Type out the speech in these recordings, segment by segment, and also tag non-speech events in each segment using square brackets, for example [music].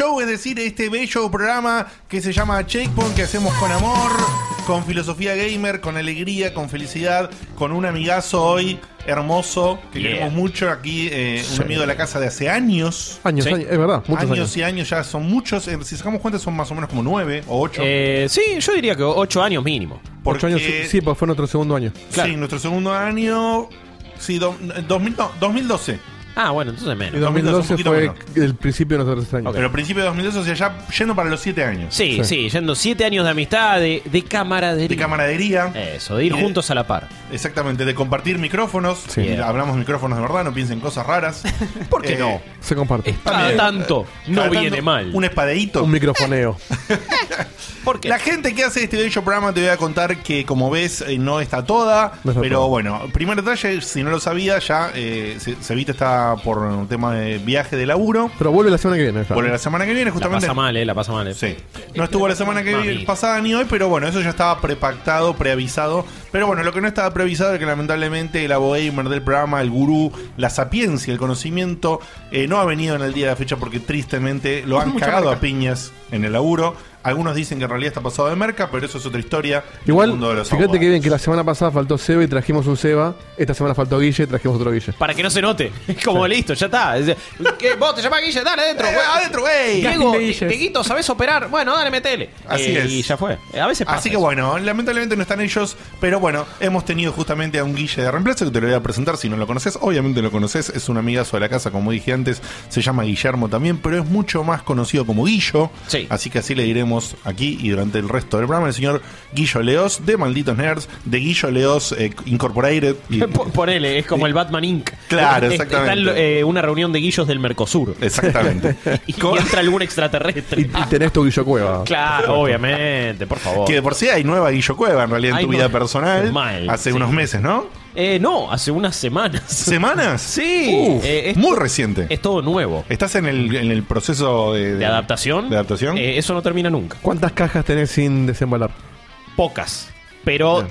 show, es decir, este bello programa que se llama Checkpoint, que hacemos con amor, con filosofía gamer, con alegría, con felicidad, con un amigazo hoy hermoso, que Yeah. queremos mucho aquí, eh, un amigo de la casa de hace años. Años, Sí. años, es verdad, muchos años, años. y años ya son muchos, eh, si sacamos cuenta son más o menos como nueve o ocho. Eh, sí, yo diría que ocho años mínimo. porque, Ocho años, sí, sí, pues fue nuestro segundo año. claro. sí, nuestro segundo año, sí, do- 2000 no, 2012. Ah, bueno, entonces Y menos. 2012 2012 un fue poquito el principio de nuestro tercer año. Pero principio de 2012, o sea, ya yendo para los siete años. Sí, Sí. sí, yendo siete años de amistad, de, de camaradería. De camaradería. Eso, de ir juntos a la par. Exactamente, de compartir micrófonos. Sí. Y Hablamos micrófonos de verdad, no piensen cosas raras. [laughs] ¿Por qué Eh, no? Se comparte. Cada tanto no Cada viene tanto, mal. Un espadeíto. Un microfoneo. [laughs] ¿Por qué? La gente que hace este bello programa te voy a contar que, como ves, eh, no está toda. No está pero toda. bueno, primer detalle, si no lo sabía, ya eh, Se- Sevita está por un tema de viaje de laburo. Pero vuelve la semana que viene. ya. Vuelve la semana que viene, la justamente. pasa mal, eh, la pasa mal. eh. Sí. No estuvo la semana que Mami. viene pasada ni hoy, pero bueno, eso ya estaba prepactado, preavisado. Pero bueno, lo que no estaba preavisado es que lamentablemente el abogamer del programa, el gurú, la sapiencia, el conocimiento, eh, no ha venido en el día de la fecha porque tristemente lo han cagado a piñas en el laburo. Algunos dicen que en realidad está pasado de merca, pero eso es otra historia. del Igual, mundo de los fíjate que bien que la semana pasada faltó Seba y trajimos un Seba. Esta semana faltó Guille y trajimos otro Guille. Para que no se note. [laughs] Es como listo, ya está. Es- ¿Qué? ¿Vos te llamás Guille? Dale adentro. Güey. adentro, güey. Diego. Dieguito, ¿sabés operar? Bueno, dale, metele. Así Eh, es. Y ya fue. A veces pasa Así que eso. bueno, lamentablemente no están ellos, pero bueno, hemos tenido justamente a un Guille de reemplazo que te lo voy a presentar si no lo conoces. Obviamente lo conoces, es un amigazo de la casa, como dije antes, se llama Guillermo también, pero es mucho más conocido como Guillo. Sí. Así que así le diremos aquí y durante el resto del programa el señor Guillo Leos de Malditos Nerds, de Guillo Leos eh, Incorporated. Y- [laughs] Po- Ponele, es como el Batman Inc. Claro, Es- exactamente. Está en, eh, una reunión de guillos del Mercosur. exactamente. [laughs] Y, y entra algún extraterrestre. Y, y tenés tu Guillo Cueva. Claro, obviamente, por favor. que de por sí hay nueva Guillo Cueva en realidad en Hay tu vida personal. Mal, hace sí. unos meses, ¿no? Eh, no, hace unas semanas. ¿Semanas? Sí, Uf, eh, es- muy reciente. Es todo nuevo. ¿Estás en el, en el proceso de, ¿De adaptación? ¿De adaptación? Eh, eso no termina nunca. ¿Cuántas cajas tenés sin desembalar? Pocas. Pero Bien.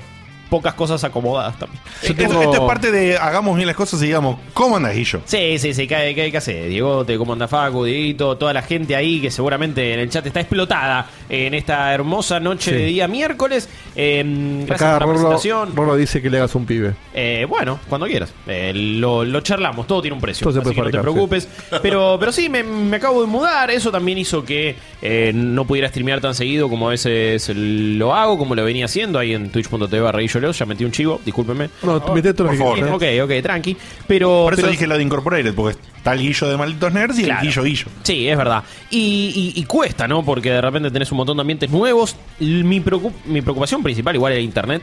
pocas cosas acomodadas también. Esto- tengo- Esto es parte de hagamos bien las cosas y digamos, ¿cómo andas, Guillo? Sí, sí, sí, ¿qué, hay- qué hay que hacer? Diego, te comanda Facu, Dieguito, toda la gente ahí que seguramente en el chat está explotada en esta hermosa noche Sí. de día miércoles. Eh, gracias Acá por la Rolo, presentación. Rolo dice que le hagas un pibe. Eh, bueno, cuando quieras. Eh, lo, lo charlamos, todo tiene un precio. Así que no te preocupes. Pero, pero sí, me, me acabo de mudar. Eso también hizo que eh, no pudiera streamear tan seguido como a veces lo hago, como lo venía haciendo ahí en twitch.tv barra. Ya metí un chivo, discúlpenme. No, mete todo por favor. ¿eh? Ok, ok, tranqui. Pero. Por eso pero- dije lo de Incorporated, porque está el Guillo de Malditos Nerds y Claro. el Guillo Guillo. Sí, es verdad. Y, y- y cuesta, ¿no? Porque de repente tenés un montón de ambientes nuevos. L- Mi, preocup- mi preocupación principal igual era internet.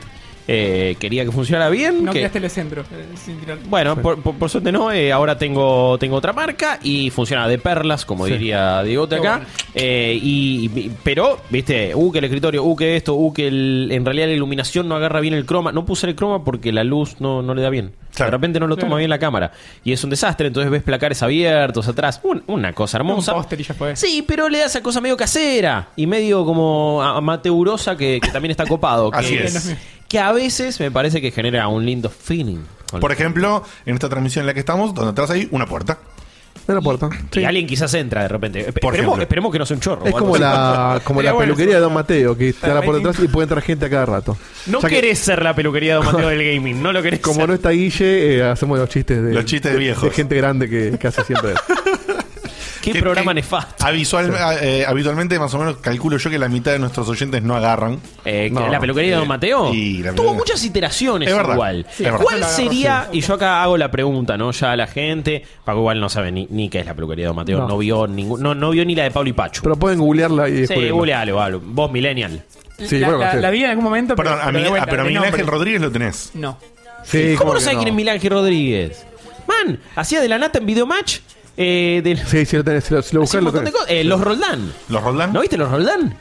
Eh, quería que funcionara bien. No que- quedaste telecentro. eh, sin tirar. Bueno, por, por- por suerte no. eh, ahora tengo, tengo otra marca y funciona de perlas, como Sí. diría Diego de acá. bueno. Eh, y, y- pero, viste, uh, que el escritorio, uh, que esto, uh, que el- en realidad la iluminación no agarra bien el croma. No puse el croma porque la luz no, no le da bien. Claro. De repente no lo toma Claro. bien la cámara. Y es un desastre, entonces ves placares abiertos atrás. Un- una cosa Un hermosa. póster y ya fue. Sí, pero le da esa cosa medio casera y medio como amateurosa que, que también está copado. que, Así es. Que a veces me parece que genera un lindo feeling. Por ejemplo, en esta transmisión en la que estamos, donde atrás hay una puerta. En la puerta. Y alguien quizás entra de repente. Por esperemos, esperemos que no sea un chorro. Es [laughs] como la, como la bueno peluquería de. Don Mateo, que está Para por detrás y puede entrar gente a cada rato. No O sea que, querés ser la peluquería de Don Mateo del gaming, no lo querés como ser. no está Guille, eh, hacemos los chistes de, Los chistes de viejos. gente grande que, que hace siempre eso. [laughs] Qué Que- programa que nefasto. habitual- eh, habitualmente, más o menos, calculo yo que la mitad de nuestros oyentes no agarran. Eh, No. ¿La peluquería de Don Mateo? Y la Tuvo muchas iteraciones Es verdad. igual. Sí, es verdad. ¿Cuál sería, y yo acá hago la pregunta, ¿no? Ya a la gente, Paco igual no sabe ni, ni qué es la peluquería de Don Mateo, no, No. vio ningún, no, no vio ni la de Pablo y Pachu. Pero pueden googlearla y sí, googlealo, vale. Vos, millennial. Sí, la, bueno, la- sí. la vi en algún momento. Perdón, pero, a, de vuelta, ah, pero a Miguel Ángel. Rodríguez lo tenés. No. Sí, ¿Cómo no sabes quién es Miguel Ángel Rodríguez? Man, hacía de la nata en Videomatch. Eh, de, Sí, sí, lo tenés. Si lo, si lo buscas, un lo montón de tenés. cosas. Eh, los Roldán. ¿Los Roldán? ¿No viste los Roldán?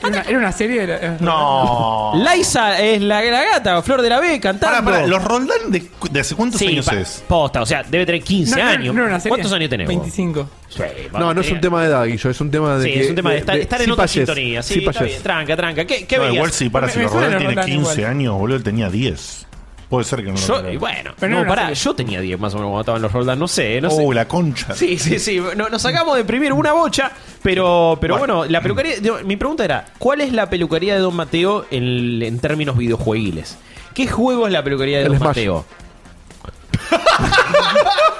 Era una, era una serie de. eh, No. Laisa es la, la gata, Flor de la B, cantando. Pará, pará, ¿Los Roldán de, de hace cuántos Sí, años pa- es? posta, o sea, debe tener 15 no, no, años. no era una serie. ¿Cuántos años tenés? vos? 25. Sí, No, no es un tema de edad, Guillo, es un tema de Sí, que... es un tema de, estar, estar en sí otra payés, sintonía. Sí, sí está payés. bien. Tranca, tranca. ¿Qué, qué No, veías? igual sí, para Me- si me los suena Roldán los tiene Roldán 15 igual. años, boludo, él tenía 10. Puede ser que no lo Yo, y bueno, Pero no pará, yo tenía 10 más o menos cuando estaban los Roldán, no sé, no sé. Oh, la concha. Sí, sí, sí. No- nos sacamos de primero una bocha, pero, pero bueno, la peluquería. digo, Mi pregunta era: ¿cuál es la peluquería de Don Mateo en, en términos videojueguiles? ¿Qué juego es la peluquería de El Don Smash. Mateo? [laughs]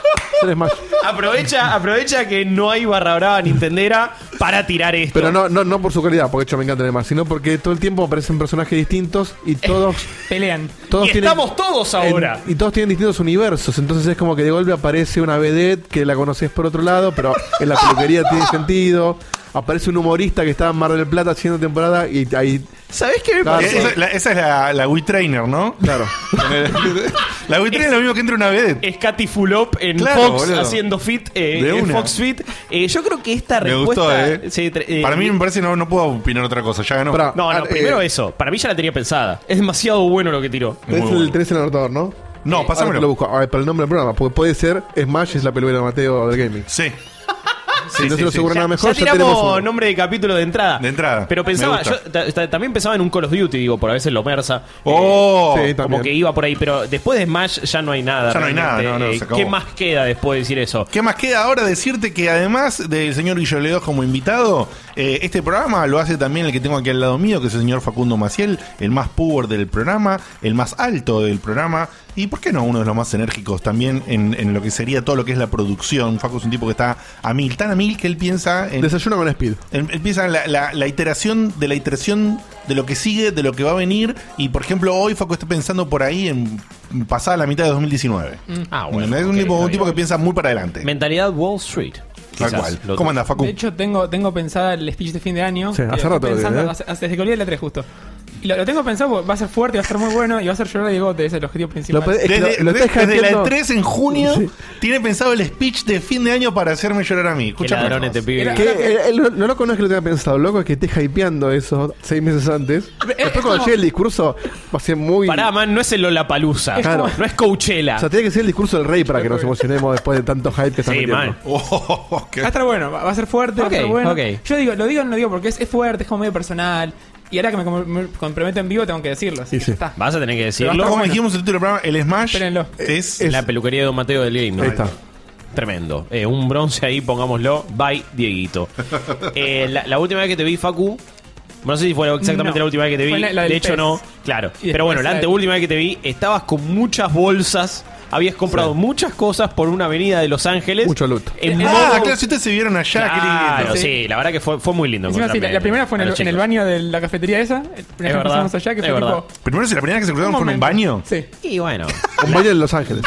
Aprovecha, aprovecha que no hay barra brava nintendera para tirar esto. Pero no, no, no por su calidad, porque de hecho me encanta el Smash, sino porque todo el tiempo aparecen personajes distintos y todos... Pelean. todos y tienen- estamos todos ahora. en- y todos tienen distintos universos, entonces es como que de golpe aparece una vedette que la conoces por otro lado, pero en la peluquería tiene sentido. Aparece un humorista que está en Mar del Plata haciendo temporada y ahí... ¿Sabés qué me Claro, parece? Esa, la- esa es la, la Wii Trainer, ¿no? Claro. [laughs] la Wii Trainer es lo mismo que entra una vedette. Es Katy Fulop en Claro, Fox boludo. haciendo fit eh, De en una. Fox Fit. Eh, yo creo que esta Me respuesta. gustó, ¿eh? sí, eh, Para mí me parece no, no puedo opinar otra cosa, ya ganó. Pará. No, no, Ah, primero eh, eso. Para mí ya la tenía pensada. Es demasiado bueno lo que tiró. Tenés el, bueno. el anotador, ¿no? No, te lo busco. A ver, para el nombre del programa, porque puede ser Smash es la peluquera de Mateo del gaming. Sí. Si no se lo asegura Ya, nada mejor, ya ya, tenemos tiramos uno. nombre de capítulo de entrada. De entrada. Pero pensaba, Me yo gusta. ta- ta- también pensaba en un Call of Duty, digo, por a veces lo mersa. Oh, Sí, Como también. que iba por ahí, pero después de Smash ya no hay nada. Ya no hay nada, realmente. no, no, Eh, se acabó. ¿Qué más queda después de decir eso? ¿Qué más queda ahora? Decirte que además del señor Guillo Ledos como invitado, eh, este programa lo hace también el que tengo aquí al lado mío, que es el señor Facundo Maciel, el más power del programa, el más alto del programa, y por qué no uno de los más enérgicos también en, en lo que sería todo lo que es la producción. Facu es un tipo que está a mil, tan a mil que él piensa en, Desayuno con Speed. Em- Empieza la, la- la iteración de la iteración de lo que sigue, de lo que va a venir. Y por ejemplo, hoy Facu está pensando por ahí en pasada la mitad de 2019. Ah, bueno. Es un, tipo, un está tipo que piensa muy para adelante. Mentalidad Wall Street. Tal cual. ¿Cómo anda, Facu? De hecho, tengo, tengo pensada el speech de fin de año. Sí, que hace estoy rato lo pensando, ¿eh? hace- hace- desde que olvidé la 3 justo. Y lo, lo tengo pensado porque va a ser fuerte, va a ser muy bueno y va a ser llorar de bigote, ese es el objetivo principal. Lo pe- es que Desde, lo- lo desde- estás desde la hypeando. 3 en junio Sí. tiene pensado el speech de fin de año para hacerme llorar a mí. Escucha lo loco no es que lo tenga pensado, lo loco es que esté hypeando eso seis meses antes. [laughs] Después es cuando como- llegue el discurso va a ser muy... Pará, man, no es el Lollapalooza. Claro. No es Coachella. O sea, tiene que ser el discurso del rey para que nos emocionemos después de tanto hype que está Sí, metiendo. man. Oh, qué- Va a estar bueno, va a ser fuerte, va a estar bueno. Yo digo, lo digo, no lo digo porque es, es fuerte, es como medio personal. Y ahora que me, com- me comprometo en vivo tengo que decirlo, así que ya está. Vas a tener que decirlo. Como bueno. dijimos el título del programa, el Smash Espérenlo. es, Es- La peluquería de Don Mateo del Game. Ahí está. Tremendo. Eh, un bronce ahí, pongámoslo. Bye, Dieguito. [laughs] Eh, la, la última vez que te vi, Facu. No sé si fue exactamente No. la última vez que te vi. Fue la- la del de hecho, pez. no. Claro. Y Pero bueno, después la la- anteúltima vez que te vi, estabas con muchas bolsas. Habías comprado muchas cosas por una avenida de Los Ángeles. Mucho loot. En Ah, modo- claro, si ustedes se vieron allá, qué Claro, lindo. sí. Sí. la verdad que fue, fue muy lindo. Encima, sí, la, primera fue en el, en baño de la cafetería esa. La Es primera vez que verdad, pasamos allá, que es fue verdad. tipo. Primero, si la primera que se cruzaron fue en un baño. Sí. Y bueno, Un baile en Los Ángeles.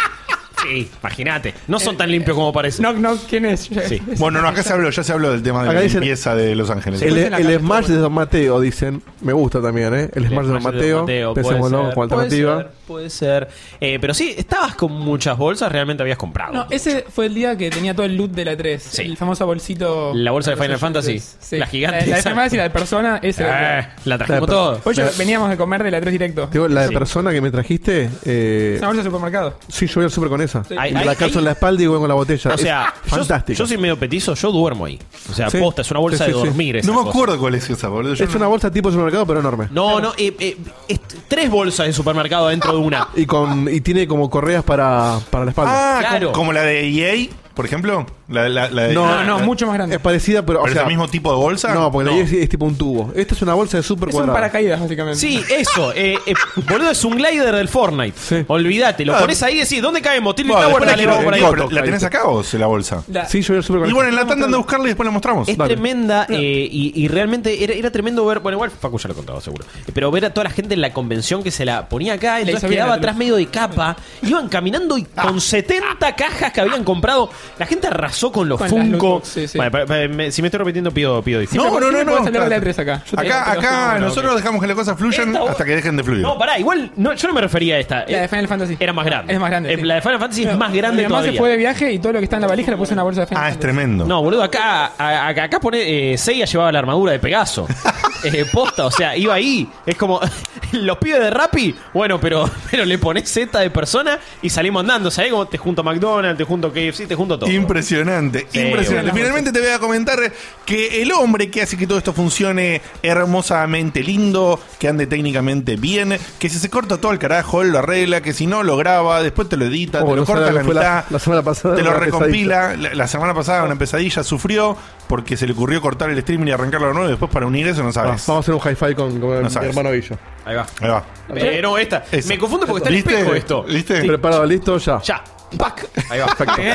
Sí, imagínate. No son tan limpios como parece. Knock, knock, ¿quién es? Sí. [laughs] Bueno, no, acá se habló, ya se habló del tema de Acá la dicen- limpieza de Los Ángeles. El, el Smash de Don Mateo, dicen. Me gusta también, ¿eh? El Smash de Don Mateo. Pensémoslo como puede alternativa. ser, Puede ser. Eh, pero sí, estabas con muchas bolsas, realmente habías comprado. No, ese fue el día que tenía todo el loot de la 3. Sí. El famoso bolsito. La bolsa de Final los Fantasy, la gigante La, la de esa. Final Fantasy y la de persona, ese era. Eh, la trajimos La- todos. Hoy yo- veníamos de comer de la 3 directo. Digo, la de Sí. persona que me trajiste. Eh, Es una bolsa de supermercado. sí, yo voy al super con esa. Hay- y me hay- la calzo hay- en la espalda y voy con la botella. O sea, es yo, fantástico. yo soy medio petizo, yo duermo ahí. O sea, Sí. posta, es una bolsa Sí, de sí, sí. dormir. esa No me cosa. acuerdo cuál es esa, boludo. Yo es no- una bolsa tipo supermercado, pero enorme. No, no, eh, eh, es tres bolsas de supermercado dentro de una. Y con y tiene como correas para, para la espalda. Ah, Claro. como, como la de EA, por ejemplo. La, la- la de- No, No, no, la- mucho más grande. es parecida, pero. ¿Pero o es el mismo tipo de bolsa? No, porque No. la es, es tipo un tubo. Esta es una bolsa de super Es un cuadrada. paracaídas, básicamente. Sí, eso. Eh, eh, boludo, es un glider del Fortnite. Sí. Olvídate, lo Ah. pones ahí y decís, ¿dónde caemos? Tilly Bueno, Tower, después la dale, quiero- vamos por ahí. ¿La tenés acá vos, la bolsa? La- Sí, yo el super Y bueno, en la tanda anda a buscarla y después la mostramos. Es Dale. tremenda eh, y, y realmente era, era tremendo ver. Bueno, igual Facu ya lo contaba seguro. Pero ver a toda la gente en la convención que se la ponía acá, entonces hizo bien quedaba la atrás medio de capa. Iban caminando y con 70 cajas que habían comprado. La gente arrasó con los Funko. sí, sí. Vale, pa- pa- me- si me estoy repitiendo, pido, pido disculpas. No, no, no, no. Podés hablar de la claro. 3 acá. Yo te- Acá, pero- no, no, nosotros dejamos que las cosas fluyan Esta- hasta que dejen de fluir. No, pará, igual no, yo no me refería a esta. La de Eh, Final Fantasy. Era más grande. Es más grande. Eh, sí. La de Final Fantasy es más grande todavía. se fue de viaje y todo lo que está en la valija lo puse en una bolsa de Final ah, es Fantasy. tremendo. No, boludo, acá, a- acá, acá pone. Eh, Seiya llevaba la armadura de Pegaso. [laughs] Eh, posta, o sea, iba ahí. Es como. [laughs] Los pibes de Rappi, bueno, pero, [laughs] pero le pones Z de persona y salimos andando. ¿Sabés cómo te junto McDonald's, te junto KFC, te junto todo? Impresionante, Sí, impresionante. bueno. Finalmente te voy a comentar que el hombre que hace que todo esto funcione hermosamente lindo, que ande técnicamente bien, que si se corta todo el carajo, él lo arregla, que si no lo graba, después te lo edita, Oh, te lo no corta a la mitad, la semana pasada te lo recompila. La, la semana pasada una pesadilla sufrió porque se le ocurrió cortar el streaming y arrancarlo de nuevo y después para unir eso no Ah, sabes. vamos a hacer un hi-fi con, con mi sabes. hermano Guillo. Ahí va. Ahí va. Eh, no, esta. Esa. Me confundo porque está el ¿Viste? espejo esto. ¿Viste? Preparado, listo, ya. Ya. Pac. Ahí va.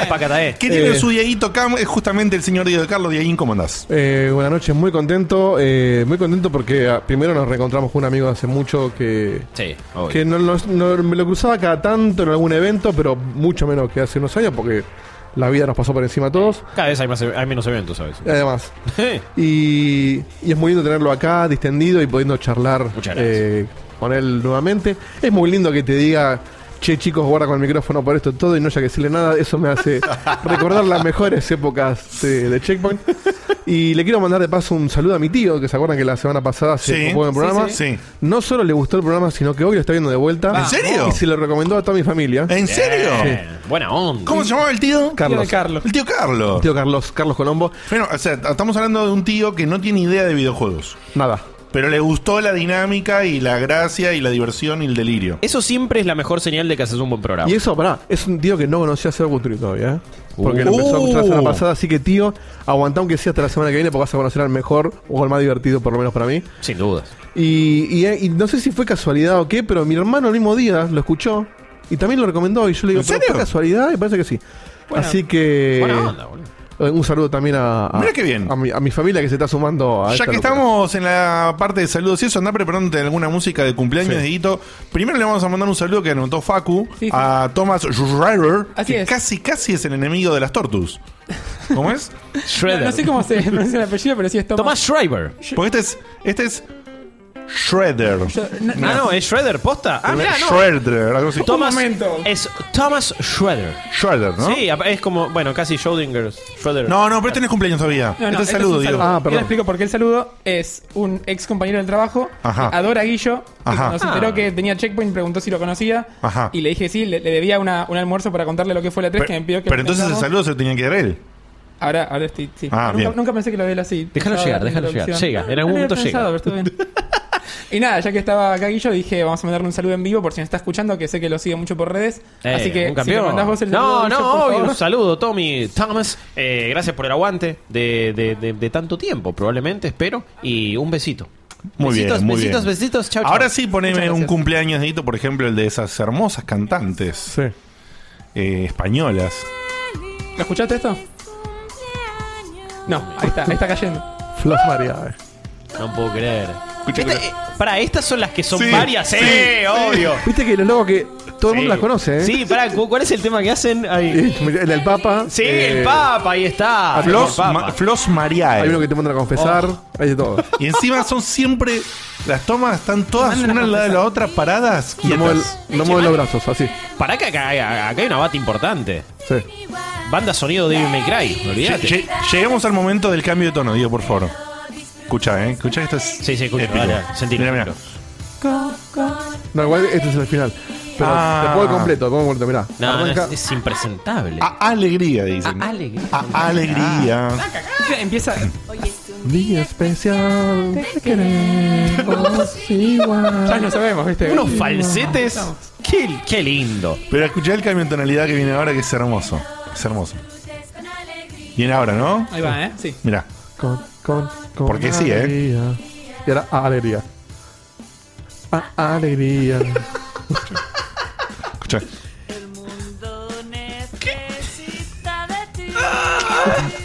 Pacata, eh. ¿Qué tiene Eh, su Dieguito Cam? Es justamente el señor Diego de Carlos. Dieguín, ¿cómo andás? Eh, buenas noches, muy contento. eh, muy contento porque ah, primero nos reencontramos con un amigo hace mucho que, Sí, obvio. que no, no- no- me lo cruzaba cada tanto en algún evento, pero mucho menos que hace unos años porque la vida nos pasó por encima a todos. Cada vez hay, más, hay menos eventos, ¿sabes? Además. Y, y es muy lindo tenerlo acá, distendido y pudiendo charlar eh, con él nuevamente. Es muy lindo que te diga, che chicos, guarda con el micrófono por esto todo y no haya que decirle nada. Eso me hace [laughs] recordar las mejores épocas de, de Checkpoint. Y le quiero mandar de paso un saludo a mi tío, que se acuerdan que la semana pasada se Sí, ocupó del programa. sí. No solo le gustó el programa, sino que hoy lo está viendo de vuelta. ¿En serio? Y se lo recomendó a toda mi familia. ¿En serio? Buena onda. ¿Cómo se llamaba el tío? Tío Carlos. de Carlos. El tío Carlos. Tío Carlos, Carlos Colombo. Bueno, o sea, estamos hablando de un tío que no tiene idea de videojuegos. Nada. Pero le gustó la dinámica y la gracia y la diversión y el delirio. Eso siempre es la mejor señal de que haces un buen programa. Y eso, pará, es un tío que no conocía a Seba Guthrie todavía, ¿eh? Porque lo Uh. empezó a escuchar la semana pasada, así que tío, aguantá aunque sea hasta la semana que viene porque vas a conocer al mejor o al más divertido, por lo menos para mí. Sin dudas. Y, y- y no sé si fue casualidad o qué, pero mi hermano el mismo día lo escuchó y también lo recomendó y yo le digo, ¿En ¿pero serio? fue casualidad? Y parece que sí. Bueno, así que... Buena onda, boludo. Eh, Un saludo también a, a, Mirá qué bien. a mi, a mi familia que se está sumando a Ya esta que locura. estamos en la parte de saludos y eso, anda preparándote alguna música de cumpleaños, Sí. Dieguito. Primero le vamos a mandar un saludo que anotó Facu Sí, sí. a Thomas Schreiber, Así que es. casi casi es el enemigo de las Tortus. ¿Cómo es? [laughs] No, Shredder. no sé cómo se pronuncia el apellido, pero sí es Thomas. Thomas Schreiber. Porque este es, este es Shredder. Yo- no- Ah, no, es Shredder, posta. Ah, mirá, no. Shredder, algo así. Thomas momento. es Thomas Schredder. Shredder, ¿no? Sí, es como, bueno, casi Schrödinger. Shredder. No, no, pero este no es cumpleaños todavía. No, no, este es este saludo, un digo. Ah, Yo le explico por qué el saludo es un ex compañero del trabajo Ajá. que adora a Guillo. y Ajá. Cuando se enteró Ah. que tenía checkpoint, preguntó si lo conocía. Ajá. Y le dije sí, le, le debía una, un almuerzo para contarle lo que fue la 3 Pero, que me pidió que pero entonces el saludo se lo tenía que dar él. Ahora, ahora estoy. Sí. Ah, nunca, bien. nunca pensé que lo veía así. Déjalo Pensaba llegar, en la déjalo llegar. Llega, en algún No lo había momento llega. pensado, pero estuvo bien. [laughs] Y nada, ya que estaba acá Guillo, dije, vamos a mandarle un saludo en vivo por si me está escuchando, que sé que lo sigue mucho por redes. Eh, Así que un si campeón. le mandás vos el saludo, no, Guillo, no, obvio. Un saludo, Tommy Thomas. Eh, gracias por el aguante de, de, de, de tanto tiempo, probablemente, espero. Y un besito. Muy besitos, bien, muy besitos, bien. besitos. Chau, chau. Ahora sí, poneme un cumpleaños, Dieguito, por ejemplo, el de esas hermosas cantantes Sí. eh, españolas. ¿Lo escuchaste esto? No, ahí está, ahí está cayendo. Flos María. eh. No puedo creer. Escucha, Esta- escucha. eh, pará, estas son las que son Sí, varias. sí, Sí, sí. obvio. Viste que los locos que todo el mundo las conoce, ¿eh? Sí, pará, ¿cu- ¿cuál es el tema que hacen? Ahí. El del Papa. Sí, eh, el Papa, ahí está. Flos, El Papa. Ma- Flos Mariae. Hay uno que te mandan a confesar. Oh. Hay de todo. [laughs] Y encima son siempre. Las tomas están todas una al lado de la otra paradas. No mueven, quietas. no mueven los brazos, así. Pará que acá, acá hay una bata importante. Sí. Banda sonido de David May Cry, no olvidate. Lle- Lleguemos al momento del cambio de tono, Diego, por favor. Escucha, ¿eh? Escucha, esto es. Sí, sí, escucha, épico. sentilo. Mira, mira. No, igual este es el final. Pero Ah. te puedo completo, te puedo completo, mirá. No, no, Arranca- es, es impresentable. A- alegría, dicen. A- alegría. A- alegría. Empieza. Día especial, te queremos igual. [laughs] Ya lo sabemos, ¿viste? Unos falsetes. Qué, qué lindo. Pero escuchá el cambio de tonalidad que viene ahora, que es hermoso. Es hermoso. Viene ahora, ¿no? Ahí va, ¿eh? Sí. Mirá. Con, con, con Porque sí, ¿eh? alegría. Y ah, alegría. Ah, alegría. Escuchá. El mundo necesita de ti.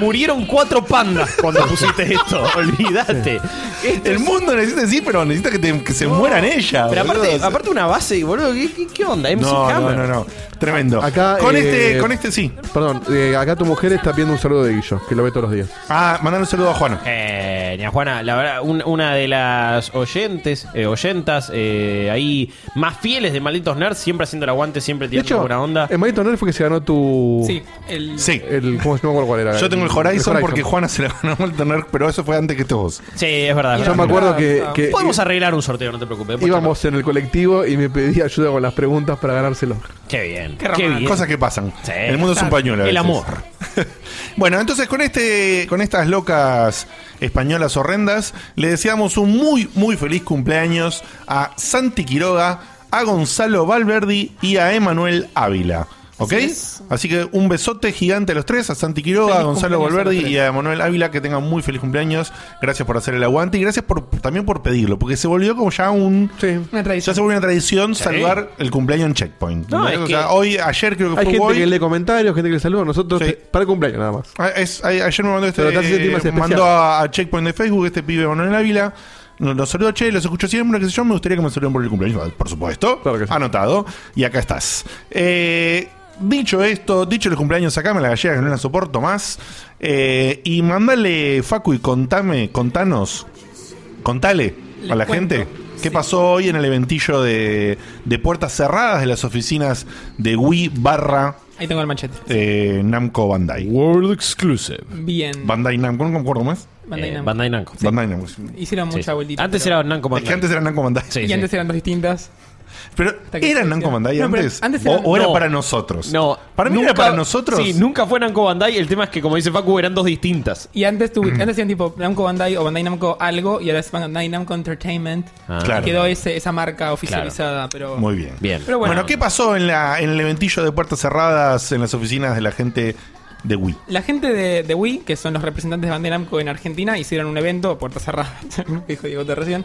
Murieron cuatro pandas cuando pusiste esto. [laughs] Olvídate. Esto El es- mundo necesita sí, pero necesita que, te- que se mueran ellas. Pero boludo. aparte, aparte una base, boludo. ¿Qué, qué, qué onda? MC No, no, Hammer. no, no. Tremendo. Acá, con eh, este, con este sí. Perdón, eh, acá tu mujer está pidiendo un saludo de Guillo, que lo ve todos los días. Ah, mandar un saludo a Juana. Eh, ña Juana, la verdad, un- una de las oyentes, eh, oyentas, eh, ahí más fieles de Malditos Nerds, siempre haciendo el aguante, siempre De tirando hecho, buena onda. en Maldito Nerd fue que se ganó tu. Sí. El, Sí. El, ¿Cómo se acuerdo cuál era? Yo tengo el Horizon, el porque Juana se la ganó al tener, pero eso fue antes que vos. Sí, es verdad. es Yo verdad. me acuerdo que, que Podemos arreglar un sorteo, no te preocupes. íbamos en el colectivo y me pedía ayuda con las preguntas para ganárselo. Qué bien. Qué Qué, bien. Cosas que pasan. Sí. el mundo es un pañuelo. a El amor. [laughs] bueno, entonces con este, con estas locas españolas horrendas, le deseamos un muy, muy feliz cumpleaños a Santi Quiroga, a Gonzalo Valverdi y a Emanuel Ávila. ¿Ok? Así que un besote gigante a los tres, a Santi Quiroga, a Feliz Gonzalo a tres. y a Emanuel Ávila, que tengan muy feliz cumpleaños. Gracias por hacer el aguante y gracias por también por pedirlo, porque se volvió como ya un... Sí. Una Ya se volvió una tradición salvar el cumpleaños en Checkpoint. No, O que- sea, hoy, ayer creo que Hay fue gente hoy. que lee comentarios, gente que le saluda. Nosotros, Sí. te- para el cumpleaños nada más. Ah, es- a- ayer me mandó este. Eh, mandó a, a Checkpoint de Facebook este pibe Manuel Ávila. Nos los saludo, che, los escucho siempre, qué sé yo. Me gustaría que me saluden por el cumpleaños. Por supuesto. Claro que sí. Anotado. Y acá estás. Eh, dicho esto, dicho el cumpleaños acá, me la gallega que no la soporto más. Eh, y mandale, Facu, y contame, contanos, contale a la gente. ¿Qué Sí. pasó hoy en el eventillo de, de puertas cerradas de las oficinas de Wii barra Ahí tengo el machete. eh, Namco Bandai? World Exclusive. Bien. Bandai Namco, no me acuerdo más. Bandai Eh, Namco. Bandai Namco. Bandai Namco. Hicieron mucha sí. vueltita. Antes pero- era Namco Es Bandai. que antes era Namco Bandai. Sí, Y sí. antes eran dos distintas. Pero ¿eran hicieron. Bandai No, pero antes? antes o, eran- o era No. para nosotros? No. Para mí era para nosotros. Sí, nunca fue Namco Bandai. El tema es que, como dice Facu, eran dos distintas. Y antes, tuve, antes hacían tipo Namco Bandai o Bandai Namco algo y ahora es Bandai Namco Entertainment. Ah, Claro. Quedó ese, esa marca oficializada, pero... Muy bien. Bien. Pero Bueno, bueno, ¿qué pasó en, la, en el eventillo de puertas cerradas en las oficinas de la gente de Wii? La gente de, de Wii, que son los representantes de Bandai Namco en Argentina, hicieron un evento, puertas cerradas, [laughs] dijo Diego Te recién,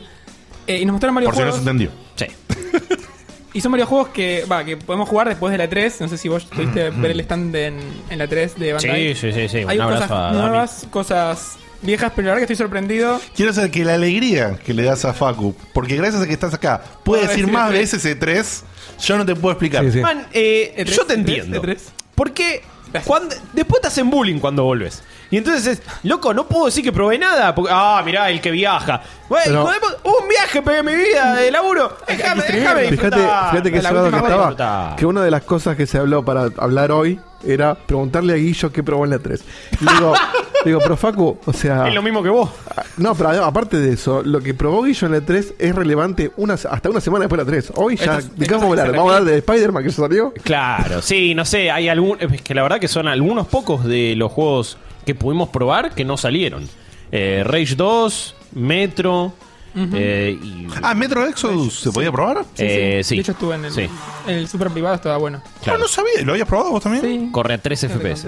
eh, y nos mostraron varios Por si no juegos. se entendió. Sí. [laughs] y son varios juegos que, va, que podemos jugar después de la 3. No sé si vos pudiste ver el stand en, en la 3 de Bandai. Sí, sí, sí, sí. Un Hay abrazo cosas a Dami. nuevas, cosas viejas, pero la verdad que estoy sorprendido. Quiero saber que la alegría que le das a Facu, porque gracias a que estás acá, puedes decir más E3. veces E3, yo no te puedo explicar. Sí, sí. Man, eh, E3, yo te E3, entiendo. E3. Porque cuando, después te hacen bullying cuando vuelves. Y entonces es, loco, no puedo decir que probé nada. Porque, ah, mirá, el que viaja. Güey, Pero- puta, un viaje pegué en mi vida de laburo. [laughs] Déjame, déjame Fíjate, disfrutar. fíjate que La que última estaba. disfrutar. Que una de las cosas que se habló para hablar hoy era preguntarle a Guillo qué probó en la 3. Le digo, [laughs] digo, pero Facu, o sea. Es lo mismo que vos. No, pero además, aparte de eso, lo que probó Guillo en la 3 es relevante una, hasta una semana después de la 3. Hoy ya, Esto es- ¿de qué esto vamos a hablar? se Vamos a hablar de Spider-Man que ya salió. Claro, sí, no sé, hay algún, es que la verdad que son algunos pocos de los juegos que pudimos probar que no salieron. Eh, Rage 2, Metro, eh, y... Ah, Metro Exodus, ¿se podía probar? Sí, Eh, sí. sí. De hecho estuve en el, Sí. en el super privado, estaba bueno. claro, No, no sabía. ¿Lo habías probado vos también? Sí. corre a 3 Me FPS.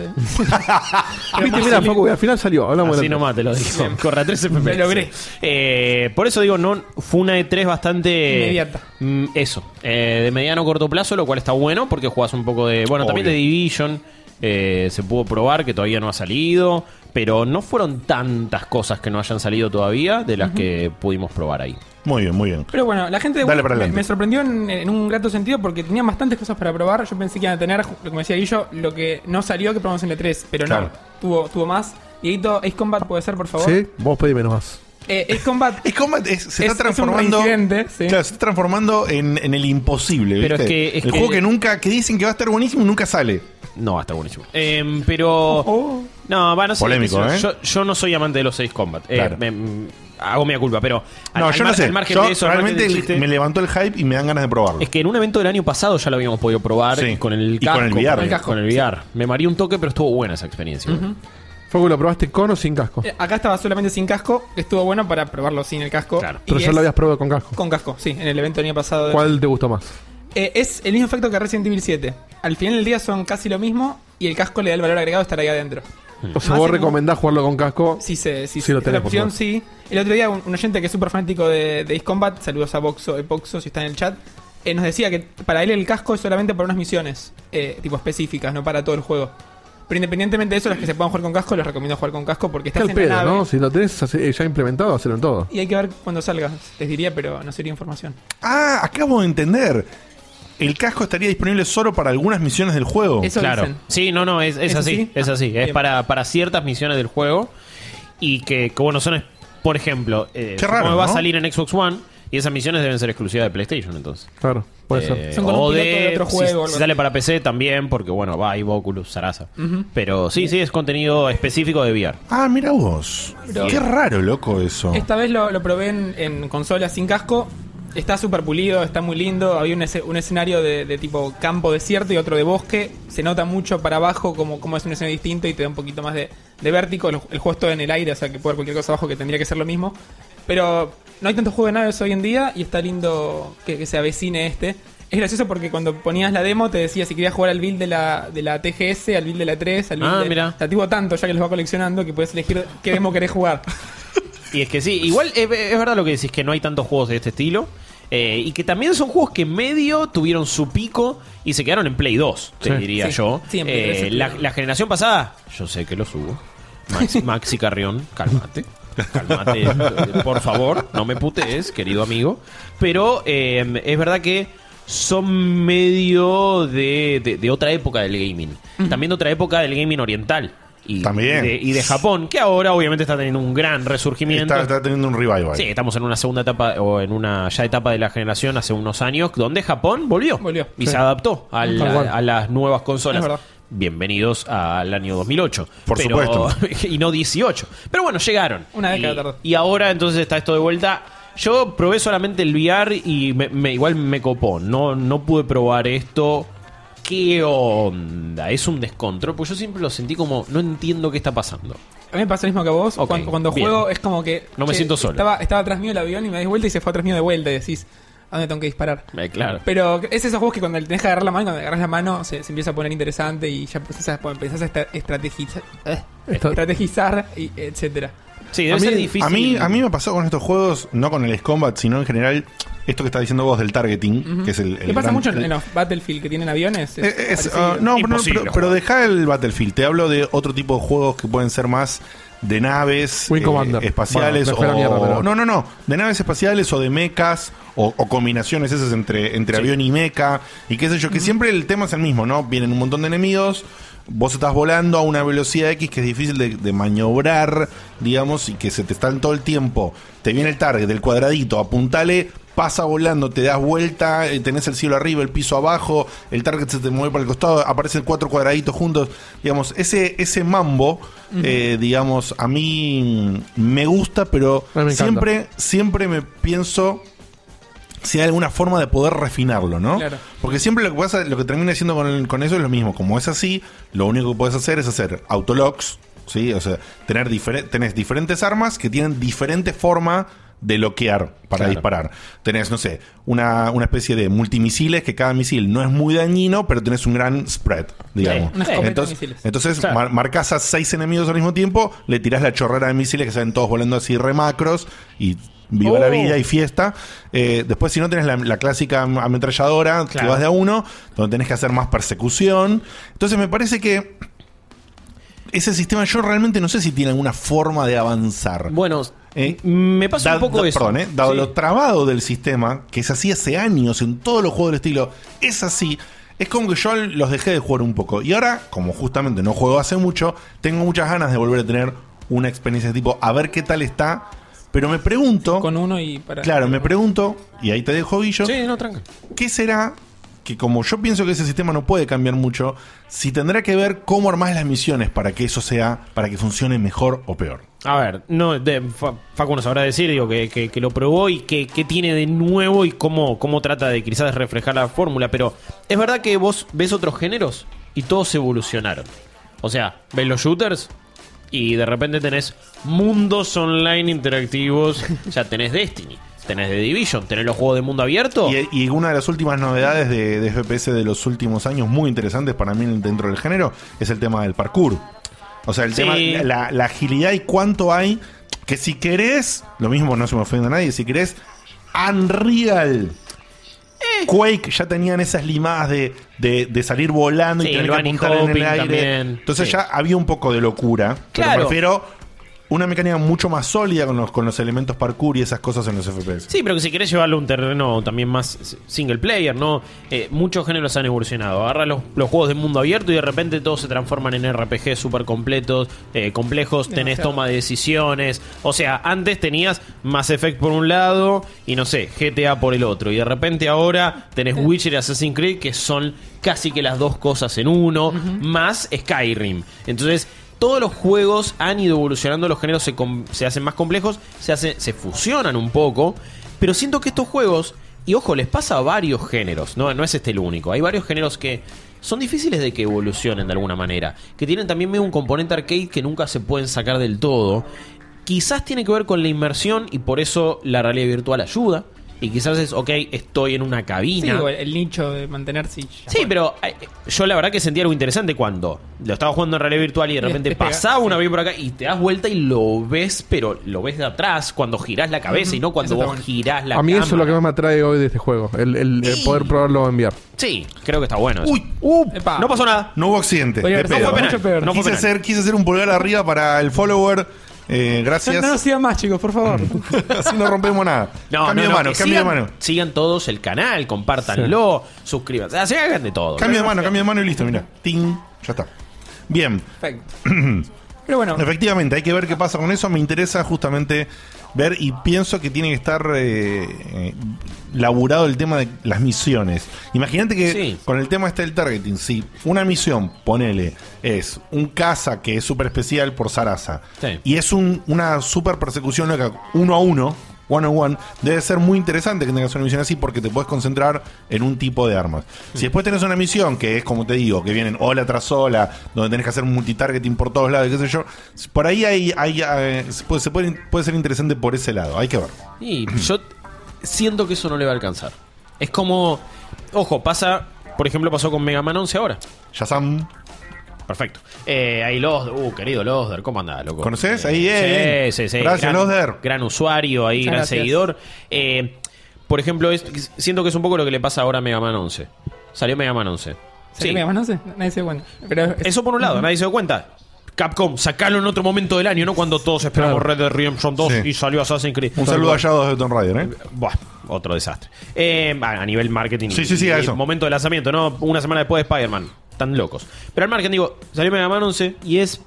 Viste, mira, Facu, al final salió. Hablamos Así nomás te lo digo. Corre a 3 FPS. Lo logré. Eh, por eso digo, no fue una E3 bastante. Inmediata. Mm, eso. eh, de mediano o corto plazo, lo cual está bueno porque jugás un poco de. Bueno, también de. Division. Eh, se pudo probar que todavía no ha salido. Pero no fueron tantas cosas que no hayan salido todavía de las que pudimos probar ahí. Muy bien, muy bien. Pero bueno, la gente de Dale Wii para me, sorprendió en, en un grato sentido porque tenían bastantes cosas para probar. Yo pensé que iban a tener, lo que me decía Guillo, lo que no salió que probamos en el 3 pero Claro. no. Tuvo, tuvo más. Dieguito, Ace Combat puede ser, por favor. Sí, vos pedime nomás. Eh, Ace Combat Es como- es- se Es- está es un transformando. reincidente, sí. Claro, se está transformando en, en el imposible. Pero ¿viste? es que- es el que- juego que nunca, que dicen que va a estar buenísimo y nunca sale. No, va a estar buenísimo. Em, pero. Oh. No, va, no sé. Polémico, yo, ¿eh? yo, yo no soy amante de los 6 Combat. Eh, Claro. me- mm, hago mea culpa, pero al- No, al yo no mar- sé. al margen Yo de eso, al margen realmente del chiste- me levantó el hype y me dan ganas de probarlo. es que en un evento del año pasado ya lo habíamos podido probar Sí. con el Y casco. con el VR. Con el casco, Con el VR. Me mareé un toque, pero estuvo buena esa experiencia. ¿Lo probaste con o sin casco? Eh, Acá estaba solamente sin casco, estuvo bueno para probarlo sin el casco. Claro. Pero ya es lo habías probado con casco. Con casco, sí, en el evento del año pasado. ¿Cuál te gustó más? Eh, es el mismo efecto que Resident Evil 7. Al final del día son casi lo mismo y el casco le da el valor agregado de estar ahí adentro. O sea, Más vos en- recomendás jugarlo con casco. Sí, sí, Sí, lo es tenés, la opción, sí. El otro día un, un oyente que es súper fanático de, de Ace Combat, saludos a Boxo, Epoxo si está en el chat, eh, nos decía que para él el casco es solamente para unas misiones, eh, tipo específicas, no para todo el juego. Pero independientemente de eso, las que se puedan jugar con casco, les recomiendo jugar con casco porque Está estás el en la pedo, nave. ¿no? Si lo tenés hace- ya implementado, hacerlo en todo. Y hay que ver cuando salga, les diría, pero no sería información. Ah, acabo de entender. El casco estaría disponible solo para algunas misiones del juego. Eso Claro. dicen. Sí, no, no, es, es ¿Es así. así? Es así. Ah, es bien. para, para ciertas misiones del juego. Y que, que, bueno, son, por ejemplo, eh, Qué raro, supongo que va a salir en Xbox One. Y esas misiones deben ser exclusivas de PlayStation, entonces. Claro, puede Eh, ser. Son con o piloto de otro si- juego o algo Si, así. sale para PC también, porque bueno, va, hay Oculus, Sarasa. Pero sí, sí, es contenido específico de VR. Ah, mira vos. Pero- Qué raro, loco, eso. Esta vez lo, lo probé en, en consola sin casco. Está súper pulido, está muy lindo. Había un, ese- un escenario de, de tipo campo desierto y otro de bosque. Se nota mucho para abajo como, como es un escenario distinto y te da un poquito más de, de vértigo. El, el juego está en el aire, o sea que puede haber cualquier cosa abajo que tendría que ser lo mismo. Pero no hay tanto juego de naves hoy en día y está lindo que, que se avecine este. Es gracioso porque cuando ponías la demo te decía si querías jugar al build de la, de la TGS, al build de la 3, al build Ah, de... mira. O sea, tipo tanto ya que los va coleccionando que puedes elegir qué demo querés jugar. [laughs] Y es que sí, igual es, es verdad lo que decís, que no hay tantos juegos de este estilo. eh, y que también son juegos que medio tuvieron su pico y se quedaron en Play 2, te Sí. diría Sí, yo. siempre, Eh, la generación pasada, yo sé que lo subo. Maxi, [laughs] Maxi Carrión, cálmate. Cálmate, por favor, no me putees, querido amigo. Pero eh, es verdad que son medio de, de- de otra época del gaming. También de otra época del gaming oriental. Y, También. De, y de Japón, que ahora obviamente está teniendo un gran resurgimiento. Está, está teniendo un revival. Sí, estamos en una segunda etapa o en una ya etapa de la generación hace unos años donde Japón volvió, Volvió. y Sí. se adaptó a, a las nuevas Es consolas. Bienvenidos al año 2008. Por Pero- supuesto. [laughs] y no 18. Pero bueno, llegaron. Una década y, tardó. y ahora entonces está esto de vuelta. Yo probé solamente el VR y me, me- igual me copó. No, no pude probar esto. ¿Qué onda? Es un descontrol. Pues yo siempre lo sentí como, no entiendo qué está pasando. A mí me pasa lo mismo que a vos. Cuando juego es como que. No me che, siento solo. Estaba, estaba atrás mío el avión y me das vuelta y se fue atrás mío de vuelta. Y decís, ¿a dónde tengo que disparar? Eh, claro. Pero es esos juegos que cuando le tenés que agarrar la mano, cuando le agarras la mano, se, se empieza a poner interesante y ya empezás a, empezás a estra- estrategizar, eh, estrategizar y etcétera. Sí, debe a, mí, ser difícil. a, mí, a mí me pasó con estos juegos, no con el Ace Combat, sino en general, esto que está diciendo vos del targeting, que es el. el ¿Qué pasa gran- mucho en, el- en los Battlefield que tienen aviones? Eh, es- ah, no, pero, pero, pero deja el Battlefield. Te hablo de otro tipo de juegos que pueden ser más de naves Wing eh, espaciales Bueno, o mierda, pero- no no no. De naves espaciales o de mechas o, o combinaciones esas entre entre avión y mecha y qué sé yo que siempre el tema es el mismo no vienen un montón de enemigos vos estás volando a una velocidad X que es difícil de, de maniobrar digamos y que se te están todo el tiempo. Te viene el target del cuadradito apuntale pasa volando, te das vuelta, eh, tenés el cielo arriba, el piso abajo, el target se te mueve para el costado, aparecen cuatro cuadraditos juntos, digamos, ese, ese mambo, eh, digamos, a mí me gusta, pero me siempre, siempre me pienso si hay alguna forma de poder refinarlo, ¿no? Claro. Porque siempre lo que pasa, lo que termina haciendo con, con eso es lo mismo. Como es así, lo único que puedes hacer es hacer autolocks, ¿sí? O sea, tener difere- tenés diferentes armas que tienen diferente forma de bloquear para Claro. disparar. Tenés, no sé, una, una especie de multimisiles que cada misil no es muy dañino, pero tenés un gran spread, digamos. de entonces, entonces Claro. mar- marcas a seis enemigos al mismo tiempo, le tirás la chorrera de misiles que salen todos volando así remacros y viva la Oh. vida y fiesta. Eh, después, si no tenés la, la clásica am- ametralladora, que vas de a uno, donde tenés que hacer más persecución. Entonces, me parece que ese sistema yo realmente no sé si tiene alguna forma de avanzar. Bueno, Eh, me pasa Da- un poco da- eso. Perdón, eh, dado Sí. lo trabado del sistema, que es así hace años en todos los juegos del estilo, es así. Es como que yo los dejé de jugar un poco. Y ahora, como justamente no juego hace mucho, tengo muchas ganas de volver a tener una experiencia de tipo, a ver qué tal está. Pero me pregunto, Con uno y para. claro, me pregunto, y ahí te dejo, Guillo, Sí, no, tranca. ¿qué será que como yo pienso que ese sistema no puede cambiar mucho, si tendrá que ver cómo armás las misiones para que eso sea, para que funcione mejor o peor. A ver, no, de, Fa- Facu nos sabrá decir, digo, que, que- lo probó y que, que tiene de nuevo y cómo, cómo trata de quizás reflejar la fórmula, pero es verdad que vos ves otros géneros y todos evolucionaron. O sea, ves los shooters y de repente tenés mundos online interactivos, ya tenés Destiny, tenés The Division, tenés los juegos de mundo abierto. Y, y una de las últimas novedades de, de FPS de los últimos años, muy interesantes para mí dentro del género, es el tema del parkour. O sea, el Sí. tema, la, la agilidad y cuánto hay, que si querés, lo mismo no se me ofende a nadie, si querés, Unreal. Eh. Quake ya tenían esas limadas de, de, de salir volando Sí, y tener que apuntar en el aire. también. Entonces Sí. ya había un poco de locura. Claro. Pero prefiero una mecánica mucho más sólida con los, con los elementos parkour y esas cosas en los FPS. Sí, pero que si querés llevarlo a un terreno también más single player, ¿no? Eh, muchos géneros han evolucionado. Agarra los, los juegos de mundo abierto y de repente todos se transforman en RPG súper completos, eh, complejos, tenés Demasiado. toma de decisiones. O sea, antes tenías Mass Effect por un lado y no sé, GTA por el otro. Y de repente ahora tenés [laughs] Witcher y Assassin's Creed que son casi que las dos cosas en uno, más Skyrim. Entonces, todos los juegos han ido evolucionando, los géneros se, se hacen más complejos, se, hace- se fusionan un poco, pero siento que estos juegos, y ojo, les pasa a varios géneros, no, no es este el único, hay varios géneros que son difíciles de que evolucionen de alguna manera, que tienen también un componente arcade que nunca se pueden sacar del todo. Quizás tiene que ver con la inmersión y por eso la realidad virtual ayuda. Y quizás es, ok, estoy en una Sí, cabina. o el, el nicho de mantenerse. y Sí, pero eh, yo la verdad que sentí algo interesante cuando lo estaba jugando en realidad virtual y de repente despega, pasaba un sí. avión por acá y te das vuelta y lo ves, pero lo ves de atrás cuando girás la cabeza y no cuando vos bueno. girás la a mí eso es lo que más me atrae hoy de este juego. El, el- el poder probarlo en VR. Sí, creo que está bueno. eso. Uy, Uh, no pasó nada. no hubo accidente. Pedo. fue penal. mucho peor. No fue quise, penal. hacer, quise hacer un pulgar arriba para el follower. Eh, No, gracias. no nos sigan más, chicos, por favor. [laughs] Así no rompemos nada. No, cambio no, de no, mano, cambio sigan, de mano. Sigan todos el canal, compártanlo, suscríbanse, hagan de todo. Cambio de mano, cambio de mano y listo, mira. Ting, ya está. Bien, Perfecto. [clears throat] Pero bueno, efectivamente, hay que ver qué pasa con eso. Me interesa justamente ver y pienso que tiene que estar eh, eh, laburado el tema de las misiones. Imagínate que Sí. con el tema este del targeting, si una misión, ponele, es un caza que es súper especial por Sarasa Sí. y es un- una super persecución loca, uno a uno, one on one, debe ser muy interesante que tengas una misión así porque te puedes concentrar en un tipo de armas. Si después tenés una misión que es, como te digo, que vienen ola tras ola, donde tenés que hacer multitargeting por todos lados, qué sé yo, por ahí hay, hay, eh, se, puede, se puede- puede ser interesante por ese lado, hay que ver. Y yo siento que eso no le va a alcanzar. Es como, ojo, pasa, por ejemplo, pasó con Mega Man 11 ahora. Shazam, Perfecto. Eh, ahí Losder, uh, querido Losder, ¿cómo andás, loco? ¿Conoces? Eh, Ahí, eh, Sí, sí, sí. Gracias, gran, Losder. Gran usuario ahí, Muchas gran gracias. seguidor. Eh, por ejemplo, es- siento que es un poco lo que le pasa ahora a Mega Man 11. Salió Mega Man 11. ¿se Sí. me llama? No sé, nadie se da cuenta. Pero es- Eso por un lado, nadie se dio cuenta. Capcom, sacalo en otro momento del año, ¿no? Cuando todos esperamos Claro. Red Dead Redemption 2 Sí. y salió Assassin's Creed. un saludo allá a de Tomb Raider, ¿eh? Buah, otro desastre. Eh, a a nivel marketing. Sí, sí, sí, a y eso. Momento de lanzamiento, ¿no? Una semana después de Spider-Man. Tan locos. Pero al marketing, digo, salió Mega Man 11 y es.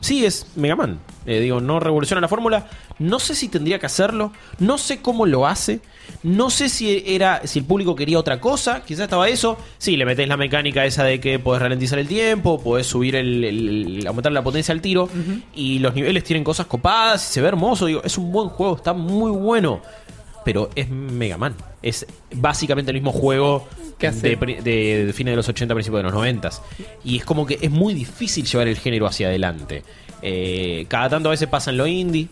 Sí, es Mega Man. Eh, digo, no revoluciona la fórmula. No sé si tendría que hacerlo. No sé cómo lo hace. No sé si era si el público quería otra cosa. Quizás estaba eso. Sí, le metés la mecánica esa de que podés ralentizar el tiempo, podés subir el, el- aumentar la potencia al tiro. Y los niveles tienen cosas copadas. y se ve hermoso. Digo, es un buen juego, está muy bueno pero es Mega Man. Es básicamente el mismo juego ¿Qué hace? de, de, de fines de los 80, principios de los 90. Y es como que es muy difícil llevar el género hacia adelante. Eh, cada tanto a veces pasa en lo indie.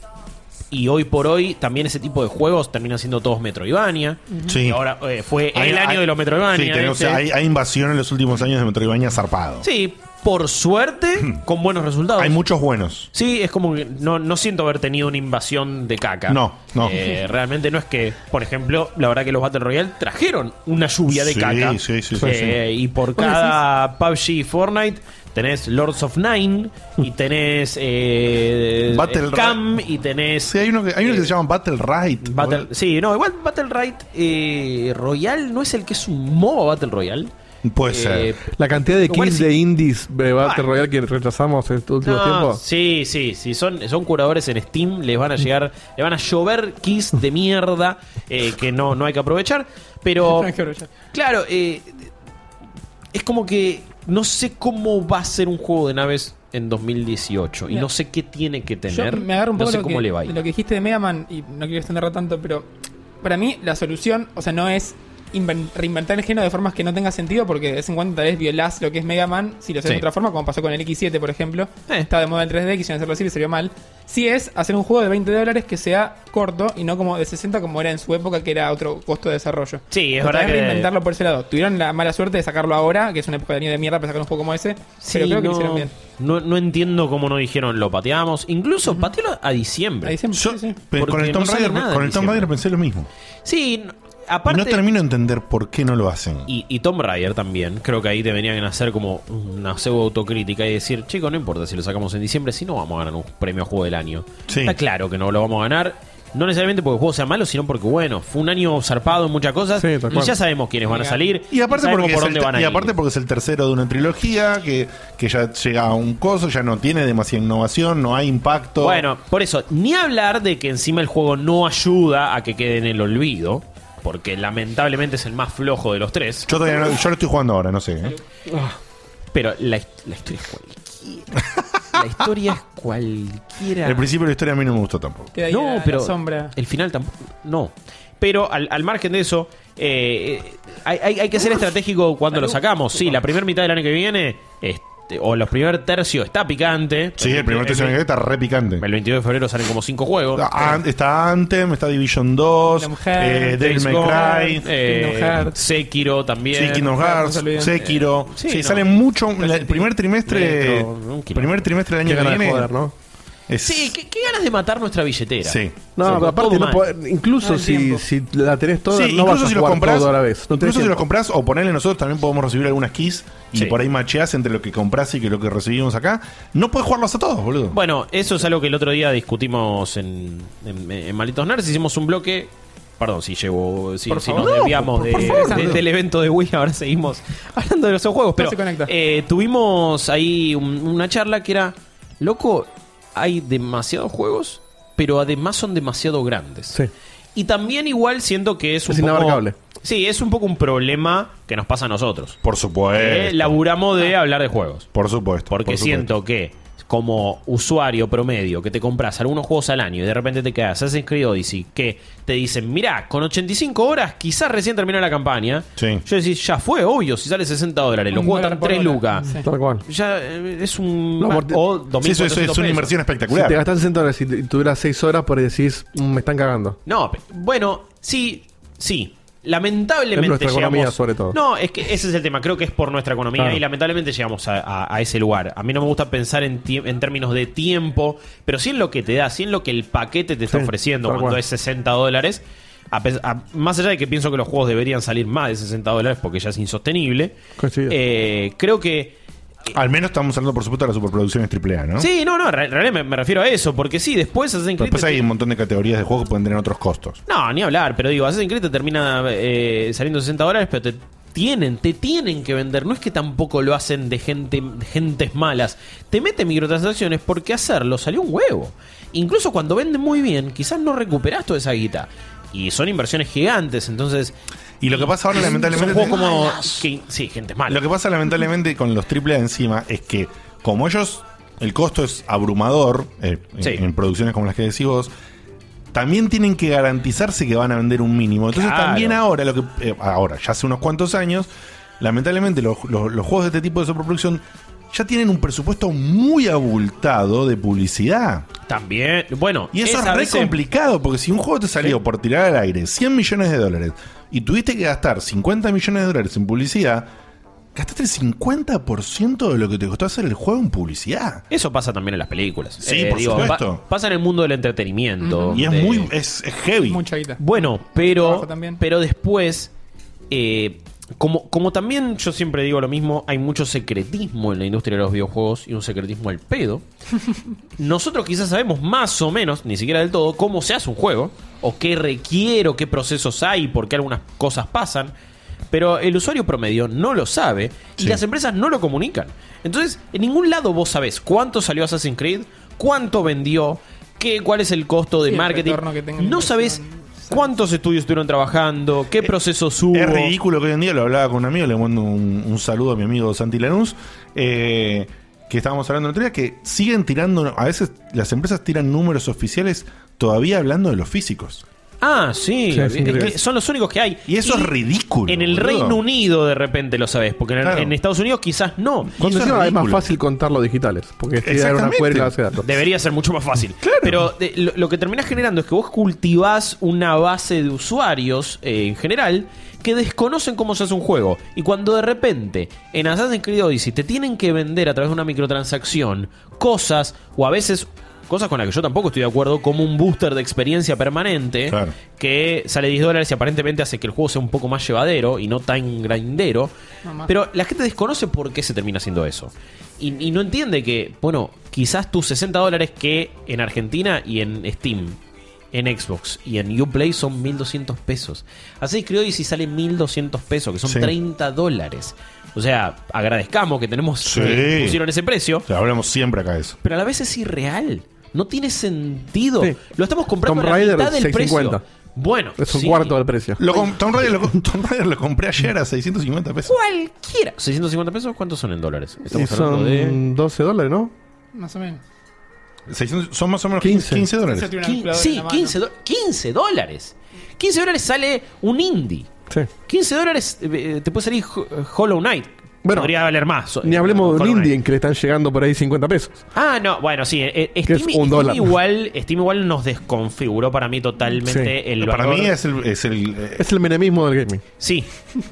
Y hoy por hoy también ese tipo de juegos terminan siendo todos Metroidvania. Sí. Y ahora eh, fue Hay- el año hay- de los Metroidvania. Sí, tenemos- este. hay, hay invasión en los últimos años de Metroidvania zarpado. Sí, por suerte, [laughs] con buenos resultados. Hay muchos buenos. Sí, es como que no, no siento haber tenido una invasión de caca. No, no. Eh, realmente no es que, por ejemplo, la verdad que los Battle Royale trajeron una lluvia de Sí, caca. sí, sí, sí, Eh, Y por cada PUBG y Fortnite tenés Lords of Nine y [laughs] tenés eh, Battle Cam y tenés... Sí, hay uno que, hay uno que se llama Battle Right. Battle, sí, no, igual Battle Right eh, Royale no es el que es un MOBA Battle Royale. Puede Eh, ser. La cantidad de Igual kills sí. de indies de Battle Ah. Royale que rechazamos estos últimos No, tiempos. Sí, sí, sí. Son, son curadores en Steam. Les van a llegar, le van a llover keys de [laughs] mierda eh, que no, no hay que aprovechar. Pero, [laughs] No hay que aprovechar. claro, eh, es como que no sé cómo va a ser un juego de naves en 2018 y no sé qué tiene que Yo tener. me agarro un no poco sé lo cómo que, le va a de ir. lo que dijiste de Mega Man y no quiero extenderlo tanto, pero para mí la solución, o sea, no es reinventar el género de formas que no tenga sentido porque de vez en cuando tal vez violás lo que es Mega Man si lo haces Sí. de otra forma, como pasó con el X7, por ejemplo. Eh. Estaba de moda el 3D, quisieron hacerlo así y salió mal. Si es hacer un juego de 20 dólares que sea corto y no como de 60 como era en su época, que era otro costo de desarrollo. Sí, es verdad que- reinventarlo por ese lado. Tuvieron la mala suerte de sacarlo ahora, que es una época de año de mierda para sacar un juego como ese, pero Sí, creo que no, lo hicieron bien. No, no entiendo cómo no dijeron lo pateamos. Incluso patealo a diciembre. Ahí siempre, Yo- sí, pero con el Tomb Raider, diciembre. Pensé lo mismo. Sí, aparte. no termino de entender por qué no lo hacen. Y, y Tomb Raider también, creo que ahí deberían hacer como una pseudo autocrítica y decir, chicos, no importa si lo sacamos en diciembre, si no vamos a ganar un premio a juego del año. Sí. Está claro que no lo vamos a ganar, no necesariamente porque el juego sea malo, sino porque, bueno, fue un año zarpado en muchas cosas Sí, tal y cual. ya sabemos quiénes van a salir Y aparte, porque por es el, dónde van a y ir. aparte porque es el tercero de una trilogía que, que ya llega a un coso, ya no tiene demasiada innovación, no hay impacto. Bueno, por eso, ni hablar de que encima el juego no ayuda a que quede en el olvido, porque lamentablemente es el más flojo de los tres. yo todavía no- yo lo estoy jugando ahora, no sé. ¿eh? Pero la, la historia es cualquiera. [laughs] La historia es cualquiera. El principio de la historia a mí no me gustó tampoco. Queda ahí No, la- la pero sombra. el final tampoco. No. Pero al, al margen de eso, eh, eh, hay, hay- hay que ser estratégico cuando lo sacamos. Sí, la primera mitad del año que viene, este, o los primer tercio, está picante. Sí, el primer tercio está re picante. El 22 de febrero salen como 5 juegos. Ah, Está Anthem, está Division 2, Kingdom Hearts, eh, Devil May Cry, eh. Sekiro también. sí, Kingdom Hearts. Sekiro. Eh, sí, sí, no. salen mucho. la- el primer trimestre. Metro, un quilombo. primer trimestre del año que ganas de viene. joder, ¿no? Es- Sí, qué, qué ganas de matar nuestra billetera. Sí. No, O sea, pero aparte, todo no mal. po- incluso el si, tiempo. si la tenés toda, Sí, no vas incluso a si lo jugar compras, todo a la vez. No tenés incluso si lo tiempo. compras o ponerle nosotros también podemos recibir algunas keys y Sí. por ahí macheás entre lo que compras y que lo que recibimos acá. No puedes jugarlos a todos, boludo. Bueno, eso es algo que el otro día discutimos en, en, en Malditos Nerds. Hicimos un bloque. Perdón, si llevo. Si, Por si favor. nos No, desviamos por- de- por favor. de- del evento de Wii, ahora seguimos hablando de los juegos. Pero se conecta. eh, tuvimos ahí un- una charla que era. Loco, hay demasiados juegos, pero además son demasiado grandes. Sí. Y también igual siento que es un Es poco. inabarcable. Sí, es un poco un problema que nos pasa a nosotros. Por supuesto. Eh, laburamos de hablar de juegos. Por supuesto. Porque por supuesto. siento que como usuario promedio que te compras algunos juegos al año y de repente te quedas Assassin's Creed Odyssey que te dicen, mirá, con 85 horas quizás recién terminó la campaña. Sí. Yo decís, ya fue, obvio, si sale 60 dólares, los juegos están por 3 hora. lucas. Sí. Tal cual. Ya eh, es un... No, porque- o Sí, eso, eso 2.400 es una pesos. inversión Si espectacular. te gastas 60 dólares y y te duras 6 horas, por ahí decís, "Mm, me están cagando. No, bueno, sí, sí. Lamentablemente llegamos- economía, sobre todo. No, es que ese es el tema. Creo que es por nuestra economía Claro. y lamentablemente llegamos a, a- a ese lugar. A mí no me gusta pensar en, en términos de tiempo, pero sí en lo que te da, sí en lo que el paquete te está Sí, ofreciendo cuando cual. es 60 dólares. A pes- a- más allá de que pienso que los juegos deberían salir más de 60 dólares porque ya es insostenible, eh, creo que Al menos estamos hablando, por supuesto, de las superproducciones AAA, ¿no? Sí, no, no, en realidad me, me refiero a eso, porque sí, después Assassin's Creed después te- hay un montón de categorías de juegos que pueden tener otros costos. No, ni hablar, pero digo, Assassin's Creed te termina eh, saliendo 60 dólares, pero te tienen, te tienen que vender. No es que tampoco lo hacen de gente, de gentes malas. Te meten microtransacciones porque hacerlo salió un huevo. Incluso cuando vende muy bien, quizás no recuperás toda esa guita. Y son inversiones gigantes, entonces. Y lo que pasa ahora, son lamentablemente. juegos como. que- sí, gente mala. Lo que pasa lamentablemente con los AAA encima es que como ellos el costo es abrumador eh, en- Sí. en, producciones como las que decís vos, también tienen que garantizarse que van a vender un mínimo. Entonces Claro. también ahora, lo que eh, ahora, ya hace unos cuantos años, lamentablemente los, los- los juegos de este tipo de superproducción ya tienen un presupuesto muy abultado de publicidad. También. Bueno, Y eso es re complicado, porque si un juego te salió por tirar al aire 100 millones de dólares y tuviste que gastar 50 millones de dólares en publicidad, gastaste el 50% de lo que te costó hacer el juego en publicidad. Eso pasa también en las películas. Eh, Sí, por supuesto. pa- pasa en el mundo del entretenimiento. Y es de- muy es, es heavy. Mucha guita. Bueno, pero, pero después, eh, como, como también yo siempre digo lo mismo, hay mucho secretismo en la industria de los videojuegos y un secretismo al pedo. [laughs] Nosotros quizás sabemos más o menos, ni siquiera del todo, cómo se hace un juego, o qué requiere, o qué procesos hay, por qué algunas cosas pasan. Pero el usuario promedio no lo sabe y Sí. las empresas no lo comunican. Entonces, en ningún lado vos sabés cuánto salió Assassin's Creed, cuánto vendió, qué, cuál es el costo de Sí, marketing. No sabés ¿Cuántos estudios estuvieron trabajando? ¿Qué procesos hubo? Es ridículo que hoy en día lo hablaba con un amigo, le mando un, un saludo a mi amigo Santi Lanús, eh, que estábamos hablando el otro día, que siguen tirando, a veces las empresas tiran números oficiales todavía hablando de los físicos. Ah, sí. Sí, es es increíble. que son los únicos que hay. Y eso es ridículo, En el boludo. Reino Unido de repente lo sabes, porque en, Claro. en Estados Unidos quizás no. Cuando eso es encima es más ridículo. fácil contar los digitales. Porque tirar una Exactamente. cuerda de datos. Debería ser mucho más fácil. Pero de- lo, lo que terminás generando es que vos cultivás una base de usuarios eh, en general que desconocen cómo se hace un juego. Y cuando de repente en Assassin's Creed Odyssey te tienen que vender a través de una microtransacción cosas, o a veces cosas con las que yo tampoco estoy de acuerdo, como un booster de experiencia permanente Claro. que sale 10 dólares y aparentemente hace que el juego sea un poco más llevadero y no tan grindero. Mamá. Pero la gente desconoce por qué se termina haciendo eso. Y, y no entiende que, bueno, quizás tus 60 dólares que en Argentina y en Steam, en Xbox y en Uplay son 1200 pesos. Así que Odyssey sale 1200 pesos, que son Sí. 30 dólares. O sea, agradezcamos que tenemos Sí. que pusieron ese precio, O sea, hablamos siempre acá de eso. pero a la vez es irreal. No tiene sentido. Sí. Lo estamos comprando Tomb a la Raider, mitad del 650. precio. Bueno, Es un sí. cuarto del precio. Lo com- Tomb, Raider, lo, [laughs] Tomb Raider lo compré ayer a 650 pesos. Cualquiera. 650 pesos, ¿cuántos son en dólares? Y Estamos hablando son de. 12 dólares, ¿no? Más o menos. 600 son más o menos 15. 15, dólares. Tiene una Qui- calculadora en Sí, la mano. 15, do- 15 dólares. 15 dólares sale un indie. Sí. 15 dólares eh, te puede salir Ho- Hollow Knight. Bueno, Podría valer más. Ni hablemos de un indie en que le están llegando por ahí 50 pesos. Ah, no, bueno, sí. eh, eh, Que es Steam, un Steam dólar. igual, Steam igual nos desconfiguró para mí totalmente Sí. el Para valor. mí es el. Es el eh, Es el menemismo del gaming. Sí,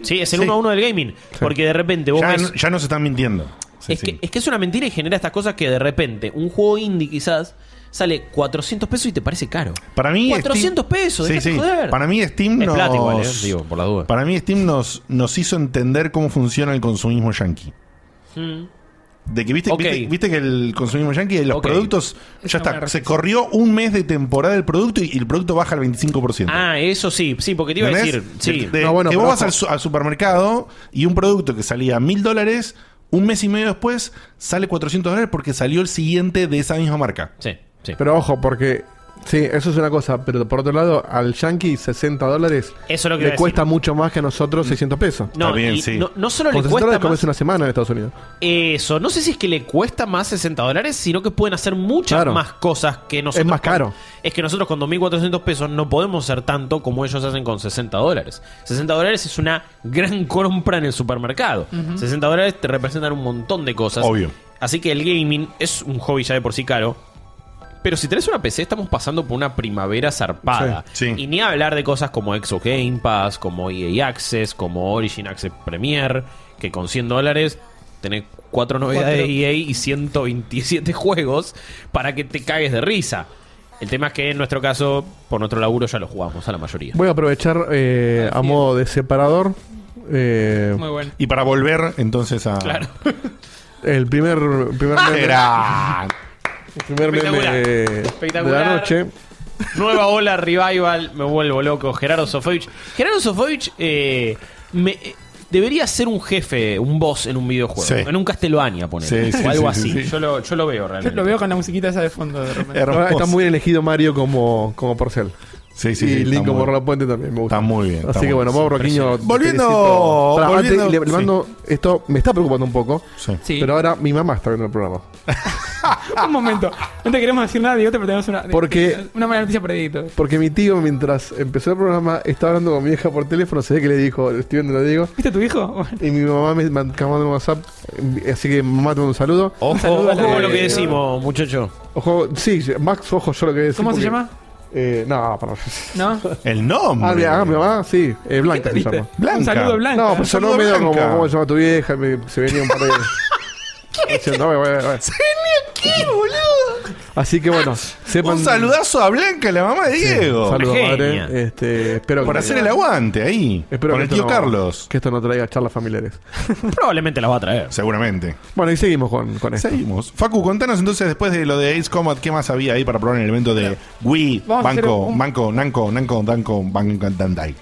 sí, es el Sí. uno a uno del gaming. Porque de repente vos ya, ves- no- ya no se están mintiendo. Sí, es, sí. Que, es que es una mentira y genera estas cosas que de repente un juego indie quizás sale 400 pesos y te parece caro. Para mí 400 Steam- pesos, Sí, joder. Para mí Steam Es nos... plata igual, eh, digo, por la duda. Para mí Steam nos, nos hizo entender cómo funciona el consumismo yankee. Mm. De que viste, Ok. viste, viste que el consumismo yankee, los productos, Es ya está, se corrió un mes de temporada del producto y, y el producto baja al 25%. Ah, eso sí, sí, porque te iba a decir, sí. De- No, bueno, que vos vas al, su- al supermercado y un producto que salía mil dólares, un mes y medio después sale 400 dólares porque salió el siguiente de esa misma marca. Sí, sí. Pero ojo, porque. Sí, eso es una cosa. Pero por otro lado, al yankee 60 dólares Eso es lo que le cuesta decir. mucho más que a nosotros 600 pesos. no, bien, y sí. no, no solo Con le 60 cuesta dólares más una semana en Estados Unidos. eso, no sé si es que le cuesta más 60 dólares, sino que pueden hacer muchas Claro. más cosas que nosotros. Es más con- caro. es que nosotros con 2.400 pesos no podemos hacer tanto como ellos hacen con 60 dólares. 60 dólares es una gran [laughs] compra en el supermercado. 60 dólares te representan un montón de cosas. Obvio. Así que el gaming es un hobby ya de por sí caro. Pero si tenés una PC, estamos pasando por una primavera zarpada. Sí, sí. Y ni hablar de cosas como Xbox Game Pass, como EA Access, como Origin Access Premier, que con 100 dólares tenés cuatro novedades Cuatro. de EA y 127 [laughs] juegos para que te cagues de risa. El tema es que en nuestro caso, por nuestro laburo, ya lo jugamos a la mayoría. Voy a aprovechar eh, a modo de separador. eh, Muy bueno. Y para volver entonces a... Claro. [laughs] el primer, primer Gran. [laughs] el primer meme Espectacular. de Espectacular. la noche. Nueva ola, revival, me vuelvo loco. Gerardo Sofovich. Gerardo Sofovich eh, me- eh, debería ser un jefe, un boss en un videojuego. Sí. En un Castlevania. Sí, sí, o algo sí, así. sí, sí. Yo, lo, yo lo veo Yo realmente. lo veo con la musiquita esa de fondo de repente. Hermoso. Ahora está muy elegido Mario como, como Porcel. Sí, sí, y sí, como muy- Rola Puente también me gusta. Está muy bien, Así que bueno. Pablo Roquiño. Volviendo-. Pará, antes volviendo- le, le mando. Esto me está preocupando un poco. Pero ahora mi mamá está viendo el programa. [laughs] Un momento. No te queremos decir nada, Diego, pero tenemos una, Porque- una mala noticia para Dieguito. Porque mi tío, mientras empezó el programa, estaba hablando con mi hija por teléfono. Se ve que le dijo, estoy viendo lo digo. ¿Viste a tu hijo? Bueno, Y mi mamá me me acaba de mandar un WhatsApp. Así que mamá te mando un saludo. Ojo, la- ojo lo que decimos, muchacho. Ojo, sí, Max, ojo, yo lo que decir. ¿Cómo se llama? Eh, no, para. ¿No? [laughs] El nombre. Ah, mi, ah, mi mamá, sí. Eh, Blanca se llama. Blanca. Un saludo Blanca. No, pues sonó medio como cómo se llama tu vieja. me- se venía un par de. Diciendo. [laughs] ¿Qué, boludo? Así que bueno, sepan. Un saludazo a Blanca, la mamá de Diego. Saludos, Una madre. Este, espero Por que- hacer el aguante ahí. Espero que el esto tío no- Carlos. Que esto no traiga charlas familiares. [laughs] Probablemente la va a traer. Seguramente. Bueno, y seguimos con, con esto. Seguimos. Facu, contanos entonces después de lo de Ace Combat, ¿qué más había ahí para probar en el evento de Wii, Vamos a hacer Banco, un- Banco, Nanco, Nanco, Danco, Banco, Dandai?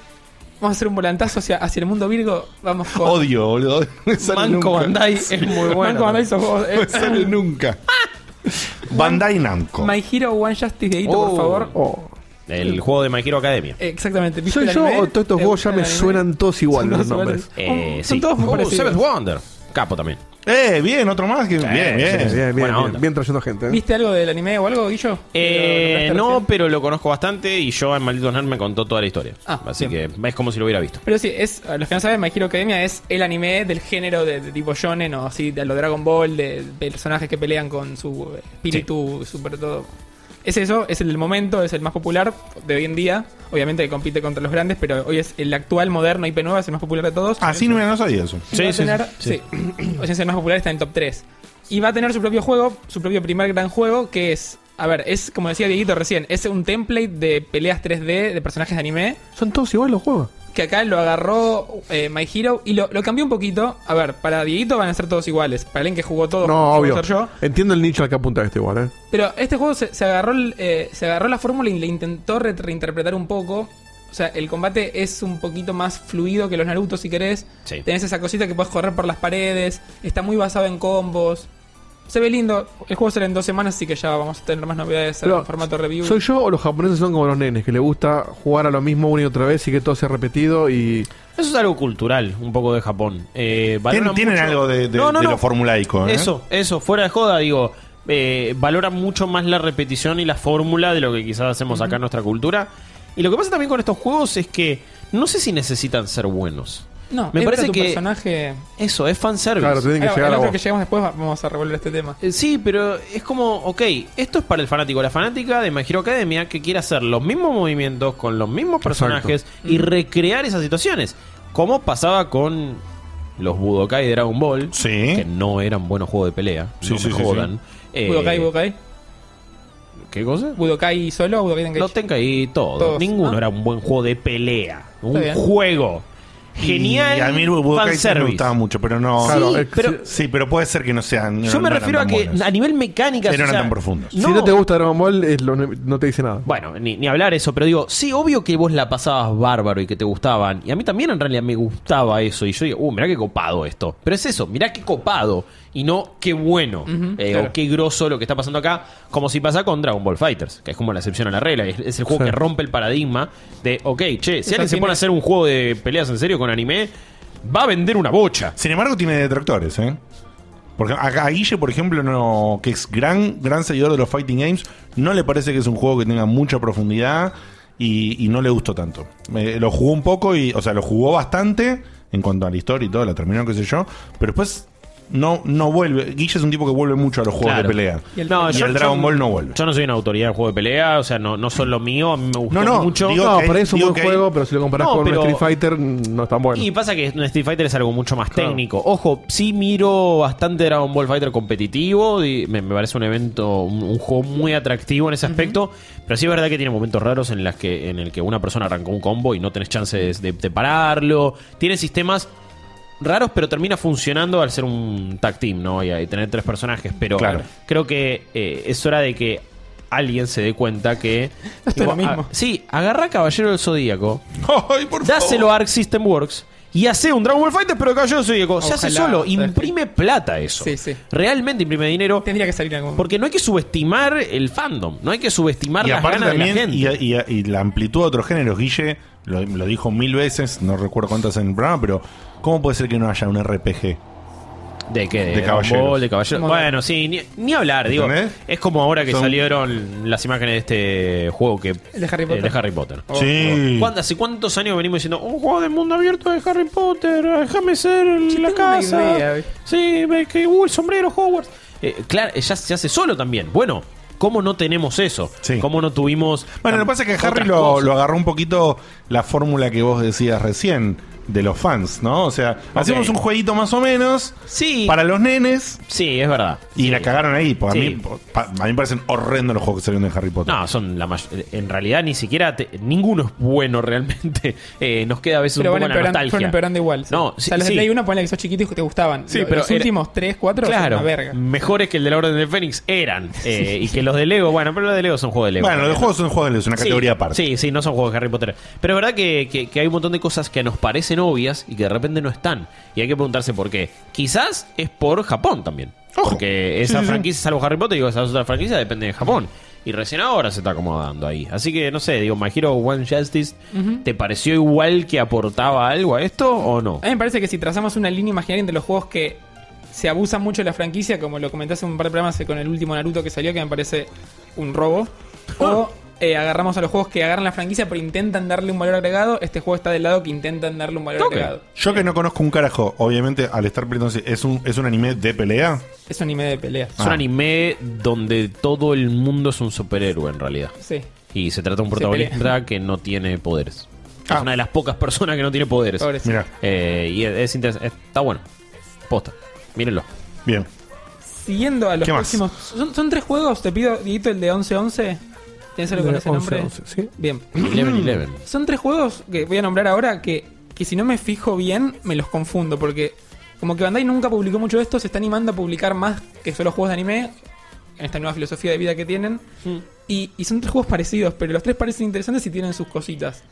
Vamos a hacer un volantazo hacia, hacia el mundo Virgo. Vamos con. Odio, boludo. [laughs] No me sale Manco nunca. Bandai es muy bueno. Manco Bandai sos vos, No eh. me sale nunca. [laughs] Bandai Namco. My Hero One Justice Dieguito, Oh. por favor. Oh, el juego de My Hero Academia. Exactamente. ¿viste ¿Soy el yo anime? o todos estos ¿Te juegos ya gusta me el anime? suenan todos igual Son los todos nombres? iguales. Eh, son sí. todos muy Oh, parecidos. Seventh Wonder. Capo también. Eh, bien, otro más. Que, bien, bien. Bien, bien, Buena bien, onda. bien trayendo gente. ¿eh? ¿Viste algo del anime o algo, Guillo? Eh, ¿Lo no, pero lo conozco bastante y yo en Malditos Nerd me contó toda la historia. Ah, Así bien. que es como si lo hubiera visto. Pero sí, es, a los que no saben, My Hero Academia es el anime del género de, de tipo shonen o así, de lo Dragon Ball, de personajes que pelean con su espíritu super todo. Es eso, es el del momento, es el más popular de hoy en día. Obviamente que compite contra los grandes, pero hoy es el actual, moderno, IP nueva, es el más popular de todos. Ah, sí, no, no sabía eso. Y va a Sí, sí, tener, sí, sí. [clears throat] Hoy es el más popular, está en top 3. Y va a tener su propio juego, su propio primer gran juego, que es. A ver, es como decía Dieguito recién, es un template de peleas 3D de personajes de anime Son todos iguales los juegos. que acá lo agarró eh, My Hero y lo, lo cambió un poquito. A ver, para Dieguito van a ser todos iguales. Para alguien que jugó todo, No, obvio. ser yo. Entiendo el nicho al que apunta este igual, ¿eh? Pero este juego se, se agarró el, eh, se agarró la fórmula y le intentó re- reinterpretar un poco. O sea, el combate es un poquito más fluido que los Naruto si querés. Sí. Tenés esa cosita que puedes correr por las paredes. Está muy basado en combos. Se ve lindo. El juego sale en dos semanas, así que ya vamos a tener más novedades Pero, en formato review. ¿Soy yo o los japoneses son como los nenes que les gusta jugar a lo mismo una y otra vez y que todo sea repetido y Eso es algo cultural, un poco de Japón. Eh, Tienen, algo de, de- No, no, de no. lo formulaico. ¿eh? Eso, eso, fuera de joda, digo, eh, valoran mucho más la repetición y la fórmula de lo que quizás hacemos acá en nuestra cultura. Y lo que pasa también con estos juegos es que no sé si necesitan ser buenos. No, me es parece que- personaje. Eso, es fanservice. claro, tienen que Ahora, llegar a vos. que llegamos después va- vamos a revolver este tema. Eh, Sí, pero es como, ok, esto es para el fanático, la fanática de My Hero Academia que quiere hacer los mismos movimientos con los mismos personajes y recrear esas situaciones. Como pasaba con los Budokai de Dragon Ball, Sí. que no eran buenos juegos de pelea, Sí, no sí, me sí, jodan. Eh, Budokai, Budokai. ¿Qué cosa? Budokai solo o Budokai Tenkaichi. No tenga ahí todo. Todos. Ninguno Ah. era un buen juego de pelea. Un bien. juego. Genial. Y a mí Budokai me gustaba mucho, pero no. Claro, Sí, es- pero- si, Sí, pero puede ser que no sean. Yo no- me no refiero a que buenos. a nivel mecánica. No eran tan profundos. si no te gusta Dragon Ball, es lo- no te dice nada. Bueno, ni, ni hablar eso, pero digo, sí, obvio que vos la pasabas bárbaro y que te gustaban. Y a mí también en realidad me gustaba eso. Y yo digo, uh, mirá qué copado esto. Pero es eso, mirá qué copado. Y no qué bueno. Eh, claro. O qué grosso lo que está pasando acá. Como si pasa con Dragon Ball Fighters, que es como la excepción a la regla. Es, es el juego Sí. que rompe el paradigma de, ok, che, si alguien se pone a hacer un juego de peleas en serio con anime, va a vender una bocha. Sin embargo, tiene detractores, ¿eh? Porque a, a Guille, por ejemplo, no, que es gran, gran seguidor de los Fighting Games, no le parece que es un juego que tenga mucha profundidad y, y no le gustó tanto. Eh, lo jugó un poco y, o sea, lo jugó bastante en cuanto a la historia y todo, la terminó, qué sé yo, pero después no, no vuelve. Guille es un tipo que vuelve mucho a los juegos Claro. de pelea. Y el- No, y yo- el Dragon yo- Ball no vuelve. Yo no soy una autoridad en juego de pelea, o sea, no, no son lo mío. A mí me gustó No, no, mucho. digo- no, que- ahí es un digo buen que juego, pero si lo comparás No, con pero- un Street Fighter, no es tan bueno. Y pasa que un Street Fighter es algo mucho más Claro. técnico. Ojo, sí miro bastante Dragon Ball Fighter competitivo. y me, me parece un evento, un, un juego muy atractivo en ese aspecto. Pero sí es verdad que tiene momentos raros en, las que, en el que una persona arrancó un combo y no tenés chance de, de- de pararlo. Tiene sistemas raros, pero termina funcionando al ser un tag team, ¿no? Y, y tener tres personajes. Pero Claro. creo que eh, es hora de que alguien se dé cuenta que. [laughs] Esto es lo a- mismo. sí, agarra a Caballero del Zodíaco. [laughs] Ay, por Dáselo favor. a Arc System Works y hace un Dragon Ball Fighter, pero Caballero del Zodíaco. Se hace solo, imprime plata eso. Sí, sí. Realmente imprime dinero. Tendría que salir algún Porque no hay que subestimar el fandom, no hay que subestimar Y las aparte ganas de la gente. y, y- y la amplitud de otros géneros, Guille lo, lo dijo mil veces, no recuerdo cuántas en el programa, pero ¿cómo puede ser que no haya un RPG? ¿De qué? de Dragon caballeros. Ball, de caballeros. Bueno, sí, ni, ni hablar, digo. ¿Entendés? Es como ahora que Son- salieron las imágenes de este juego que. El de Harry eh, Potter. de Harry Potter. sí. ¿Cuándo- ¿Hace cuántos años venimos diciendo un juego de mundo abierto de Harry Potter? Déjame ser la casa. idea, sí, ve que uh, el sombrero Hogwarts. Eh, claro, ya se hace solo también. Bueno, ¿cómo no tenemos eso? Sí. ¿Cómo no tuvimos. Bueno, lo que pasa es que Harry lo, lo agarró un poquito la fórmula que vos decías recién de los fans, ¿no? O sea, hacemos un jueguito más o menos Sí. para los nenes Sí, es verdad. y Sí. la cagaron ahí. Porque Sí. a, mí, pa- a mí me parecen horrendos los juegos que salieron de Harry Potter. No, son la may- En realidad, ni siquiera. te- ninguno es bueno realmente. [laughs] Eh, nos queda a veces Pero un van poco la empeorando, nostalgia. fueron empeorando igual. sí. No, o sí, sea, los sí. de Play 1 ponle que sos chiquito y te gustaban. Sí, Los- pero los era- últimos 3, 4 Claro, una verga. mejores que el de la Orden del Fénix eran. [laughs] eh, y que los de Lego, bueno, pero los de Lego son juegos de Lego. bueno, los juegos son juegos de es una Sí, categoría aparte. Sí, sí, no son juegos de Harry Potter. Pero es verdad que, que- que hay un montón de cosas que nos parecen obvias y que de repente no están. Y hay que preguntarse por qué. Quizás es por Japón también. Ojo. Porque esa Sí, franquicia, salvo Harry Potter, digo, esas otras franquicias dependen de Japón. Y recién ahora se está acomodando ahí. Así que no sé, digo, My Hero One Justice, ¿te pareció igual que aportaba algo a esto o no? A mí me parece que si trazamos una línea imaginaria entre los juegos que se abusan mucho de la franquicia, como lo comenté hace un par de programas con el último Naruto que salió, que me parece un robo, o [laughs] eh, agarramos a los juegos que agarran la franquicia pero intentan darle un valor agregado, este juego está del lado que intentan darle un valor Ok. agregado. Yo que no conozco un carajo, obviamente al estar peleando, ¿es un, ¿es un anime de pelea? Es un anime de pelea. Es un Ah. anime donde todo el mundo es un superhéroe en realidad. Sí. Y se trata de un protagonista que no tiene poderes. Ah. Es una de las pocas personas que no tiene poderes. Mira, Eh, y es, es interesante. Está bueno. Posta. Mírenlo. bien. Siguiendo a los ¿Qué más? próximos. Son, son tres juegos, te pido, Dieguito, el de 11-11. ¿Tienes algo con De ese 11, nombre? 11, sí. Bien. [clears throat] Eleven Eleven. Son tres juegos que voy a nombrar ahora que, que si no me fijo bien, me los confundo. Porque como que Bandai nunca publicó mucho de esto, se está animando a publicar más que solo juegos de anime. En esta nueva filosofía de vida que tienen. Y, y son tres juegos parecidos, pero los tres parecen interesantes y tienen sus cositas.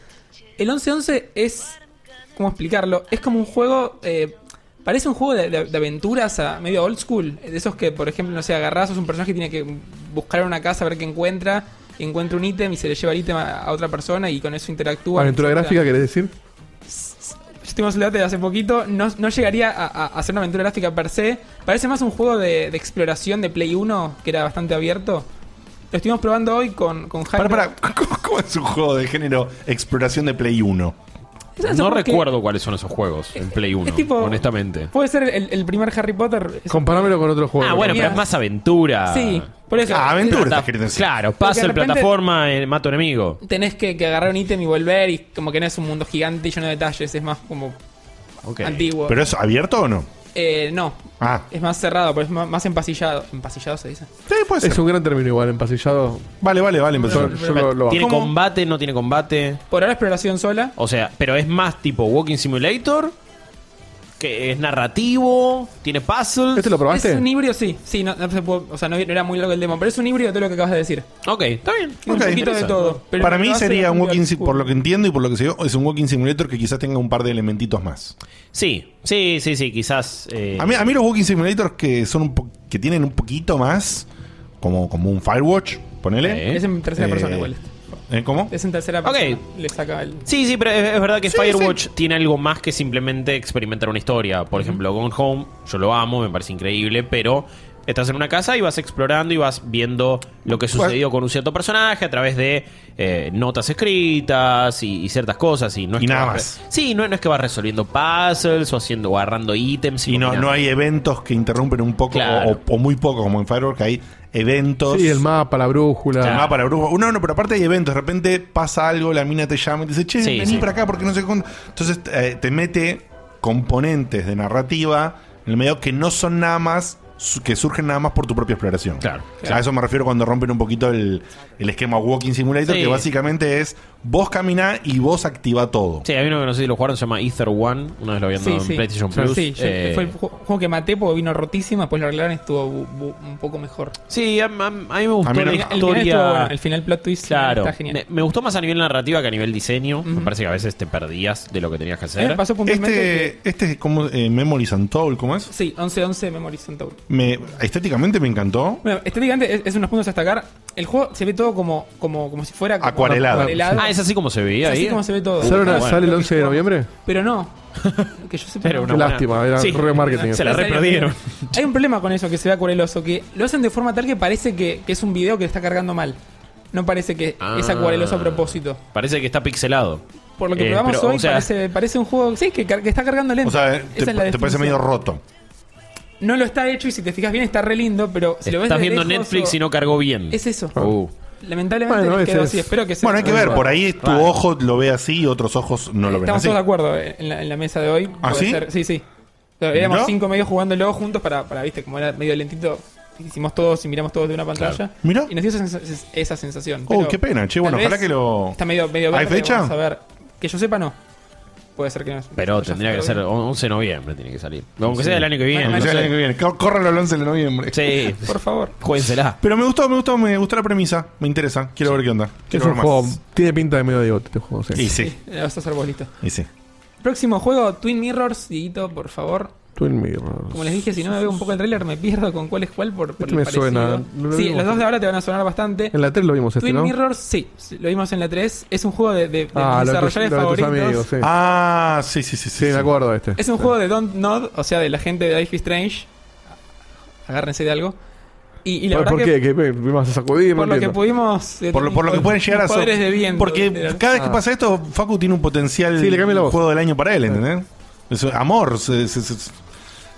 El 11-11 es. ¿Cómo explicarlo? Es como un juego. eh, parece un juego de, de- de aventuras a medio old school. De esos que, por ejemplo, no sé, agarrás, sos un personaje que tiene que buscar en una casa a ver qué encuentra. Encuentra un ítem y se le lleva el ítem a, a otra persona y con eso interactúa. Aventura etcétera. gráfica, ¿querés decir? Estuvimos el debate de hace poquito. No, no llegaría a, a- a hacer una aventura gráfica per se. Parece más un juego de, de exploración de Play 1, que era bastante abierto. Lo estuvimos probando hoy con, con Jaime. Para, para, [laughs] ¿cómo, cómo es un juego de género exploración de Play 1? No recuerdo cuáles son esos juegos en Play 1, es tipo- honestamente. Puede ser el, el primer Harry Potter. Es- Comparámelo con otro juego. Ah, bueno, pero es más aventura. Sí, por eso. Ah, aventura. Plata- queriendo decir. Claro, Porque de el repente- plataforma, eh, mato enemigo. Tenés que, que agarrar un ítem y volver y como que no es un mundo gigante y lleno de detalles. Es más como Ok. antiguo. ¿Pero es abierto o no? Eh, no, Ah, es más cerrado, pero es más, más empasillado. ¿Empasillado se dice? sí, puede ser. Es un gran término igual, empasillado. Vale, vale, vale. empezó. Yo, yo lo, lo ¿Tiene combate? ¿No tiene combate? Por ahora exploración sola. O sea, pero es más tipo Walking Simulator. Que es narrativo. Tiene puzzles. ¿Este lo probaste? Es un híbrido, sí. Sí, no, no se puede- o sea, no, era muy largo el demo, pero es un híbrido de todo lo que acabas de decir. Ok, está bien. Ok, un poquito de todo. pero Para lo mí hace sería es un walking sim- por lo que entiendo y por lo que sé yo, es un walking simulator que quizás tenga un par de elementitos más. Sí, sí, sí, sí, quizás. eh, A mí, a mí los walking simulators que son un po- que tienen un poquito más como, como un Firewatch, ponele. Es en tercera Eh, persona igual. ¿Eh, ¿Cómo? Es en tercera Ok. persona. Le saca el. Sí, sí, pero es, es verdad que Sí, Firewatch tiene algo más que simplemente experimentar una historia. Por ejemplo, Gone Home, yo lo amo, me parece increíble, pero estás en una casa y vas explorando y vas viendo lo que sucedió con un cierto personaje a través de eh, notas escritas y, y ciertas cosas. Y, no es Y que nada vas más. Sí, no, no es que vas resolviendo puzzles o haciendo o agarrando ítems. Y no, no hay eventos que interrumpen un poco Claro. o, o muy poco, como en Firewatch, que hay eventos. Sí, el mapa, la brújula. El mapa, la bruja. No, no, pero aparte hay eventos. De repente pasa algo, la mina te llama y te dice, che, Sí, vení sí. para acá porque no sé cuándo. Entonces eh, te mete componentes de narrativa en el medio que no son nada más que surgen nada más por tu propia exploración. Claro, A eso me refiero cuando rompen un poquito el, el esquema Walking Simulator, Sí. que básicamente es vos caminá y vos activa todo. Sí, hay uno que no sé si lo jugaron, se llama Ether One. Una vez lo Sí, en sí. PlayStation Plus. sí, yo- Eh, fue el ju- juego que maté porque vino rotísimo, después lo arreglaron y estuvo bu- bu- un poco mejor. sí, a, a- a mí me gustó A mí no- la el El final, historia. estuvo bueno, el final plot twist Claro, está genial. me, me gustó más a nivel narrativa que a nivel diseño. Me parece que a veces te perdías de lo que tenías que hacer. me pasó puntualmente Este, este es como eh, Memories Untold, ¿cómo es? Sí, 11-11 Memories Untold. Me, estéticamente me encantó. Bueno, estéticamente es, es unos puntos a destacar. El juego se ve todo como, como, como si fuera como Acuarelado. Ah, es así como se veía Es ahí. así como se ve todo. ¿Sale, bueno. sale el 11 de noviembre? Pero no. [laughs] que yo sepa. Era no. una Qué buena- lástima, era Sí. remarketing. Se la reperdieron. Hay un problema con eso que se ve acuareloso, que lo hacen de forma tal que parece que, que es un video que está cargando mal. No parece que Ah. es acuareloso a propósito. Parece que está pixelado. Por lo que Eh, probamos pero, hoy, o sea- parece, parece un juego sí, que, car- que está cargando lento. O sea, Esa te, es la te parece definición. medio roto. No lo está hecho y si te fijas bien está re lindo, pero si lo ves Estás viendo lejos Netflix o- y no cargó bien. Es eso. Uh. Lamentablemente Bueno, quedó así. es- Espero que sea. Bueno, hay que ver, por ahí tu Claro. ojo lo ve así y otros ojos no lo ven Estamos así. todos de acuerdo eh, en la, en la mesa de hoy. ¿Ah, Puede sí? ser- sí, sí. Pero éramos ¿No? cinco medios jugándolo juntos para, para, viste, como era medio lentito. Hicimos todos y miramos todos de una pantalla. Mira. Y nos dio esa, sens- esa sensación. Oh, Pero qué pena, che. Bueno, ojalá que lo. Está medio, medio ¿Hay fecha? Vamos a ver. Que yo sepa, no. Puede ser que no. Pero tendría que ser bien. 11 de noviembre, tiene que salir. Aunque sea el año que viene. Bueno, no Que sea el sé. año que viene. Córralo el 11 de noviembre. Sí, [laughs] Por favor. juéguensela. Pero me gustó, me gustó, me gustó la premisa. Me interesa. Quiero ver qué onda. Quiero ver más. juego, tiene pinta de medio de este juego. sí. Y sí, [laughs] vas a hacer vos listo. y sí. Próximo juego, Twin Mirrors. Dieguito, por favor. Twin Mirror. Como les dije, si no me veo un poco el trailer, me pierdo con cuál es cuál por, por Este el me parecido. suena, lo sí, los dos de ahora te van a sonar bastante. En la 3 lo vimos este, Twin ¿no? Mirrors, sí, sí, lo vimos en la 3. Es un juego de, de, de Ah, mis desarrolladores de favoritos. amigos, sí. Ah, sí, sí, sí. Sí, me acuerdo de este. Es un juego de Don't Nod, o sea, de la gente de Life is Strange. Agárrense de algo. Y, y la ¿Por, verdad por que qué? ¿Qué me vas a sacudir? Por lo que pudimos... eh, Por lo, por lo que pueden llegar a ser. de viento. Porque cada vez que Ah. pasa esto, Facu tiene un potencial Sí, le juego del año para él, ¿entendés? Es amor, se,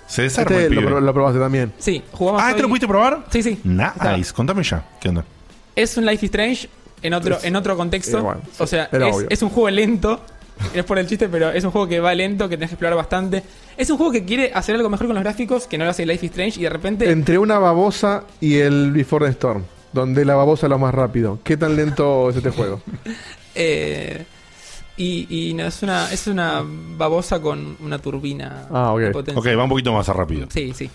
se, desarma Este el lo, pibe. pro- lo probaste también. Sí, jugamos Ah, ¿este lo hoy- pudiste probar? Sí, sí. Nice, contame ya. ¿Qué onda? Es un Life is Strange en otro, en otro contexto. Eh, bueno, o sea, era es, obvio. es un juego lento. [laughs] Es por el chiste, pero es un juego que va lento, que tenés que explorar bastante. Es un juego que quiere hacer algo mejor con los gráficos, que no lo hace Life is Strange, y de repente. Entre una babosa y el Before the Storm, donde la babosa es lo más rápido. ¿Qué tan lento es este juego? [laughs] eh, y y no, es una es una babosa con una turbina. Ah, ok. de potencia. Ok, va un poquito más rápido. Sí, sí.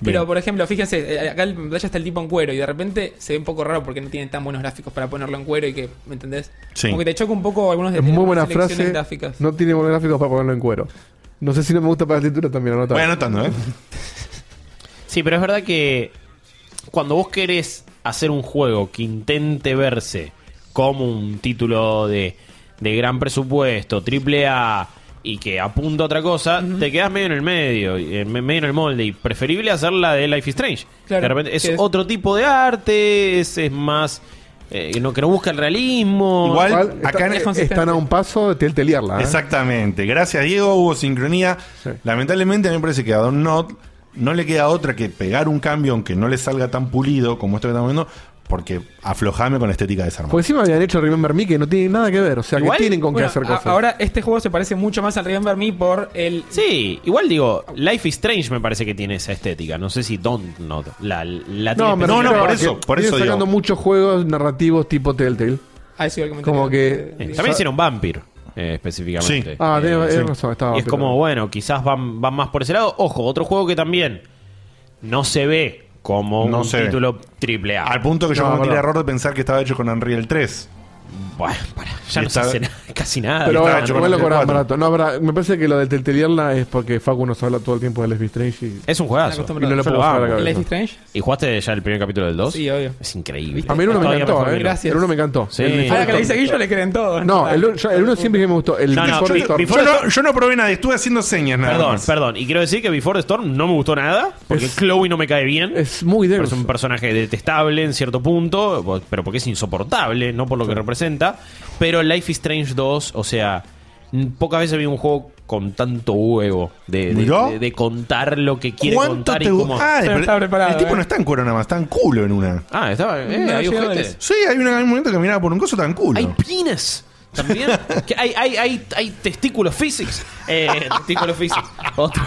Bien. Pero por ejemplo, fíjense, eh, acá en pantalla está el tipo en cuero y de repente se ve un poco raro porque no tiene tan buenos gráficos para ponerlo en cuero y que, ¿me entendés? Sí. Como que te choca un poco algunos de Es muy buena selecciones frase. gráficas. No tiene buenos gráficos para ponerlo en cuero. No sé si no me gusta para la escritura también, anota. Voy anotando, ¿eh? [laughs] Sí, pero es verdad que cuando vos querés hacer un juego que intente verse como un título de, de gran presupuesto, triple A, y que apunta a otra cosa, te quedas medio en el medio, y en- medio en el molde, y preferible hacerla de Life is Strange. Claro, de repente es otro tipo de arte, es, es más... eh, no, que no busca el realismo. Igual, Igual, acá está- es consistente. están a un paso de teltelearla. ¿eh? Exactamente. Gracias, Diego. Hubo sincronía. Sí. Lamentablemente, a mí me parece que a Don Not no le queda otra que pegar un cambio, aunque no le salga tan pulido como esto que estamos viendo, porque aflojame con la estética de esa Porque encima habían hecho Remember Me que no tiene nada que ver. O sea, Igual, que tienen con Bueno, qué hacer cosas. Ahora este juego se parece mucho más al Remember Me por el... Sí, igual digo, Life is Strange me parece que tiene esa estética. No sé si Don't Not la, la no, tiene me no, refiero por eso, que por eso digo. sacando muchos juegos narrativos tipo Telltale. Ah, eso iba. Como que- Eh. También hicieron Vampire, eh, específicamente. Sí. Ah, Eh, tiene sí. razón, estaba y es pero- como, bueno, quizás van, van más por ese lado. Ojo, otro juego que también no se ve como No un título triple A. Al punto que yo No, cometí el error de pensar que estaba hecho con Unreal 3. Bueno, para, ya Y no se hace na- casi nada. Pero estaba bueno, lo 4. barato. No, habrá- me parece que lo de teltelearla es porque Facu nos habla todo el tiempo de Life is Strange y... Es un juegazo. Y no puedo lo amo. cabeza. ¿Life is Strange? ¿Y jugaste ya el primer capítulo del 2? Sí, obvio. Es increíble. A mí el uno me encantó, ¿eh? que el uno. Gracias. El uno me encantó. Sí. El Ahora que le dice. Guillo le creen todo. No, el, uno- yo- el uno siempre que me gustó. El No, no, Before Storm. Before- Yo no, yo no probé nada, estuve haciendo señas nada Perdón, más. perdón. Y quiero decir que Before the Storm no me gustó nada. Porque Es- Chloe no me cae bien. Es muy denso. es un personaje detestable en cierto punto, pero porque es insoportable, no por lo que representa. Pero Life is Strange 2, o sea, pocas veces vi un juego con tanto huevo de, de- de- de contar lo que quiere ¿Cuánto contar y te cómo. Ah, Pero está preparado, El tipo eh. no está en cuero nada más, está en culo en una. Ah, estaba. Eh, No, hay. Sí, hay, una- hay un momento que miraba por un coso tan culo. Hay penis. También Que hay, hay, hay, hay testículos physics. Eh, testículos physics. [laughs] Otro,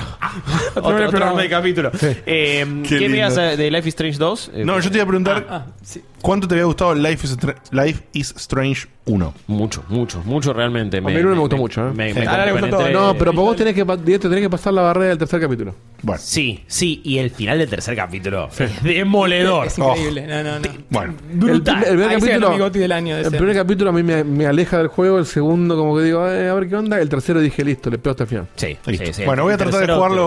otro, otro programa. nombre de capítulo. Eh, ¿Qué, me lindo. ibas a- de Life is Strange 2? Eh, No, yo te iba a preguntar Ah, sí. cuánto te había gustado Life is, Life is Strange 1. Mucho, mucho, mucho realmente. A mí el uno me gustó mucho, ¿eh? Me, Sí. me Ahora le gustó compenetré. todo. No, pero vos tenés que, pa- te tenés que pasar la barrera del tercer capítulo. Bueno, Sí, sí, y el final del tercer capítulo es demoledor. Es increíble. No, no, no. bueno. El, Brutal. el primer Ahí se ganó capítulo, del año de el ese. primer capítulo a mí me, me aleja del juego. El segundo, como que digo, eh, a ver qué onda. El tercero dije, listo, le hasta el final. Sí, Listo. sí, sí. bueno, voy a tratar de tercero jugarlo.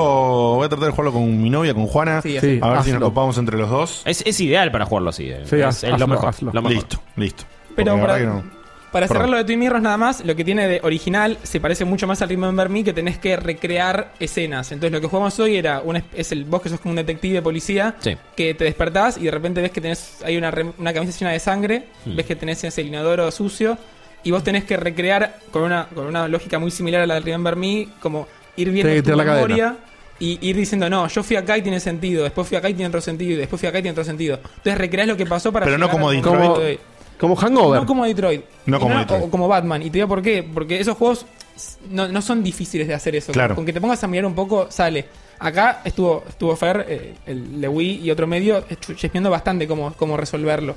Voy a tratar de jugarlo con mi novia, con Juana. Sí, Sí, a ver si nos hazlo. copamos entre los dos. Es, es ideal para jugarlo así. eh. Sí, es, haz- es lo mejor. hazlo. lo mejor. Listo, listo. Pero Porque la para, verdad que no. para cerrar lo de Twin Mirrors nada más, lo que tiene de original se parece mucho más al Remember Me que tenés que recrear escenas. Entonces lo que jugamos hoy era un, es- es el vos que sos como un detective policía Sí. que te despertás y de repente ves que tenés hay una, una camisa llena de sangre, Hmm. ves que tenés ese inodoro sucio y vos tenés que recrear con una, con una lógica muy similar a la de Remember Me, como ir viendo tu la memoria y ir diciendo, no, yo fui acá y tiene sentido, después fui acá y tiene otro sentido, y después fui acá y tiene otro sentido. Entonces recreás lo que pasó para Pero no como Detroit. Como, de hoy. como Hangover. No como Detroit. No como Detroit. O como Batman. Y te digo por qué. Porque esos juegos no, no son difíciles de hacer eso. Claro. Con que te pongas a mirar un poco, sale. Acá estuvo, estuvo Fer, eh, el de Wii y otro medio, chispeando bastante cómo, cómo resolverlo.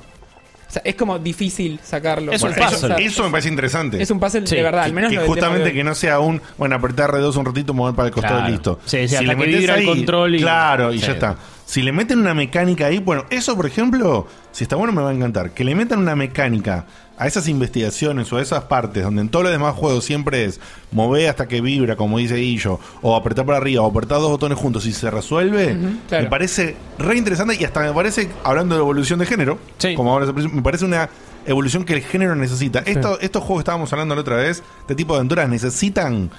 O sea, es como difícil sacarlo. Es Bueno, un eso- puzzle. Eso me parece interesante. es un puzzle Sí, de verdad, al menos que lo justamente que no sea un, bueno, apretar R2 un ratito, mover para el costado Claro. y listo. Sí, sí, hasta le vibra el control y- Claro, y Sí. ya está. Si le meten una mecánica ahí, bueno, eso por ejemplo, si está bueno me va a encantar. Que le metan una mecánica a esas investigaciones o a esas partes donde en todos los demás juegos siempre es mover hasta que vibra, como dice Guillo, o apretar para arriba, o apretar dos botones juntos y se resuelve, claro. me parece re interesante y hasta me parece, hablando de evolución de género, Sí. como ahora me parece una evolución que el género necesita. Esto- estos juegos que estábamos hablando la otra vez, de tipo de aventuras, necesitan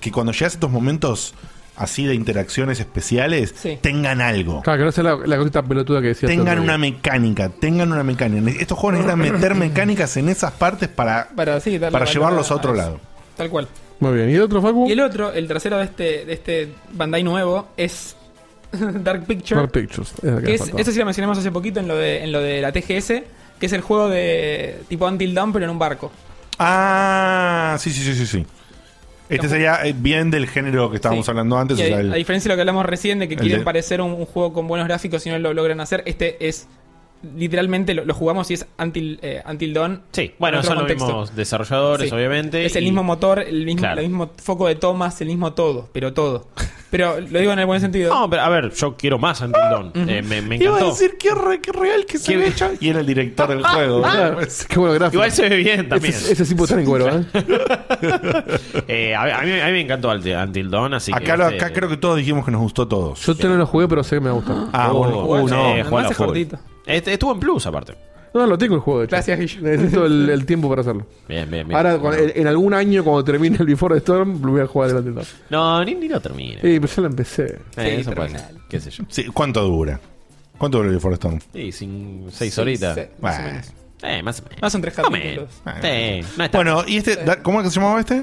que cuando llegas a estos momentos así de interacciones especiales, Sí. tengan algo. Claro, que no sea la, la cosita pelotuda que decía. Tengan una mecánica, tengan una mecánica. Estos juegos necesitan meter mecánicas en esas partes para, Para, sí, llevarlos a otro lado. Tal cual. Muy bien. ¿Y el otro, Facu? Y el otro, el tercero de este, de este Bandai nuevo, es [laughs] Dark Picture. Dark Pictures. Es que es, eso sí lo mencionamos hace poquito en lo de, en lo de la TGS, que es el juego de tipo Until Dawn, pero en un barco. Ah, sí, sí, sí, sí, sí. Este sería eh, bien del género que estábamos Sí. hablando antes. Y o a, sea, el- a diferencia de lo que hablamos recién, de que quieren de- parecer un, un juego con buenos gráficos y no lo logran hacer, este es literalmente lo, lo jugamos y es Until, eh, Until Dawn. Sí, bueno, son los mismos desarrolladores, Sí. obviamente. Es el y- mismo motor, el mismo, Claro. el mismo foco de tomas, el mismo todo, pero todo. [laughs] Pero lo digo en el buen sentido. No, pero a ver, yo quiero más Until Dawn. Eh, me, me Iba a encantó. decir qué, re- qué real que se Qué- ve hecho. Y era el director del juego. [laughs] Claro, [laughs] Qué bueno gráfico. Igual se ve bien también. Ese, ese sí puede estar en cuero, ¿eh? [laughs] Eh, a, a mí, a mí me encantó Until Until Dawn, así que. Acá, lo- este- acá creo que todos dijimos que nos gustó a todos. Yo no lo jugué, pero sé que me va a gustar. Ah, Oh, bueno. Uh, no. eh, jugalo hace full. cortito. Este, estuvo en Plus, aparte. No, lo tengo el juego, de hecho. Gracias, Guillo. Necesito el, el tiempo para hacerlo. Bien, bien, bien. Ahora, Bueno. cuando- en, en algún año, cuando termine el Before the Storm, lo voy a jugar delante de No, ni, ni lo termine. Sí, pero ya lo empecé. Eh, Sí, eso puede ser. ¿Qué sé yo? Sí, ¿Cuánto dura? ¿Cuánto dura el Forest Storm? Sí, sin seis Sí, horitas. sí, más o Bueno. menos. Eh, más o menos. No son tres Más o capítulos. menos. Sí, no está. Bueno, ¿y este? Dar- ¿Cómo es que se llamaba este?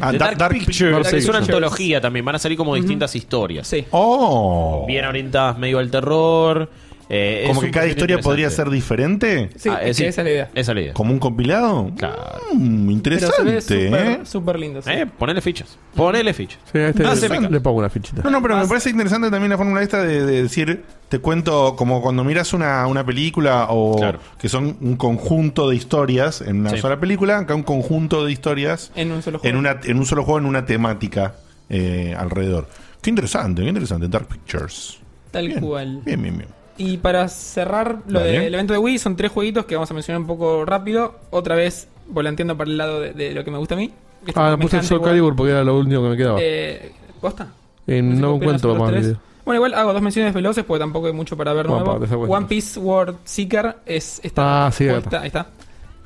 Ah, The Dark, Dark, Dark Picture. Dark es una Pictures. antología también. Van a salir como distintas historias. Sí. Oh. Bien orientadas medio al terror. Eh, Como que cada historia podría ser diferente. Sí, Ah, eh, esa es la idea. Esa es la idea. ¿Como un compilado? Claro. Mm, Pero se ve interesante, súper ¿eh? súper lindo. sí. Eh, ponele fichas. Ponele fichas. Sí, a este No, le, se me ca- le pongo una fichita. No, no, pero me parece interesante también la fórmula esta de, de decir, te cuento como cuando miras una, una película o Claro. que son un conjunto de historias en una Sí. sola película, acá un conjunto de historias En un solo juego. en, una, en un solo juego, en una temática eh, alrededor. Qué interesante, qué interesante. Dark Pictures. Tal Bien, cual. Bien, bien, bien. Y para cerrar lo del evento de Wii, son tres jueguitos que vamos a mencionar un poco rápido. Otra vez volanteando para el lado de, de lo que me gusta a mí. Este Ah, puse el Soul. Calibur porque era lo único que me quedaba. Eh, ¿Posta? Eh, no encuentro más. Bueno, igual hago dos menciones veloces porque tampoco hay mucho para ver nuevo. cuestión. One Piece World Seeker es esta Ah, sí, acá apuesta, ahí está.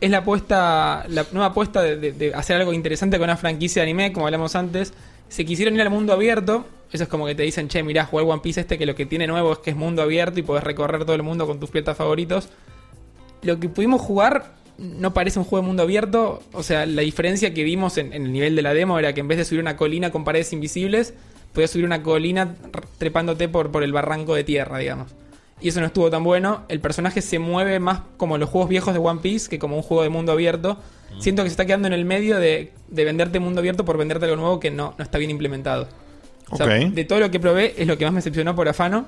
Es la apuesta, la nueva apuesta de, de- de hacer algo interesante con una franquicia de anime, como hablamos antes. Se quisieron ir al mundo abierto. Eso es como que te dicen, che, mirá, jugar One Piece este que lo que tiene nuevo es que es mundo abierto y podés recorrer todo el mundo con tus piratas favoritos. Lo que pudimos jugar no parece un juego de mundo abierto. O sea, la diferencia que vimos en, en el nivel de la demo era que en vez de subir una colina con paredes invisibles, podías subir una colina trepándote por, por el barranco de tierra, digamos. Y eso no estuvo tan bueno. El personaje se mueve más como los juegos viejos de One Piece que como un juego de mundo abierto. Siento que se está quedando en el medio de, de venderte mundo abierto por venderte algo nuevo que no, no está bien implementado. O sea, Ok. de todo lo que probé es lo que más me decepcionó por afano.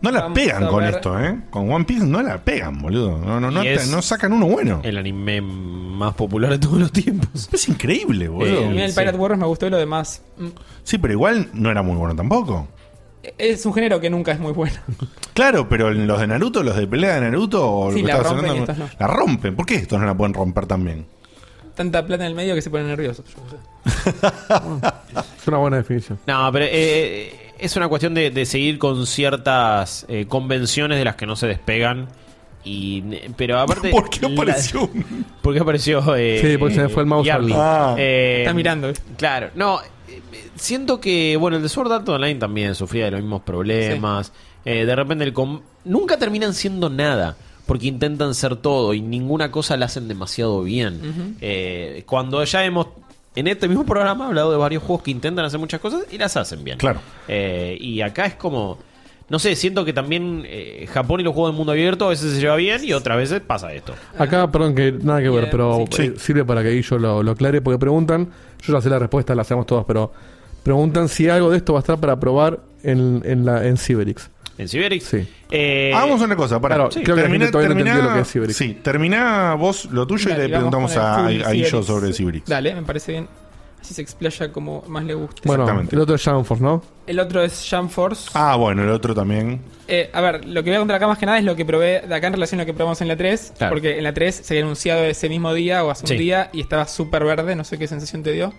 No la Vamos pegan con esto, ¿eh? Con One Piece no la pegan, boludo. No, no, no, es- no sacan uno bueno. El anime más popular de todos los tiempos. Es increíble, boludo. a mí el sí. Pirate Warriors me gustó y lo demás. mm, Sí, pero igual no era muy bueno tampoco. Es un género que nunca es muy bueno. [laughs] Claro, pero en los de Naruto, los de pelea de Naruto, o lo Sí, que la rompen y estos no. la rompen. ¿Por qué estos no la pueden romper también? Tanta plata en el medio que se ponen nerviosos. yo no sé. [laughs] Es una buena definición. No, pero eh, es una cuestión de, de seguir con ciertas eh, convenciones de las que no se despegan. Y, pero aparte. [laughs] ¿Por qué la- apareció? ¿Por qué apareció? eh, Sí, porque se me fue el mouse Yarly? al- Ah. Eh, Está mirando. ¿eh? Claro, no. Siento que, bueno, el de Sword Art Online también sufría de los mismos problemas. Eh, de repente, el com- nunca terminan siendo nada. Porque intentan ser todo y ninguna cosa la hacen demasiado bien. Eh, cuando ya hemos, en este mismo programa, hablado de varios juegos que intentan hacer muchas cosas y las hacen bien. Claro. Eh, y acá es como. No sé, siento que también eh, Japón y los juegos del mundo abierto a veces se lleva bien y otras veces pasa esto. Acá, perdón, que nada que ver, pero sí. eh, sirve para que yo lo, lo aclare, porque preguntan, yo ya sé la respuesta, la hacemos todas, pero preguntan si algo de esto va a estar para probar en, en, la, en Cyberix. En Cyberix. Sí. Eh, Hagamos una cosa, para. Claro, creo que la gente todavía no entendió lo que es Cyberix. Sí, termina vos lo tuyo y le preguntamos a, a Guillo Cyberix. sobre Cyberix. Dale, me parece bien. Así se explaya como más le guste. Bueno, Exactamente. el otro es Shadow Force, ¿no? El otro es Jump Force. Ah, bueno, el otro también. Eh, a ver, lo que voy a contar acá más que nada es lo que probé de acá en relación a lo que probamos en la 3. Claro. Porque en la 3 se había anunciado ese mismo día o hace Sí. un día y estaba súper verde. No sé qué sensación te dio.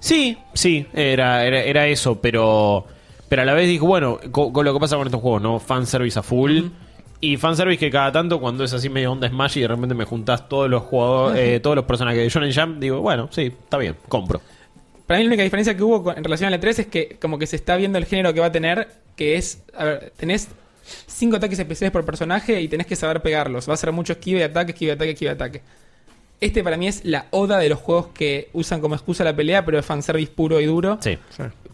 Sí, sí, era, era, era eso, pero pero a la vez dijo, bueno, co- con, lo que pasa con estos juegos, ¿no? Fanservice a full. Y fanservice que cada tanto, cuando es así medio onda Smash y de repente me juntás todos los jugadores, eh, todos los personajes de Shonen Jump, digo, bueno, sí, está bien, compro. Para mí la única diferencia que hubo con- en relación a la 3 es que como que se está viendo el género que va a tener, que es, a ver, tenés cinco ataques especiales por personaje y tenés que saber pegarlos. Va a ser mucho esquive de ataque, esquive de ataque, esquive de ataque. Este para mí es la oda de los juegos que usan como excusa la pelea, pero es fanservice puro y duro. Sí.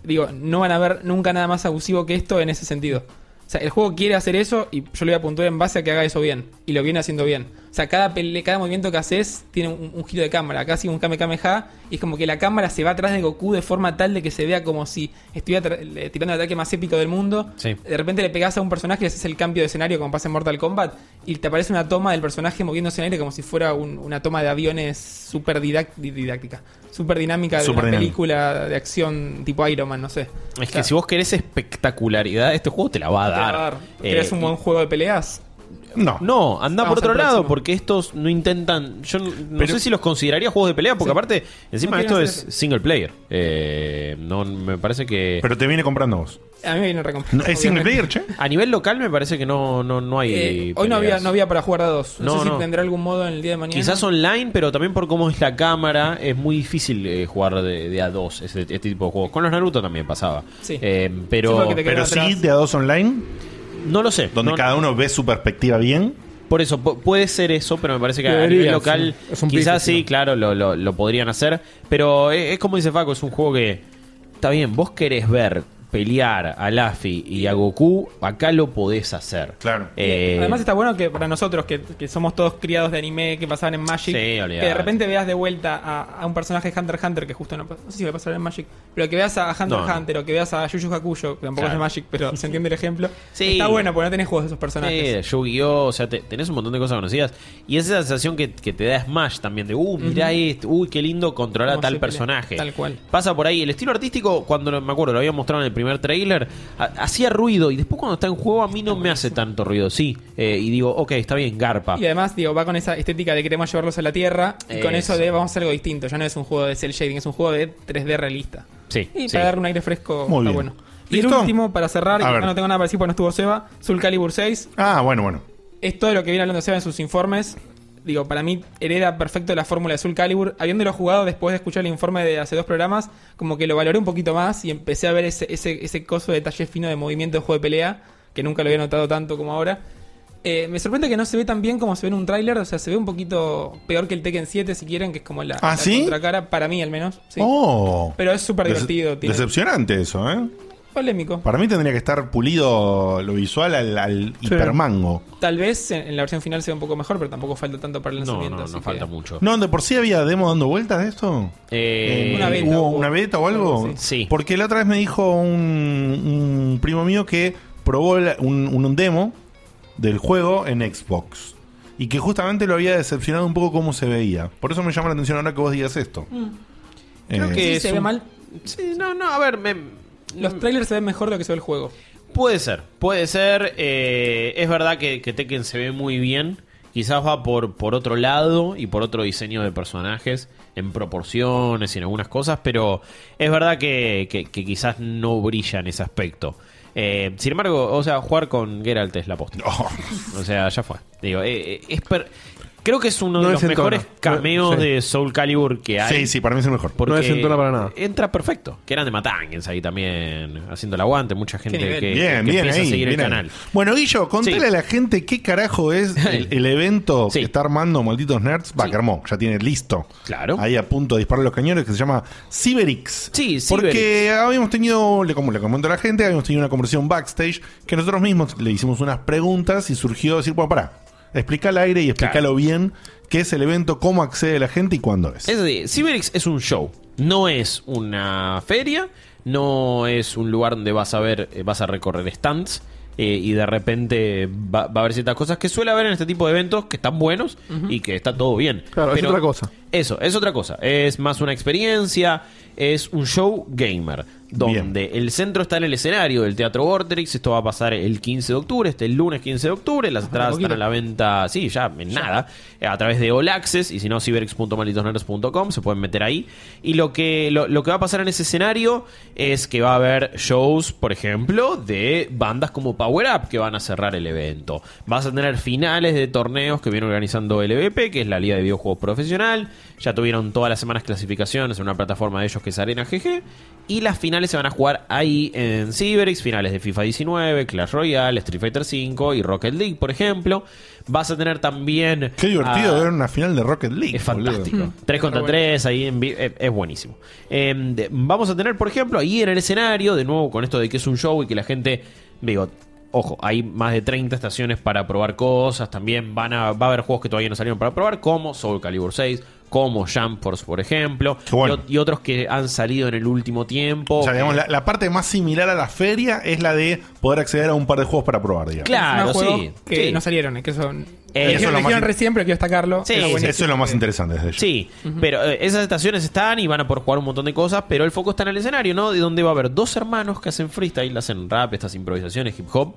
Digo, no van a ver nunca nada más abusivo que esto en ese sentido. O sea, el juego quiere hacer eso y yo lo voy a puntuar en base a que haga eso bien. Y lo viene haciendo bien. O sea, cada, pele- cada movimiento que haces tiene un, un giro de cámara. Casi un Kame Kameha. Y es como que la cámara se va atrás de Goku de forma tal de que se vea como si estuviera le- tirando el ataque más épico del mundo. Sí. De repente le pegás a un personaje y haces el cambio de escenario como pasa en Mortal Kombat. Y te aparece una toma del personaje moviéndose en aire como si fuera un- una toma de aviones súper didáctica. Súper dinámica de una dinámica. película de acción tipo Iron Man, no sé. Es O que si vos querés espectacularidad, este juego te la va a dar. dar. Eh, ¿Querés un buen juego de peleas? No. No, anda por otro lado, porque estos no intentan. Yo no Pero- sé si los consideraría juegos de pelea, porque Sí. aparte, encima No esto quieren es hacer- single player. Eh, no, me parece que. Pero te viene comprando vos. A mí me viene recomprar. No, ¿Es single player, che? A nivel local me parece que no, no, no hay. Eh, hoy no había, no había para jugar a dos. No, No, sé si tendrá algún modo en el día de mañana. Quizás online, pero también por cómo es la cámara, es muy difícil eh, jugar de, de a dos este, este tipo de juegos. Con los Naruto también pasaba. Sí. Eh, Sí, pero porque te Pero sí de a dos online, no lo sé. donde No- cada uno ve su perspectiva bien. Por eso, pu- puede ser eso, pero me parece que a Debería, nivel local, sí. Es un quizás sí, claro, lo, lo- lo podrían hacer. Pero es, es como dice Faco, es un juego que está bien, vos querés ver pelear a Luffy y a Goku, acá lo podés hacer. Claro. Eh, Además está bueno que para nosotros, que, que somos todos criados de anime, que pasaban en Magic, Sí, que de repente veas de vuelta a, a un personaje de Hunter x Hunter, que justo no, no sé si va a pasar en Magic, pero que veas a Hunter No, x no. Hunter o que veas a Yu Yu Hakusho, que tampoco Claro. es de Magic, pero [laughs] se entiende el ejemplo. Sí. Está bueno porque no tenés juegos de esos Sí, personajes. Yu-Gi-Oh! O sea, te- tenés un montón de cosas conocidas. Y esa sensación que, que te da Smash también, de, uh, mirá esto, uy, qué lindo controlar a tal pelea. personaje. Tal cual. Pasa por ahí. El estilo artístico, cuando me acuerdo, lo había mostrado en el primer trailer, hacía ruido. Y después cuando está en juego, a mí no me hace tanto ruido. Sí. Eh, y digo, ok, está bien, garpa. Y además, digo, va con esa estética de queremos llevarlos a la Tierra y con eso de vamos a hacer algo distinto. Ya no es un juego de cel shading, es un juego de 3D realista. Sí, Y sí. para darle un aire fresco Muy está bien. bueno. Y el último, para cerrar, y no tengo nada para decir porque no estuvo Seba, Soul Calibur 6. Ah, bueno, bueno. Es todo lo que viene hablando Seba en sus informes. Digo, para mí hereda perfecto la fórmula de Soul Calibur. Habiéndolo jugado después de escuchar el informe de hace dos programas, como que lo valoré un poquito más y empecé a ver ese, ese, ese coso de detalle fino de movimiento de juego de pelea, que nunca lo había notado tanto como ahora. Eh, me sorprende que no se ve tan bien como se ve en un tráiler, o sea, se ve un poquito peor que el Tekken 7 si quieren, que es como la, ¿Ah, la sí? contracara, para mí al menos. sí. Oh. Pero es súper Dece- divertido, tiene Decepcionante eso, ¿eh? Polémico. Para mí tendría que estar pulido lo visual al, al hipermango. Tal vez en, en la versión final sea un poco mejor, pero tampoco falta tanto para el lanzamiento. no, así no que- falta mucho. No, de por sí había demo dando vueltas de esto. Eh, Una beta ¿Hubo una beta o algo? Sí. Sí. Porque la otra vez me dijo un, un primo mío que probó la- un, un demo del juego en Xbox. Y que justamente lo había decepcionado un poco cómo se veía. Por eso me llama la atención ahora que vos digas esto. Creo Eh, que Sí, es se ve mal. Sí, no, no, a ver, me- Los trailers se ven mejor de lo que se ve el juego. Puede ser, puede ser. eh, es verdad que, que Tekken se ve muy bien. Quizás va por, por otro lado y por otro diseño de personajes en proporciones y en algunas cosas, pero es verdad que, que- que quizás no brilla en ese aspecto. Eh, sin embargo, o sea, jugar con Geralt es la posta. Oh, O sea, ya fue. Digo, eh, eh, es per- creo que es uno No de los desentona. mejores cameos Sí. de Soul Calibur que hay. sí, sí, para mí es el mejor. Porque No desentona para nada. Entra perfecto. Que eran de Matangens ahí también, haciendo el aguante. Mucha gente que, nivel. que- Bien, que bien empieza ahí. a seguir bien el ahí. canal. Bueno, Guillo, contale Sí. a la gente qué carajo es [laughs] el, el evento Sí. que está armando Malditos Nerds. Va, Sí. que armó, ya tiene listo. Claro. Ahí a punto de disparar los cañones que se llama Cyberix. Sí, Porque Cyberix. habíamos tenido, le, como le comento a la gente, habíamos tenido una conversación backstage que nosotros mismos le hicimos unas preguntas y surgió decir, bueno, pará, explica al aire y explícalo Claro. bien qué es el evento, cómo accede la gente y cuándo es. Es decir, es un show. No es una feria. No es un lugar donde vas a ver, eh, vas a recorrer stands. eh, y de repente va, va a haber ciertas cosas que suele haber en este tipo de eventos que están buenos y que está todo bien. Claro, es otra cosa. Eso, es otra cosa. Es más una experiencia, es un show gamer. Donde el centro está en el escenario del Teatro Vortex. Esto va a pasar el 15 de octubre, este el lunes 15 de octubre. Las entradas están a la venta, sí, ya en nada, a través de All Access. Y si no, ciberx.malditosnerds.com, se pueden meter ahí. Y lo que, lo, lo que va a pasar en ese escenario es que va a haber shows, por ejemplo, de bandas como Power Up que van a cerrar el evento. Vas a tener finales de torneos que viene organizando LVP, que es la Liga de Videojuegos Profesional. Ya tuvieron todas las semanas clasificaciones en una plataforma de ellos que es Arena GG. Y las finales se van a jugar ahí en Cyberx, finales de FIFA 19, Clash Royale, Street Fighter 5 y Rocket League, por ejemplo. Vas a tener también... Qué divertido a- ver una final de Rocket League. es fantástico. 3 contra 3 ahí en vi- es, buenísimo. Eh, de- vamos a tener, por ejemplo, ahí en el escenario, de nuevo con esto de que es un show y que la gente, digo, ojo, hay más de 30 estaciones para probar cosas. También van a, va a haber juegos que todavía no salieron para probar, como Soul Calibur 6, como Jump Force, por ejemplo. Bueno. y, ot- y otros que han salido en el último tiempo. O sea, digamos, Eh, la, la parte más similar a la feria es la de poder acceder a un par de juegos para probar, digamos. Claro, sí. que sí. no salieron, eh, que son. Eh, eso es dijeron, lo más recién, pero quiero destacarlo. Sí. Eso es lo más interesante desde. Sí, pero eh, esas estaciones están y van a poder jugar un montón de cosas, pero el foco está en el escenario, ¿no? De donde va a haber dos hermanos que hacen freestyle, hacen rap, estas improvisaciones, hip hop,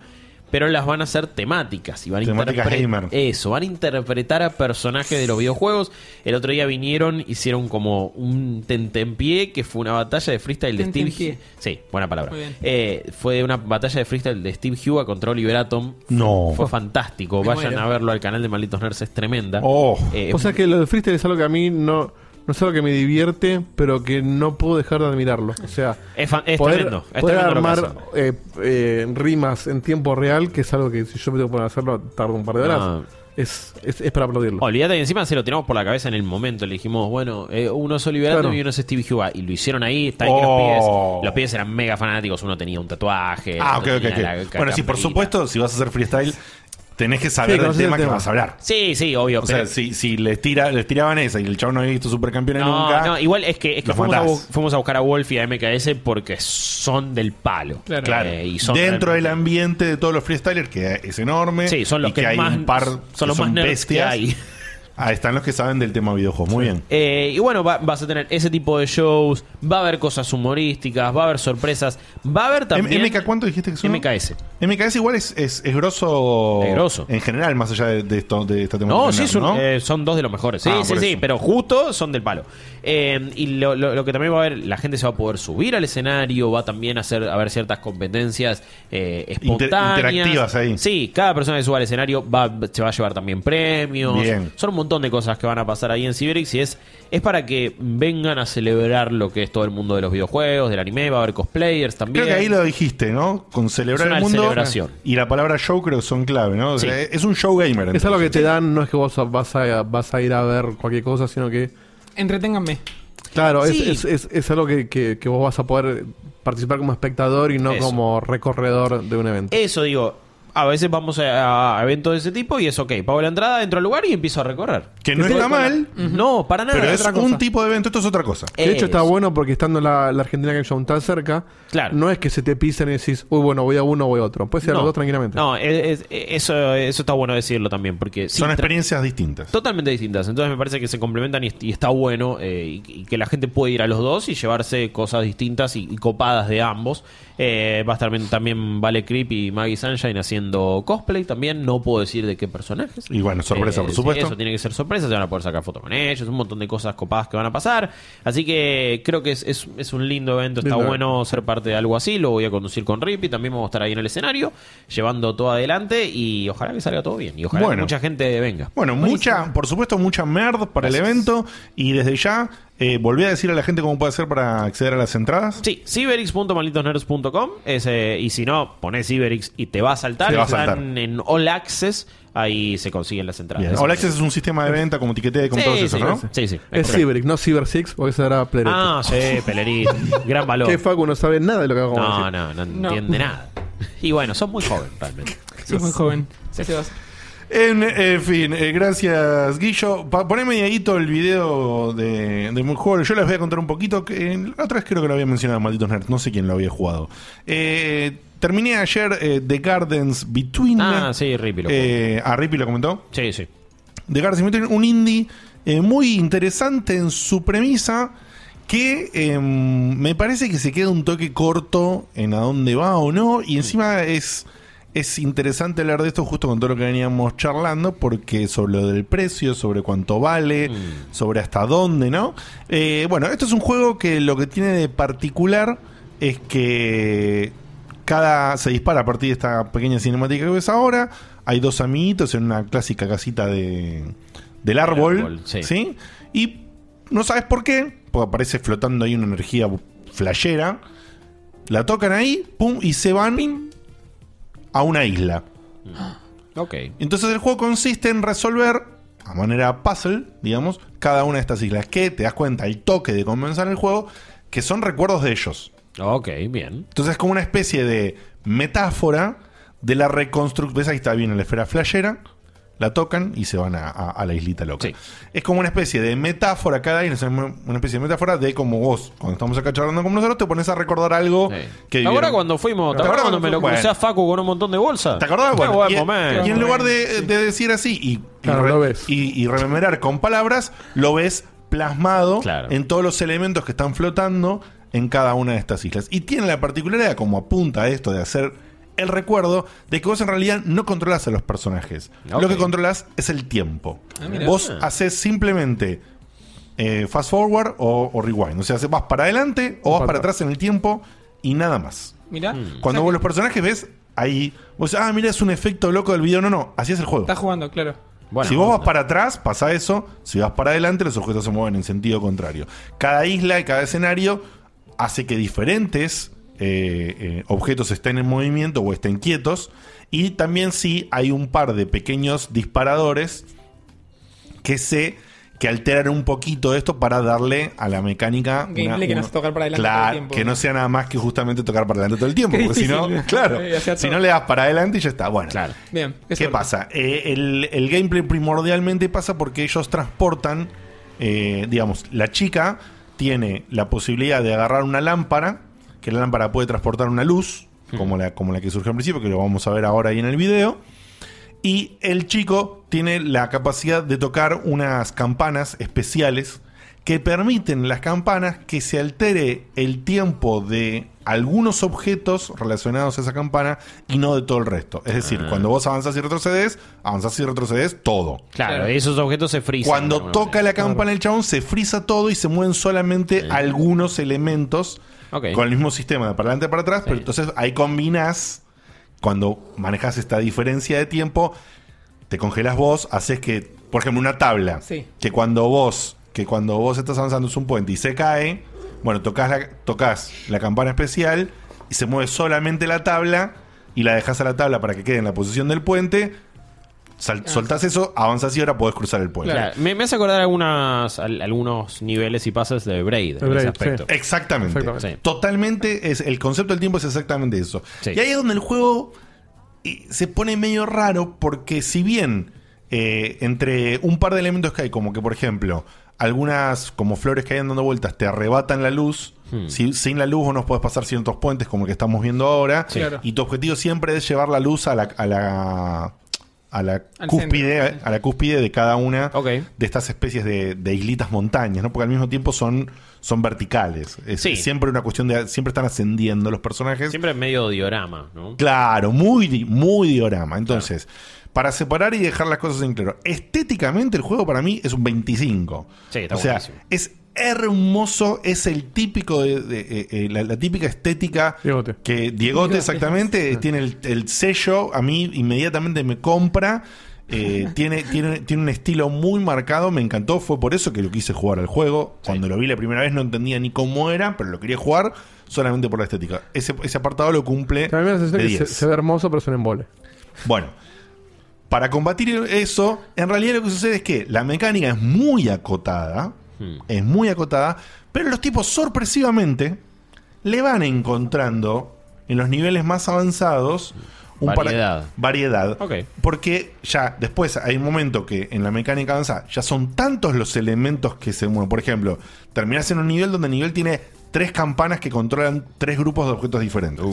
pero las van a hacer temáticas y van a Temáticas interpre- gamer. Eso, van a interpretar a personajes de los videojuegos. El otro día vinieron, hicieron como un tentempié que fue una batalla de freestyle de Steve Tentempié. Sí, buena palabra. Muy bien. Eh, fue una batalla de freestyle de Steve Huga contra Oliver Atom. No. Fue fantástico. Me Vayan muero. a verlo al canal de Malditos Nerds, es tremenda. Oh. Eh, O sea que lo del freestyle es algo que a mí no, no es algo que me divierte, pero que no puedo dejar de admirarlo. O sea, Es, fan- es poder, tremendo. Es poder tremendo armar eh, eh, rimas en tiempo real, que es algo que si yo me tengo que poner a hacerlo, tardo un par de horas. No. Es, es, es para aplaudirlo. Olvídate que encima se lo tiramos por la cabeza en el momento. Le dijimos, bueno, eh, uno es Oliver Atom Claro. y uno es Stevie Huga. Y lo hicieron ahí. Está bien que los Oh. pibes, los pibes eran mega fanáticos. Uno tenía un tatuaje. Ah, ok, ok, tenía ok. la Bueno, sí, por supuesto, si vas a hacer freestyle, tenés que saber Sí, del el tema que tema. vas a hablar. Sí, sí, obvio. O sea, si, si les, tira, les tiraban esa y el chavo no había visto supercampeones no, nunca. no, igual es que, es que los fuimos, a, matás. bu- fuimos a buscar a Wolf y a MKS porque son del palo. Claro. Claro. Eh, y son Dentro del realmente- ambiente de todos los freestylers, que es enorme. Sí, son los y que, que, hay más un par son que los más nerds bestias. que hay. [laughs] Ah, están los que saben del tema videojuegos. Muy bien. Eh, y bueno, va- vas a tener ese tipo de shows, va a haber cosas humorísticas, va a haber sorpresas, va a haber también... M- ¿MK cuánto dijiste que son? MKS. MKS igual es, es, es grosso, Es grosso. en general, más allá de, de esto, de esta temática. No, sí, son, ¿no? eh, son dos de los mejores. Sí, Ah, sí, sí, eso. pero justo son del palo. Eh, y lo, lo- lo que también va a haber, la gente se va a poder subir al escenario, va también a hacer a ver ciertas competencias espontáneas. interactivas ahí. Sí, cada persona que suba al escenario va, se va a llevar también premios. Bien. Son un montón de cosas que van a pasar ahí en Cyberix y es, es para que vengan a celebrar lo que es todo el mundo de los videojuegos, del anime, va a haber cosplayers también. Creo que ahí lo dijiste, ¿no? Con celebrar Es una el mundo. celebración. Y la palabra show creo que son clave, ¿no? O sea, Sí. es un show gamer. Es algo que te dan, no es que vos vas a, vas a ir a ver cualquier cosa, sino que, Entreténganme. claro, Sí. es, es, es, es algo que, que, que vos vas a poder participar como espectador y no Eso. como recorredor de un evento. Eso digo, a veces vamos a, a eventos de ese tipo y es ok, pago la entrada, entro al lugar y empiezo a recorrer. Que no está mal, No, para nada. pero es un tipo de evento. Esto es otra cosa. De hecho, está bueno porque estando la, la Argentina Game Show tan cerca, Claro. no es que se te pisen y decís, uy, bueno, voy a uno, voy a otro. Puedes ir a los dos tranquilamente. No, es- es- eso, eso está bueno decirlo también, porque son experiencias distintas. totalmente distintas. Entonces me parece que se complementan y, y está bueno eh, y, y que la gente puede ir a los dos y llevarse cosas distintas y, y copadas de ambos. Eh, va a estar también Vale Creep y Maggie Sunshine haciendo cosplay también. No puedo decir de qué personajes. Y bueno, sorpresa, por sí, supuesto. eso tiene que ser sorpresa. Se van a poder sacar fotos con ellos. Un montón de cosas copadas que van a pasar. Así que creo que es, es- es un lindo evento. Está bueno ser parte de algo así. Lo voy a conducir con Rip y también vamos a estar ahí en el escenario llevando todo adelante. Y ojalá que salga todo bien. Y ojalá que mucha gente venga. Bueno, mucha, por supuesto, mucha merd para el evento. Y desde ya, eh, volví a decir a la gente cómo puede hacer para acceder a las entradas. Sí, ciberix.malditosnerds.com es, eh, y si no, pones Ciberix y te va a saltar. Te va a Están saltar. en All Access, ahí se consiguen las entradas. Bien. All Access es un sistema de venta como tiquetea y como Sí, todos esos, sí, ¿no? sí, sí. Es correcto. Cyberix, no Cyber Six, porque eso era. Ah, sí, Pelerín. [laughs] Gran valor. que Facu no sabe nada de lo que de No, no, no No. entiende nada. Y bueno, son muy jóvenes realmente. Sí, muy joven. Sí, sí, vas. En, en fin, eh, gracias Guillo. Pa- poneme ahí todo el video de, de muy juego. Yo les voy a contar un poquito. que La otra vez creo que lo había mencionado Malditos Nerds. No sé quién lo había jugado. Eh, terminé ayer eh, The Gardens Between. Ah, sí, Rippy lo Eh, ah, Rippy lo comentó. Sí, sí. The Gardens Between, un indie eh, muy interesante en su premisa. Que eh, me parece que se queda un toque corto en a dónde va o no. Y encima es, es interesante hablar de esto justo con todo lo que veníamos charlando. Porque sobre lo del precio, sobre cuánto vale, sobre hasta dónde, ¿no? Eh, bueno, esto es un juego que lo que tiene de particular es que cada se dispara a partir de esta pequeña cinemática que ves ahora. Hay dos amiguitos en una clásica casita de, del árbol, árbol, sí. sí. Y no sabes por qué, porque aparece flotando ahí una energía flashera. La tocan ahí, pum, y se van a una isla. Ok. Entonces el juego consiste en resolver, a manera puzzle, digamos, cada una de estas islas. Que te das cuenta, el toque de comenzar el juego, que son recuerdos de ellos. Ok, bien. Entonces es como una especie de metáfora de la reconstrucción. ¿Ves? Ahí está bien la esfera flashera. La tocan y se van a, a- a la islita loca. Sí. Es como una especie de metáfora cada isla. es Una especie de metáfora de como vos, cuando estamos acá charlando con nosotros, te pones a recordar algo Sí. que ¿Te acuerdas vivieron. cuando fuimos? ¿Te ¿Te acuerdas cuando me lo crucé a Facu con un montón de bolsas? ¿Te acordás? Bueno, buen y, momento. y en lugar de, de decir así y, y, Claro, re- lo ves. y- y rememorar con palabras, lo ves plasmado Claro. en todos los elementos que están flotando en cada una de estas islas. Y tiene la particularidad, como apunta a esto de hacer el recuerdo, de que vos en realidad no controlas a los personajes. Ok. Lo que controlas es el tiempo. Ah, vos Ah. haces simplemente eh, fast forward o, o rewind. O sea, vas para adelante o vas para para atrás en el tiempo y nada más. Mirá. Cuando vos los personajes ves, ahí. Vos decís, ah, mira, es un efecto loco del video. No, no, así es el juego. Estás jugando, claro. Bueno, si vos vas para atrás, pasa eso. Si vas para adelante, los objetos se mueven en sentido contrario. Cada isla y cada escenario hace que diferentes eh, eh, objetos estén en movimiento o estén quietos. Y también sí hay un par de pequeños disparadores que se que alteran un poquito esto para darle a la mecánica Gameplay que no es tocar para adelante todo el Claro, tiempo. que no sea nada más que justamente tocar para adelante todo el tiempo porque si no claro si no le das para adelante y ya está bueno Claro. Bien. ¿Qué suerte. pasa? Eh, el, el gameplay primordialmente pasa porque ellos transportan, eh, digamos, la chica tiene la posibilidad de agarrar una lámpara, que la lámpara puede transportar una luz, como, la, como la que surgió al principio, que lo vamos a ver ahora ahí en el video. Y el chico tiene la capacidad de tocar unas campanas especiales que permiten las campanas que se altere el tiempo de algunos objetos relacionados a esa campana y no de todo el resto. Es decir, cuando vos avanzas y retrocedes, avanzas y retrocedes todo. Claro, Claro. esos objetos se frisan. Cuando toca manera. la campana el chabón, se frisa todo y se mueven solamente algunos elementos Con el mismo sistema de para adelante para atrás. Pero entonces ahí combinás, cuando manejas esta diferencia de tiempo, te congelas vos, haces que, por ejemplo, una tabla, Sí. que cuando vos, que cuando vos estás avanzando es un puente y se cae, bueno, tocas la, tocas la campana especial y se mueve solamente la tabla y la dejas a la tabla para que quede en la posición del puente. Sal- soltás eso, avanzas y ahora podés cruzar el puente. Claro, me, me hace acordar algunas, al- algunos niveles y pases de Braid De en ese aspecto. Exactamente. Exactamente. Sí. Totalmente, es, el concepto del tiempo es exactamente eso. Sí. Y ahí es donde el juego eh, se pone medio raro porque si bien eh, entre un par de elementos que hay, como que por ejemplo, algunas como flores que hay dando vueltas te arrebatan la luz, Hmm. si- sin la luz vos no podés pasar ciertos puentes como el que estamos viendo ahora, Sí. Y tu objetivo siempre es llevar la luz a la... A la a la Al cúspide, centro. a la cúspide de cada una de estas especies de, de islitas montañas, ¿no? Porque al mismo tiempo son, son verticales. Es Sí. siempre una cuestión de. Siempre están ascendiendo los personajes. Siempre en medio diorama, ¿no? Claro, muy, muy diorama. Entonces, para separar y dejar las cosas en claro, estéticamente el juego para mí es un 25. Sí, está o sea, buenísimo. es hermoso, es el típico de, de- eh, eh, la, la típica estética Diegote. que Diegote exactamente tiene el, el sello, a mí inmediatamente me compra. eh, [laughs] tiene, tiene, tiene un estilo muy marcado, me encantó, fue por eso que lo quise jugar al juego. Cuando lo vi la primera vez no entendía ni cómo era, pero lo quería jugar solamente por la estética. Ese, ese apartado lo cumple También me da la sensación de que 10. se, se ve hermoso, pero es un embole. Bueno, para combatir eso, en realidad lo que sucede es que la mecánica es muy acotada, Hmm. es muy acotada, pero los tipos sorpresivamente le van encontrando en los niveles más avanzados un Variedad. variedad. Ok. Porque ya después hay un momento que en la mecánica avanzada ya son tantos los elementos que se mueven. Por ejemplo, terminás en un nivel donde el nivel tiene tres campanas que controlan tres grupos de objetos diferentes.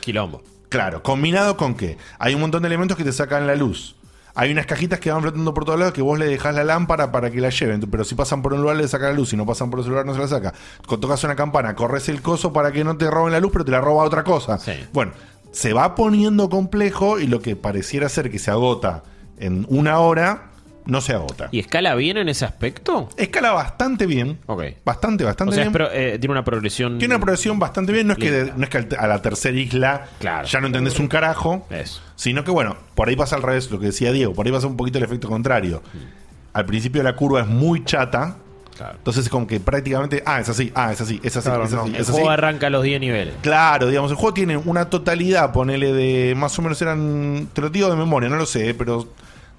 Quilombo. Claro, combinado con que hay un montón de elementos que te sacan la luz. Hay unas cajitas que van flotando por todos lados que vos le dejas la lámpara para que la lleven. Pero si pasan por un lugar le saca la luz. Si no pasan por ese lugar no se la saca. Cuando tocas una campana, corres el coso para que no te roben la luz, pero te la roba otra cosa. Sí. Bueno, se va poniendo complejo y lo que pareciera ser que se agota en una hora, no se agota. ¿Y escala bien en ese aspecto? Escala bastante bien. Ok. Bastante, bastante O sea, bien. eh, tiene una progresión. Tiene una progresión bastante bien. No es, que, no es que a la tercera isla Claro. ya no entendés un carajo. Eso. Sino que, bueno, por ahí pasa al revés, lo que decía Diego. Por ahí pasa un poquito el efecto contrario. Al principio la curva es muy chata. Claro. Entonces es como que prácticamente. Ah, es así, ah, es así, es así, Claro, es no. así. El así. juego arranca a los 10 niveles. Claro, digamos, el juego tiene una totalidad, ponele de más o menos eran, te lo digo de memoria, no lo sé, pero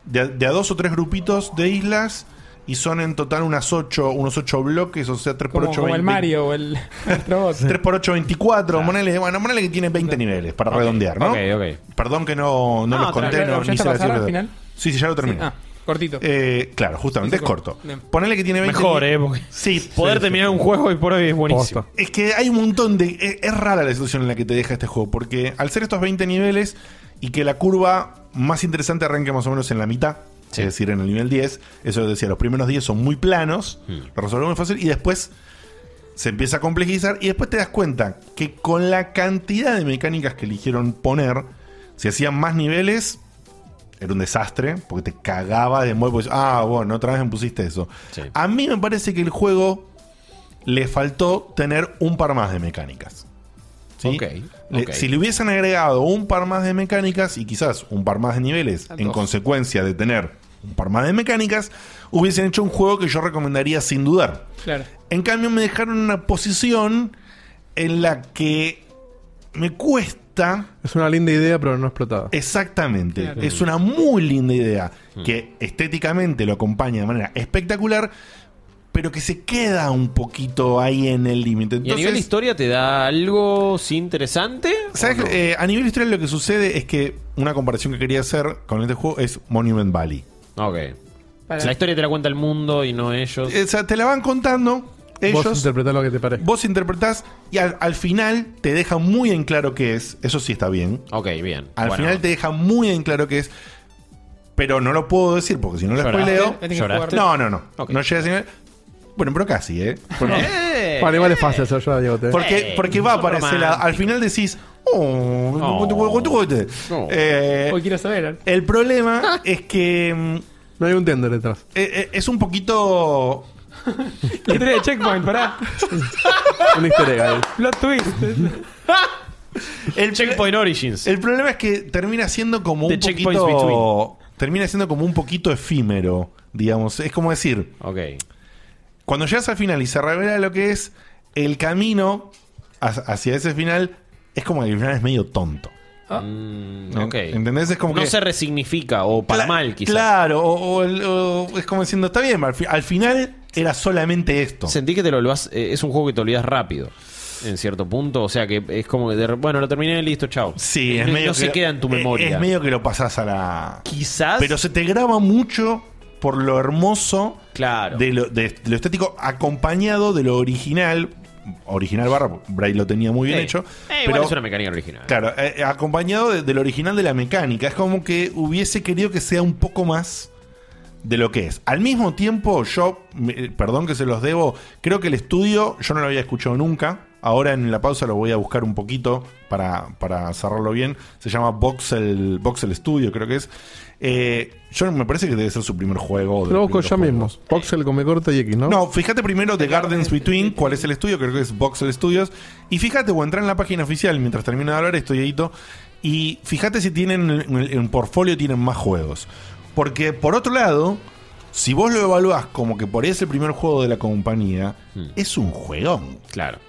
de, a- de a dos o tres grupitos de islas y son en total unas ocho, unos ocho bloques, o sea, 3 por Como, 8 como el Mario o el [laughs] Astrobot. 3 por 8 24, ponele, bueno, ponele que tiene 20 niveles para redondear, ¿no? Ok, ok. Perdón que no, no, No, los conté, no, ¿ya ni se la pasada cifra. al final? Sí, sí, ya lo terminé. Ah, cortito. Eh, claro, justamente, es Sí, corto. bien. Ponele que tiene 20 Mejor, ¿eh? Porque Sí, [laughs] poder sí, terminar un juego hoy por hoy es buenísimo. Es que hay un montón de. Es, es rara la situación en la que te deja este juego. Porque al ser estos 20 niveles y que la curva más interesante arranque más o menos en la mitad, Sí. es decir, en el nivel 10, eso decía, los primeros 10 son muy planos, lo resolvemos muy fácil y después se empieza a complejizar y después te das cuenta que con la cantidad de mecánicas que eligieron poner, si hacían más niveles. Era un desastre, porque te cagaba de modo. Ah, bueno, otra vez me pusiste eso. Sí. A mí me parece que el juego le faltó tener un par más de mecánicas. ¿sí? Le-. Si le hubiesen agregado un par más de mecánicas y quizás un par más de niveles en consecuencia de tener un par más de mecánicas, hubiesen hecho un juego que yo recomendaría sin dudar. Claro. En cambio me dejaron en una posición en la que me cuesta Es una linda idea, pero no explotada. Exactamente. Claro. Es una muy linda idea Hmm. que estéticamente lo acompaña de manera espectacular, pero que se queda un poquito ahí en el límite. ¿Y a nivel de historia te da algo sí interesante? ¿sabes? ¿O no? Eh, a nivel historial lo que sucede es que una comparación que quería hacer con este juego es Monument Valley. Ok. Para- La historia te la cuenta el mundo y no ellos. Eh, o sea, te la van contando ellos. Vos interpretás lo que te parece. Vos interpretás y al, al final te deja muy en claro qué es. Eso sí está bien. Ok, bien. Al Bueno. final te deja muy en claro qué es. Pero no lo puedo decir porque si no lo spoileo. No, no, no. No llega a. Bueno, pero casi, ¿eh? Porque, ¡Eh! Vale, igual es fácil hacer yo, Diego. te- porque, Eh, porque va a aparecer. la- al final decís. Oh, Oh. Eh, eh, Hoy quiero saber. el problema [laughs] es que mm, No hay un tender detrás. eh, eh, es un poquito. [laughs] La historia de Checkpoint, pará. [laughs] Un easter egg ahí. Plot twist. El, Checkpoint Origins. el problema es que termina siendo como The un checkpoints poquito. Termina siendo como un poquito efímero, digamos. Es como decir. Ok. Cuando llegas al final y se revela lo que es el camino hacia- ese final, es como que el final es medio tonto. Mm, ¿no? ok. ¿Entendés? Es como no que. se resignifica o para Cla- mal, quizás. Claro, o, o el- o es como diciendo, está bien, al, fi- al final era solamente esto. Sentí que te lo olvidás, eh, es un juego que te olvidas rápido. En cierto punto, o sea que es como que de- bueno, lo terminé, listo, chao. Sí, es no, medio no que se lo- queda en tu es- memoria. Es medio que lo pasás a la. Quizás. Pero se te graba mucho por lo hermoso Claro. de lo, de- de lo estético, acompañado de lo original. Original barra, Bray lo tenía muy bien Sí. hecho. Eh, igual pero, es una mecánica original. Claro, eh, eh, acompañado de- del original de la mecánica. Es como que hubiese querido que sea un poco más de lo que es. Al mismo tiempo, yo, me- perdón que se los debo, creo que el estudio yo no lo había escuchado nunca. Ahora en la pausa lo voy a buscar un poquito para, para cerrarlo bien. Se llama Voxel, Voxel Studio, creo que es. Eh, yo me parece que debe ser su primer juego. de Lo busco ya mismo. Voxel come corta y X, ¿no? No, fíjate primero The Gardens Between, cuál es el estudio, creo que es Voxel Studios. Y fíjate, o entra en la página oficial mientras termino de hablar, estoy ahí. Y fíjate si tienen en portfolio tienen más juegos. Porque por otro lado, si vos lo evaluás como que por ahí es el primer juego de la compañía, Hmm. es un juegón. Claro.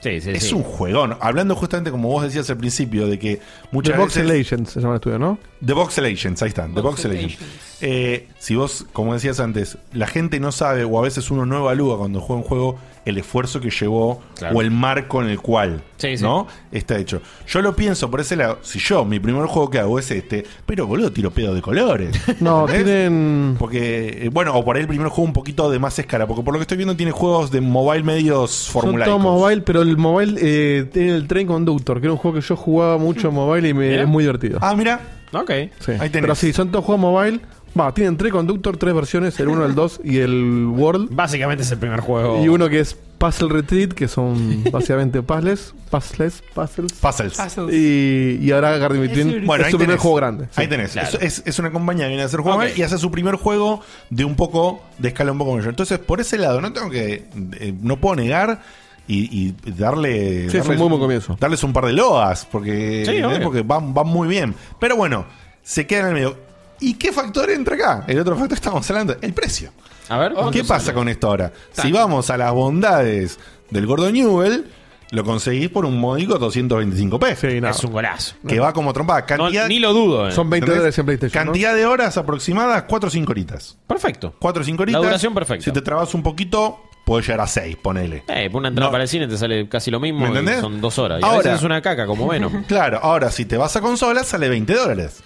Sí, sí, Es sí. un juegón. Hablando justamente como vos decías al principio, de que The muchas Voxel veces. Legends se llama el estudio, ¿no? The Voxel Agents, ahí están, The Voxel Voxel Agents. Agents. Eh, si vos, como decías antes, la gente no sabe o a veces uno no evalúa cuando juega un juego el esfuerzo que llevó Claro. o el marco en el cual Sí, sí. ¿no? está hecho. Yo lo pienso por ese lado. Si yo, mi primer juego que hago es este, pero boludo, tiro pedo de colores. [laughs] No, ¿entendés? tienen. Porque, eh, bueno, o por ahí el primer juego un poquito de más escala. Porque por lo que estoy viendo tiene juegos de mobile medios Son formulaicos. todos mobile, pero el mobile eh, tiene el Train Conductor, que era un juego que yo jugaba mucho en mobile y me, Mira. es muy divertido. Ah, mira. Ok. Sí. ahí tenés. Pero sí, son todos juegos mobile. Va, tienen Train Conductor, tres versiones, el 1, el 2 y el World. Básicamente es el primer juego. Y uno que es Puzzle Retreat, que son básicamente puzzles, puzzles, puzzles. Puzzles. Puzzles. Y, y ahora Guardian Between Bueno, es ahí su primer tenés. juego grande. sí. Ahí tenés. Claro. Es, es- una compañía que viene a hacer juegos y hace su primer juego de un poco, de escala un poco mayor. Entonces, por ese lado, no tengo que, eh, no puedo negar y, y darle, Sí, darles muy buen comienzo. darles un par de loas, porque, Sí, porque van, van muy bien. Pero bueno, se queda en el medio. ¿Y qué factor entra acá? El otro factor que estamos hablando, el precio. A ver. ¿Qué ¿cuánto pasa sale? con esto ahora? Si vamos a las bondades del Gordo Newell, lo conseguís por un módico 225 pesos. Sí. Es un golazo. Que va como trompada. No, ni lo dudo. eh. Son 20 ¿entendés? dólares en PlayStation. ¿no? Cantidad de horas aproximadas, 4 o 5 horitas. Perfecto. 4 o 5 horitas. La duración perfecta. Si te trabas un poquito, puedes llegar a 6, ponele. Eh, por una entrada No. para el cine te sale casi lo mismo. ¿Me entendés? Son dos horas. Y Ahora- a veces es una caca, como Venom. [laughs] Claro, ahora si te vas a consolas, sale 20 dólares.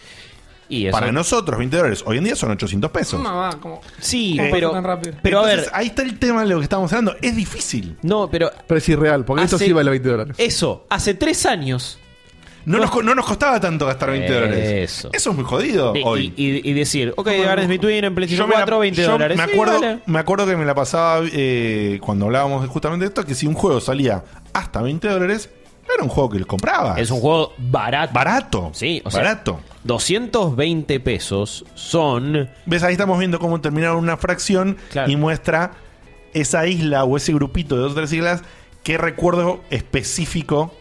Y eso. Para nosotros, 20 dólares hoy en día son 800 pesos. No, va, como- Sí, Eh, pero. tan rápido. Pero a ver. ahí está el tema de lo que estamos hablando. Es difícil. No, pero. Pero es irreal, porque esto sí vale 20 dólares. Eso, hace tres años. No, nos, co- no nos costaba tanto gastar 20 dólares. Eso. Eso es muy jodido Y, hoy. y- y- decir, ok, Gardens Between en Yo PlayStation me la- 4, 20 yo dólares. Me Sí, acuerdo, vale. me acuerdo que me la pasaba eh, cuando hablábamos justamente de esto, que si un juego salía hasta 20 dólares, era un juego que les compraba. Es un juego barato. barato. Sí, o sea, barato. 220 pesos son. ¿Ves? Ahí estamos viendo cómo terminaron una fracción Claro. y muestra esa isla o ese grupito de dos o tres islas qué recuerdo específico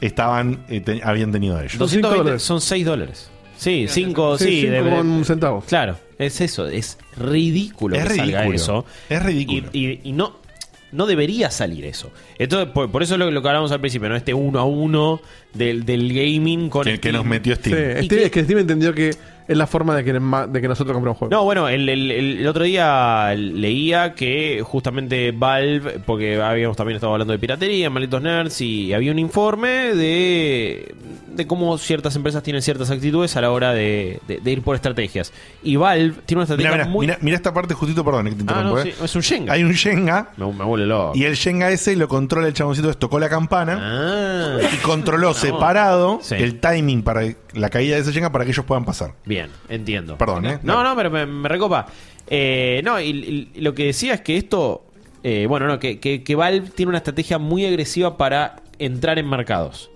estaban eh, te- habían tenido ellos. Dos- cinco 220 dólares. son 6 dólares. Sí, 5, sí. cinco debe- con un centavo. Claro, es eso, es ridículo Es que salga ridículo. eso. Es ridículo. Y, y- y no, no debería salir eso. Entonces, por, por eso es lo, lo que hablamos al principio, ¿no? Este uno a uno del, del gaming con que, que Steam. nos metió Sí, Steam. ¿Y Steve- qué? es que Steam entendió que es la forma de que, ma- de que nosotros compramos juegos. No, bueno, el, el- el- el otro día leía que justamente Valve, porque habíamos también estado hablando de piratería, malditos nerds, y había un informe de, de cómo ciertas empresas tienen ciertas actitudes a la hora de, de- de ir por estrategias. Y Valve tiene una estrategia Mira, mira, muy... mira, mira esta parte justito, perdón, que te ah, no, eh. sí, es un Shenga. Hay un Shenga Me, me vuelve loco. y el Shenga ese lo controla el chaboncito, que tocó la campana. Ah, y controló separado Sí. el timing para la caída de ese Jenga para que ellos puedan pasar. bien, entiendo. Perdón, ¿eh? No, no, pero me, me recopa. Eh, no, y, y lo que decía es que esto. eh, bueno, no, que, que, que Valve tiene una estrategia muy agresiva para entrar en mercados.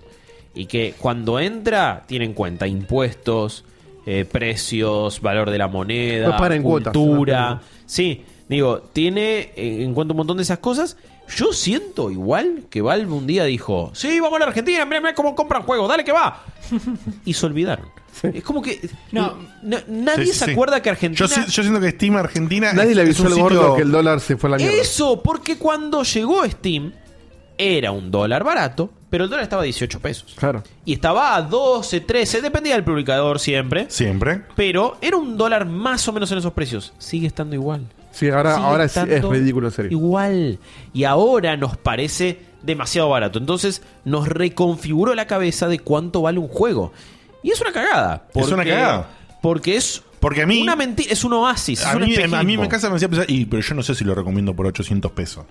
Y que cuando entra, tiene en cuenta impuestos, eh, precios, valor de la moneda, Pues para en cultura. ¿no? Sí, digo, tiene en cuenta un montón de esas cosas. Yo siento igual que Valve un día dijo: Sí, vamos a la Argentina, mira, mira cómo compran juegos, dale que va. [laughs] y se olvidaron. Es como que. No. no- nadie Sí, sí, se sí. acuerda que Argentina. Yo, si- yo siento que Steam Argentina. Nadie es- le avisó al gordo que el dólar se fue a la mierda. Eso, porque cuando llegó Steam, era un dólar barato, pero el dólar estaba a 18 pesos. Claro. Y estaba a 12, 13, dependía del publicador siempre. Siempre. Pero era un dólar más o menos en esos precios. Sigue estando igual. Sí, ahora, ahora es, ridículo en serio. Igual. Y ahora nos parece demasiado barato. Entonces nos reconfiguró la cabeza de cuánto vale un juego. Y es una cagada. Es una cagada. Porque es Porque a mí- una mentira, es un oasis. es A un mí, a mí espejismo. me casa me hacía pensar, y, pero yo no sé si lo recomiendo por 800 pesos.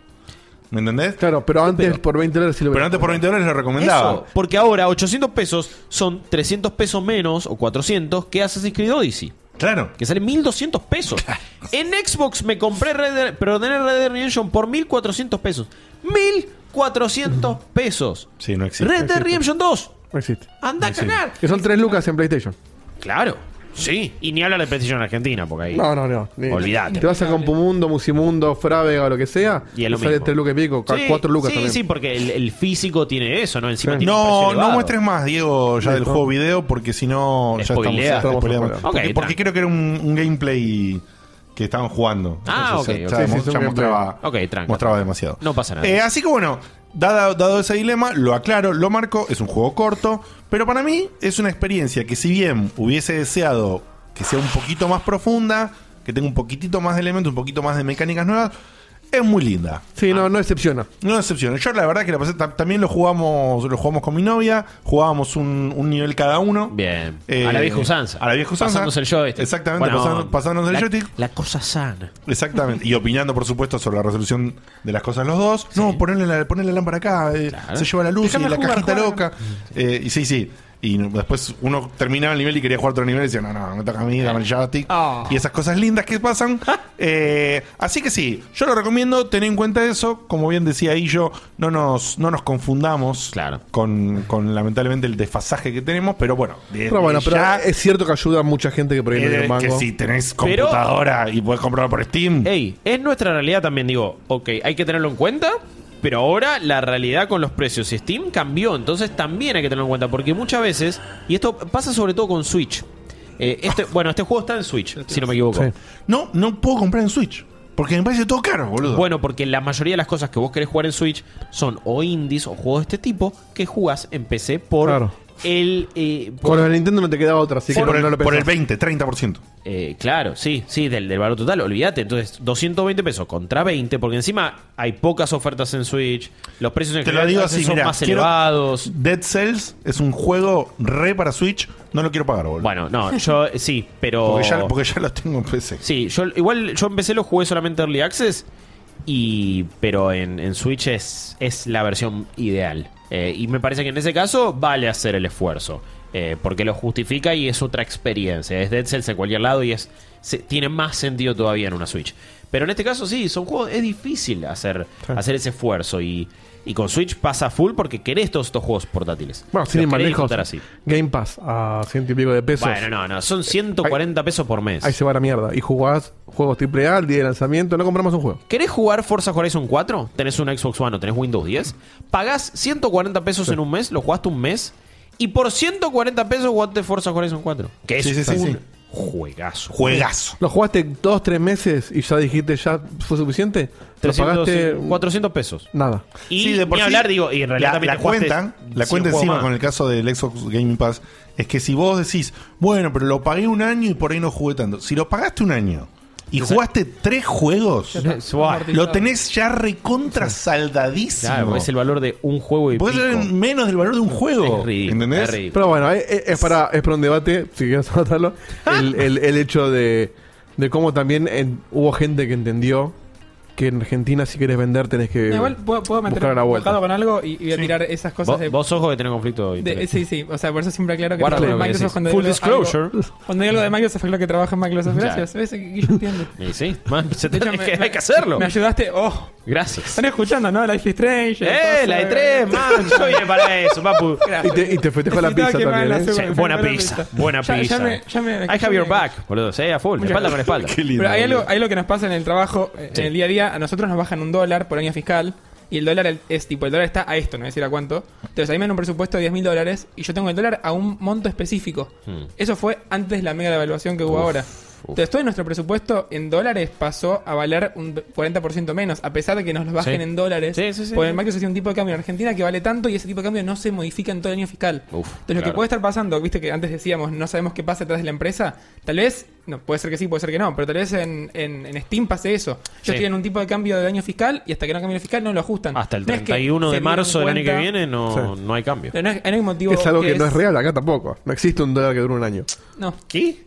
¿Me entendés? Claro, pero antes Pero- por 20 dólares sí lo Pero antes por 20 dólares lo recomendaba. Eso, porque ahora 800 pesos son 300 pesos menos o 400 que Assassin's Creed Odyssey. Claro. Que sale 1200 pesos. En Xbox me compré Red Dead, pero Red Dead Redemption por 1400 pesos. 1400 pesos. Sí, no existe. Red Dead existe. Redemption 2. No existe. Anda a existe. cagar. Que son 3 lucas en PlayStation. Claro. Sí. Y ni habla de PlayStation Argentina, porque ahí. No, no, no. ni- Olvídate. Te vas a Compumundo, Musimundo, Frávega o lo que sea. Y es lo sale mismo. 3 lucas y pico, Sí, 4 lucas sí, también. sí, porque el, el físico tiene eso, ¿no? Encima Sí. tiene un precio No, no elevado. muestres más, Diego, ya Sí, del no. juego video, porque si no ya estamos, Estamos spoileando. Porque, creo que era un, un gameplay que estaban jugando. Ah, Entonces, ok, ya- ok. ya Sí, sí, mo- es un ya gameplay. mostraba, Ok, tranca. mostraba demasiado. No pasa nada. Eh, así que bueno, dado, ese dilema, lo aclaro, lo marco, es un juego corto, pero para mí es una experiencia que si bien hubiese deseado que sea un poquito más profunda, que tenga un poquitito más de elementos, un poquito más de mecánicas nuevas, es muy linda. Sí, no, no decepciona. No decepciona. Yo la verdad que la pasé, ta- también lo jugamos, lo jugamos con mi novia, jugábamos un, un nivel cada uno. Bien. Eh, a la vieja usanza. A la vieja usanza. Pasándose el joystick. Exactamente, Buena pasando- onda. pasándonos el La- joystick. La cosa sana. Exactamente. Y opinando, por supuesto, sobre la resolución de las cosas los dos. No, ponerle la, ponerle la lámpara acá, eh, Claro. se lleva la luz Déjame y la jugar, cajita jugar. loca. Eh, y sí, sí. Y después uno terminaba el nivel y quería jugar otro nivel y decía, no, no, me toca a mí, dame el joystick. Ah. Y esas cosas lindas que pasan. [laughs] Eh, así que sí, yo lo recomiendo, tener en cuenta eso. Como bien decía Illo, no nos, no nos confundamos Claro. con, con lamentablemente el desfasaje que tenemos, pero bueno, Pero bueno, pero ya, es cierto que ayuda a mucha gente que por ahí no eh, tiene un que mango. si tenés Pero- computadora y puedes comprarlo por Steam. Ey, es nuestra realidad también, digo, ok, hay que tenerlo en cuenta, pero ahora la realidad con los precios y Steam cambió, entonces también hay que tenerlo en cuenta, porque muchas veces, y esto pasa sobre todo con Switch, eh, este, bueno, este juego está en Switch, si no me equivoco. Sí. No, no puedo comprar en Switch. Porque me parece todo caro, boludo. Bueno, porque la mayoría de las cosas que vos querés jugar en Switch son o indies o juegos de este tipo que jugás en PC por Claro. El... eh, por- Con el Nintendo no te queda otra, así Sí, que por, no, el, no lo por el pensás. 20, 30%. Eh, claro, sí, sí, del, del valor total, olvídate. Entonces, 220 pesos contra 20, porque encima hay pocas ofertas en Switch, los precios en Te lo digo así, son más quiero- elevados. Dead Cells es un juego re para Switch. No lo quiero pagar, boludo. Bueno, no, yo [laughs] sí, pero. porque, ya, porque ya lo tengo en PC. Sí, yo igual yo empecé lo jugué solamente Early Access. Y. Pero en, en Switch es, es la versión ideal. Eh, y me parece que en ese caso vale hacer el esfuerzo. eh, porque lo justifica y es otra experiencia. Es Dead Cells en cualquier lado y es. se- tiene más sentido todavía en una Switch. Pero en este caso sí, son juegos. Es difícil hacer, hacer ese esfuerzo. Y, y con Switch pasa full porque querés todos estos juegos portátiles. Bueno, sin ir más lejos, así. Game Pass a ciento y pico de pesos. Bueno, no, no. Son 140 pesos por mes. Ahí se va la mierda. Y jugás juegos AAA al día de lanzamiento, no compramos un juego. ¿Querés jugar Forza Horizon 4? ¿Tenés un Xbox One o tenés Windows 10? Pagás 140 pesos en un mes, lo jugaste un mes, y por 140 pesos jugaste Forza Horizon 4. Que es Sí, sí, sí, un sí. Juegazo. Juegazo. Lo jugaste dos, tres meses y ya dijiste ya fue suficiente. Lo 300, pagaste 400 pesos. nada. Y Sí, de por ni sí, hablar, digo, y en realidad la, también la te cuenta, la 100 cuenta encima más. con el caso del Xbox Gaming Pass es que si vos decís, bueno, pero lo pagué un año y por ahí no jugué tanto. Si lo pagaste un año y jugaste tres juegos, lo tenés ya recontra saldadísimo. Claro, es el valor de un juego y Puede ser menos del valor de un juego. Es ridículo, ¿Entendés? es ridículo. Pero bueno, es, es para, es para un debate, si quieres tratarlo. El, el- el hecho de, de cómo también en- hubo gente que entendió que en Argentina si quieres vender tenés que igual puedo, puedo meter buscar la un vuelta. con algo y, y voy a tirar esas cosas Vos, de, vos ojos que tenés conflicto de de-. Sí, sí, o sea, por eso siempre aclaro que Guarda trabajo lo en que Microsoft decís. cuando Full algo- disclosure. cuando digo algo de Microsoft es lo que trabaja en Microsoft. Gracias. ¿Ves? Y yo entiendo. [laughs] Y sí, man, se De hecho, es que me- hay que hacerlo. Me ayudaste. Oh, Gracias. están escuchando, ¿no? Life is Strange. ¡Eh, la de tres, man! Yo vine para eso, papu. [laughs] Y te, y te festejó la Necesitaba pizza que me también, ¿eh? Sí, me buena pizza, pizza. buena Ya- ya pizza. me- ya me- I have your back, boludo. Sí, a full, espalda con espalda. Qué lindo. Pero hay algo, boludo. hay algo que nos pasa en el trabajo, eh, Sí. en el día a día. A nosotros nos bajan un dólar por año fiscal. Y el dólar es tipo, el dólar está a esto, no voy a decir a cuánto. Entonces a mí me dan un presupuesto de 10 mil dólares y yo tengo el dólar a un monto específico. Hmm. Eso fue antes de la mega devaluación que hubo ahora. Entonces todo nuestro presupuesto en dólares pasó a valer un 40% menos, a pesar de que nos lo bajen Sí. en dólares. Sí, sí, sí. Porque el Microsoft tiene un tipo de cambio en Argentina que vale tanto y ese tipo de cambio no se modifica en todo el año fiscal. Uf, Entonces lo que puede estar pasando, viste que antes decíamos, no sabemos qué pasa detrás de la empresa, tal vez, no, puede ser que sí, puede ser que no, pero tal vez en, en, en Steam pase eso. Yo Sí. estoy en un tipo de cambio de año fiscal y hasta que no cambie el fiscal no lo ajustan. Hasta el No es que 31 se de marzo del año que viene no, Sí. no hay cambio. No, es- no hay motivo Es algo que, no es es- real acá tampoco. No existe un dólar que dure un año. No. ¿Qué?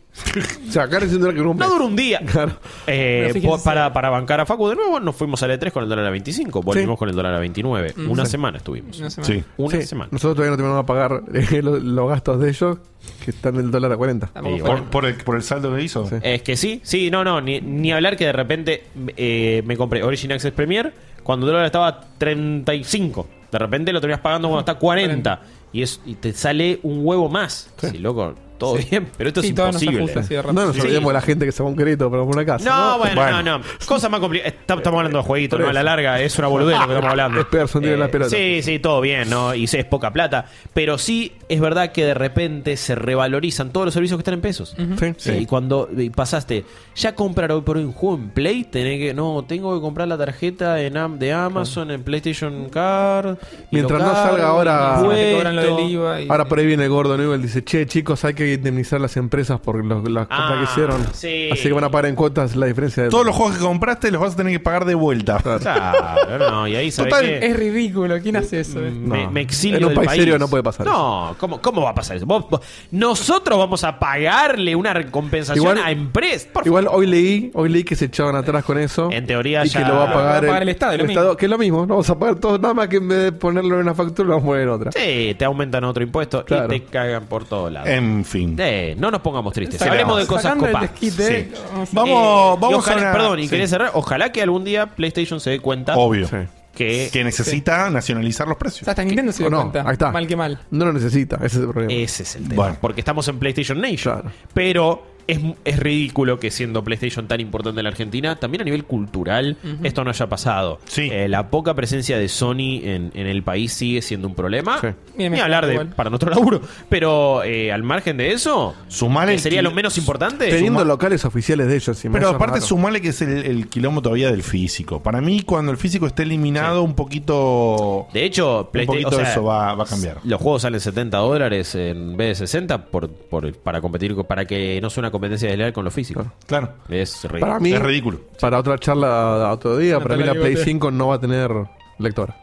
O sea, acá existe un dólar que mes. No dura un día. [laughs] Claro. Eh, Pero fíjense- para, para bancar a Facu de nuevo, nos fuimos al E3 con el dólar a 25. Volvimos Sí. con el dólar a 29. Una semana estuvimos. No sé Sí. Una Sí, semana. Nosotros todavía no terminamos a pagar eh, los, los gastos de ellos, que están en el dólar a 40. Tampoco Y fue- Por, por el, por el saldo que hizo. Sí. Es que sí, sí, no, no, ni, ni hablar que de repente eh, me compré Origin Access Premier cuando el dólar estaba a 35. De repente lo terminas pagando cuando está a 40. Y, es, y te sale un huevo más. Sí, loco, todo bien, pero esto Sí, es nos imposible. ajusta No nos Sí. olvidemos de la gente que se va a un crédito para una casa. No, No, bueno, Bueno. no, no. Cosa más complicada. Estamos hablando de jueguitos, ¿no? A la larga es una boludez lo que estamos hablando. [laughs] Es tiene la pelota. Sí, sí, todo bien, ¿no? Y sí, es poca plata. Pero sí es verdad que de repente se revalorizan todos los servicios que están en pesos. Sí. Sí, Y cuando pasaste, ya comprar hoy por hoy un juego en Play, tenés que, no, tengo que comprar la tarjeta en Am- de Amazon, en PlayStation Card. Mientras no salga ahora- impuesto. Ahora por ahí viene el gordo Newell dice, che chicos, hay que que indemnizar a las empresas por los- las compras Ah, que hicieron. sí. Así que van a pagar en cuotas la diferencia de Todos los juegos que compraste los vas a tener que pagar de vuelta. Claro, no, y ahí Total, qué? Es ridículo. ¿Quién hace eso? eh? Me, No. me exilio En un del país serio no puede pasar No, ¿cómo, ¿cómo va a pasar eso? Vos- vos- nosotros vamos a pagarle una compensación Igual- a empresas. Por Igual hoy leí, hoy leí que se echaban atrás con eso. En teoría y ya- que lo va a Lo pagar, va a pagar el Estado, lo mismo. que es lo mismo. No vamos a pagar todo, nada más que en vez de ponerlo en una factura, lo vamos a poner en otra. Sí, te aumentan otro impuesto Claro. y te cagan por todos lados. En fin. Eh, no nos pongamos tristes. Sacando- Hablemos de cosas sacando el copadas. desquite, vamos a- Vamos, Eh, vamos ojalá- a una- Perdón, y sí. quería cerrar. Ojalá que algún día PlayStation se dé cuenta Obvio. Sí. que Que necesita nacionalizar los precios. Hasta Nintendo se dio no, cuenta. ahí está. Mal que mal. No lo necesita, ese es el problema. ese es el tema. Bueno. Porque estamos en PlayStation Nation. Claro. Pero es, es ridículo que siendo PlayStation tan importante en la Argentina, también a nivel cultural, esto no haya pasado. Sí. Eh, la poca presencia de Sony en, en el país sigue siendo un problema. Sí. Bien, Ni hablar de igual. para nuestro laburo. Pero eh, al margen de eso, Sumale que sería lo menos importante. Teniendo suma- locales oficiales de ellos. si me Pero aparte raro. sumale que es el, el quilombo todavía del físico. Para mí, cuando el físico esté eliminado, un poquito... De hecho, un PlayStation. poquito o sea, eso va, va a cambiar. Los juegos salen 70 dólares en vez de 60 por, por- para competir para que no sea una competencia desleal con lo físico. Claro. Es ridículo. Para mí, Es ridículo. para otra charla otro día, para mí la Play Bigote. 5 no va a tener lectora.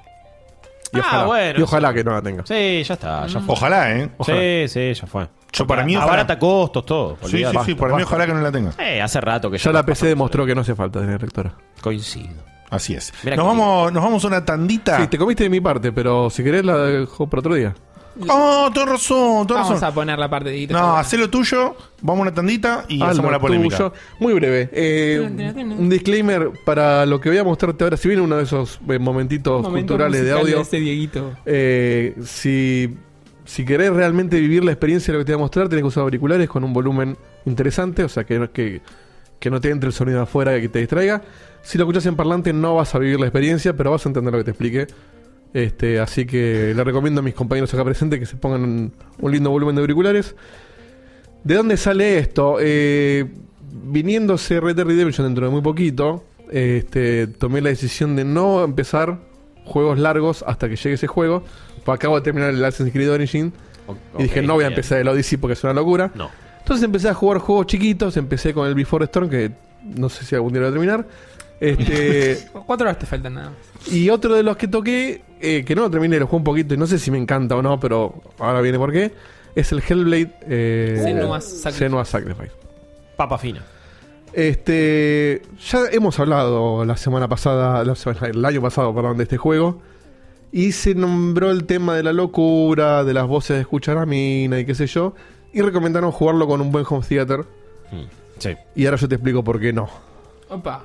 Y Ah, ojalá, bueno, y ojalá que no la tenga. Sí, ya está, ya fue. Ojalá, ¿eh? Ojalá. Sí, sí, ya fue. Yo para mí, ojalá. Abarata costos, todo. Sí, sí, sí, para mí ojalá que no la tenga. Eh, hace rato que ya, Ya la PC demostró que no hace falta tener lectora. Coincido. Así es. Nos vamos, nos vamos a una tandita. Sí, te comiste de mi parte, pero si querés la dejo para otro día. Oh, tenés razón, tenés Vamos razón. a poner la parte de. No, hacé lo tuyo, vamos a una tandita y Ah, hacemos lo la polémica. tuyo. Muy breve. Eh, un disclaimer para lo que voy a mostrarte ahora. Si viene uno de esos eh, momentitos Momento culturales de audio, ese Dieguito. eh, si, si querés realmente vivir la experiencia de lo que te voy a mostrar, tenés que usar auriculares con un volumen interesante, o sea, que, no- que, que no te entre el sonido de afuera que te distraiga. Si lo escuchas en parlante, no vas a vivir la experiencia, pero vas a entender lo que te explique. Este, así que le recomiendo a mis compañeros acá presentes que se pongan un, un lindo volumen de auriculares. ¿De dónde sale esto? Eh, viniéndose Red Dead Redemption dentro de muy poquito, este, tomé la decisión de no empezar juegos largos hasta que llegue ese juego. Pues acabo de terminar el Assassin's Creed Origin y dije, no voy a empezar el Odyssey porque es una locura. No. Entonces empecé a jugar juegos chiquitos, empecé con el Before Storm, que no sé si algún día lo voy a terminar. Este, [laughs] Cuatro horas te faltan nada más. y otro de los que toqué, eh, que no lo terminé, lo jugué un poquito y no sé si me encanta o no, pero ahora viene por qué, es el Hellblade eh, Senua's Sacrifice. Senua's Sacrifice. Papa fina. Este, ya hemos hablado la semana pasada, la semana- el año pasado, perdón, de este juego. Y se nombró el tema de la locura, de las voces de escuchar a mina y qué sé yo. Y recomendaron jugarlo con un buen home theater. Mm, Sí. Y ahora yo te explico por qué no. Opa.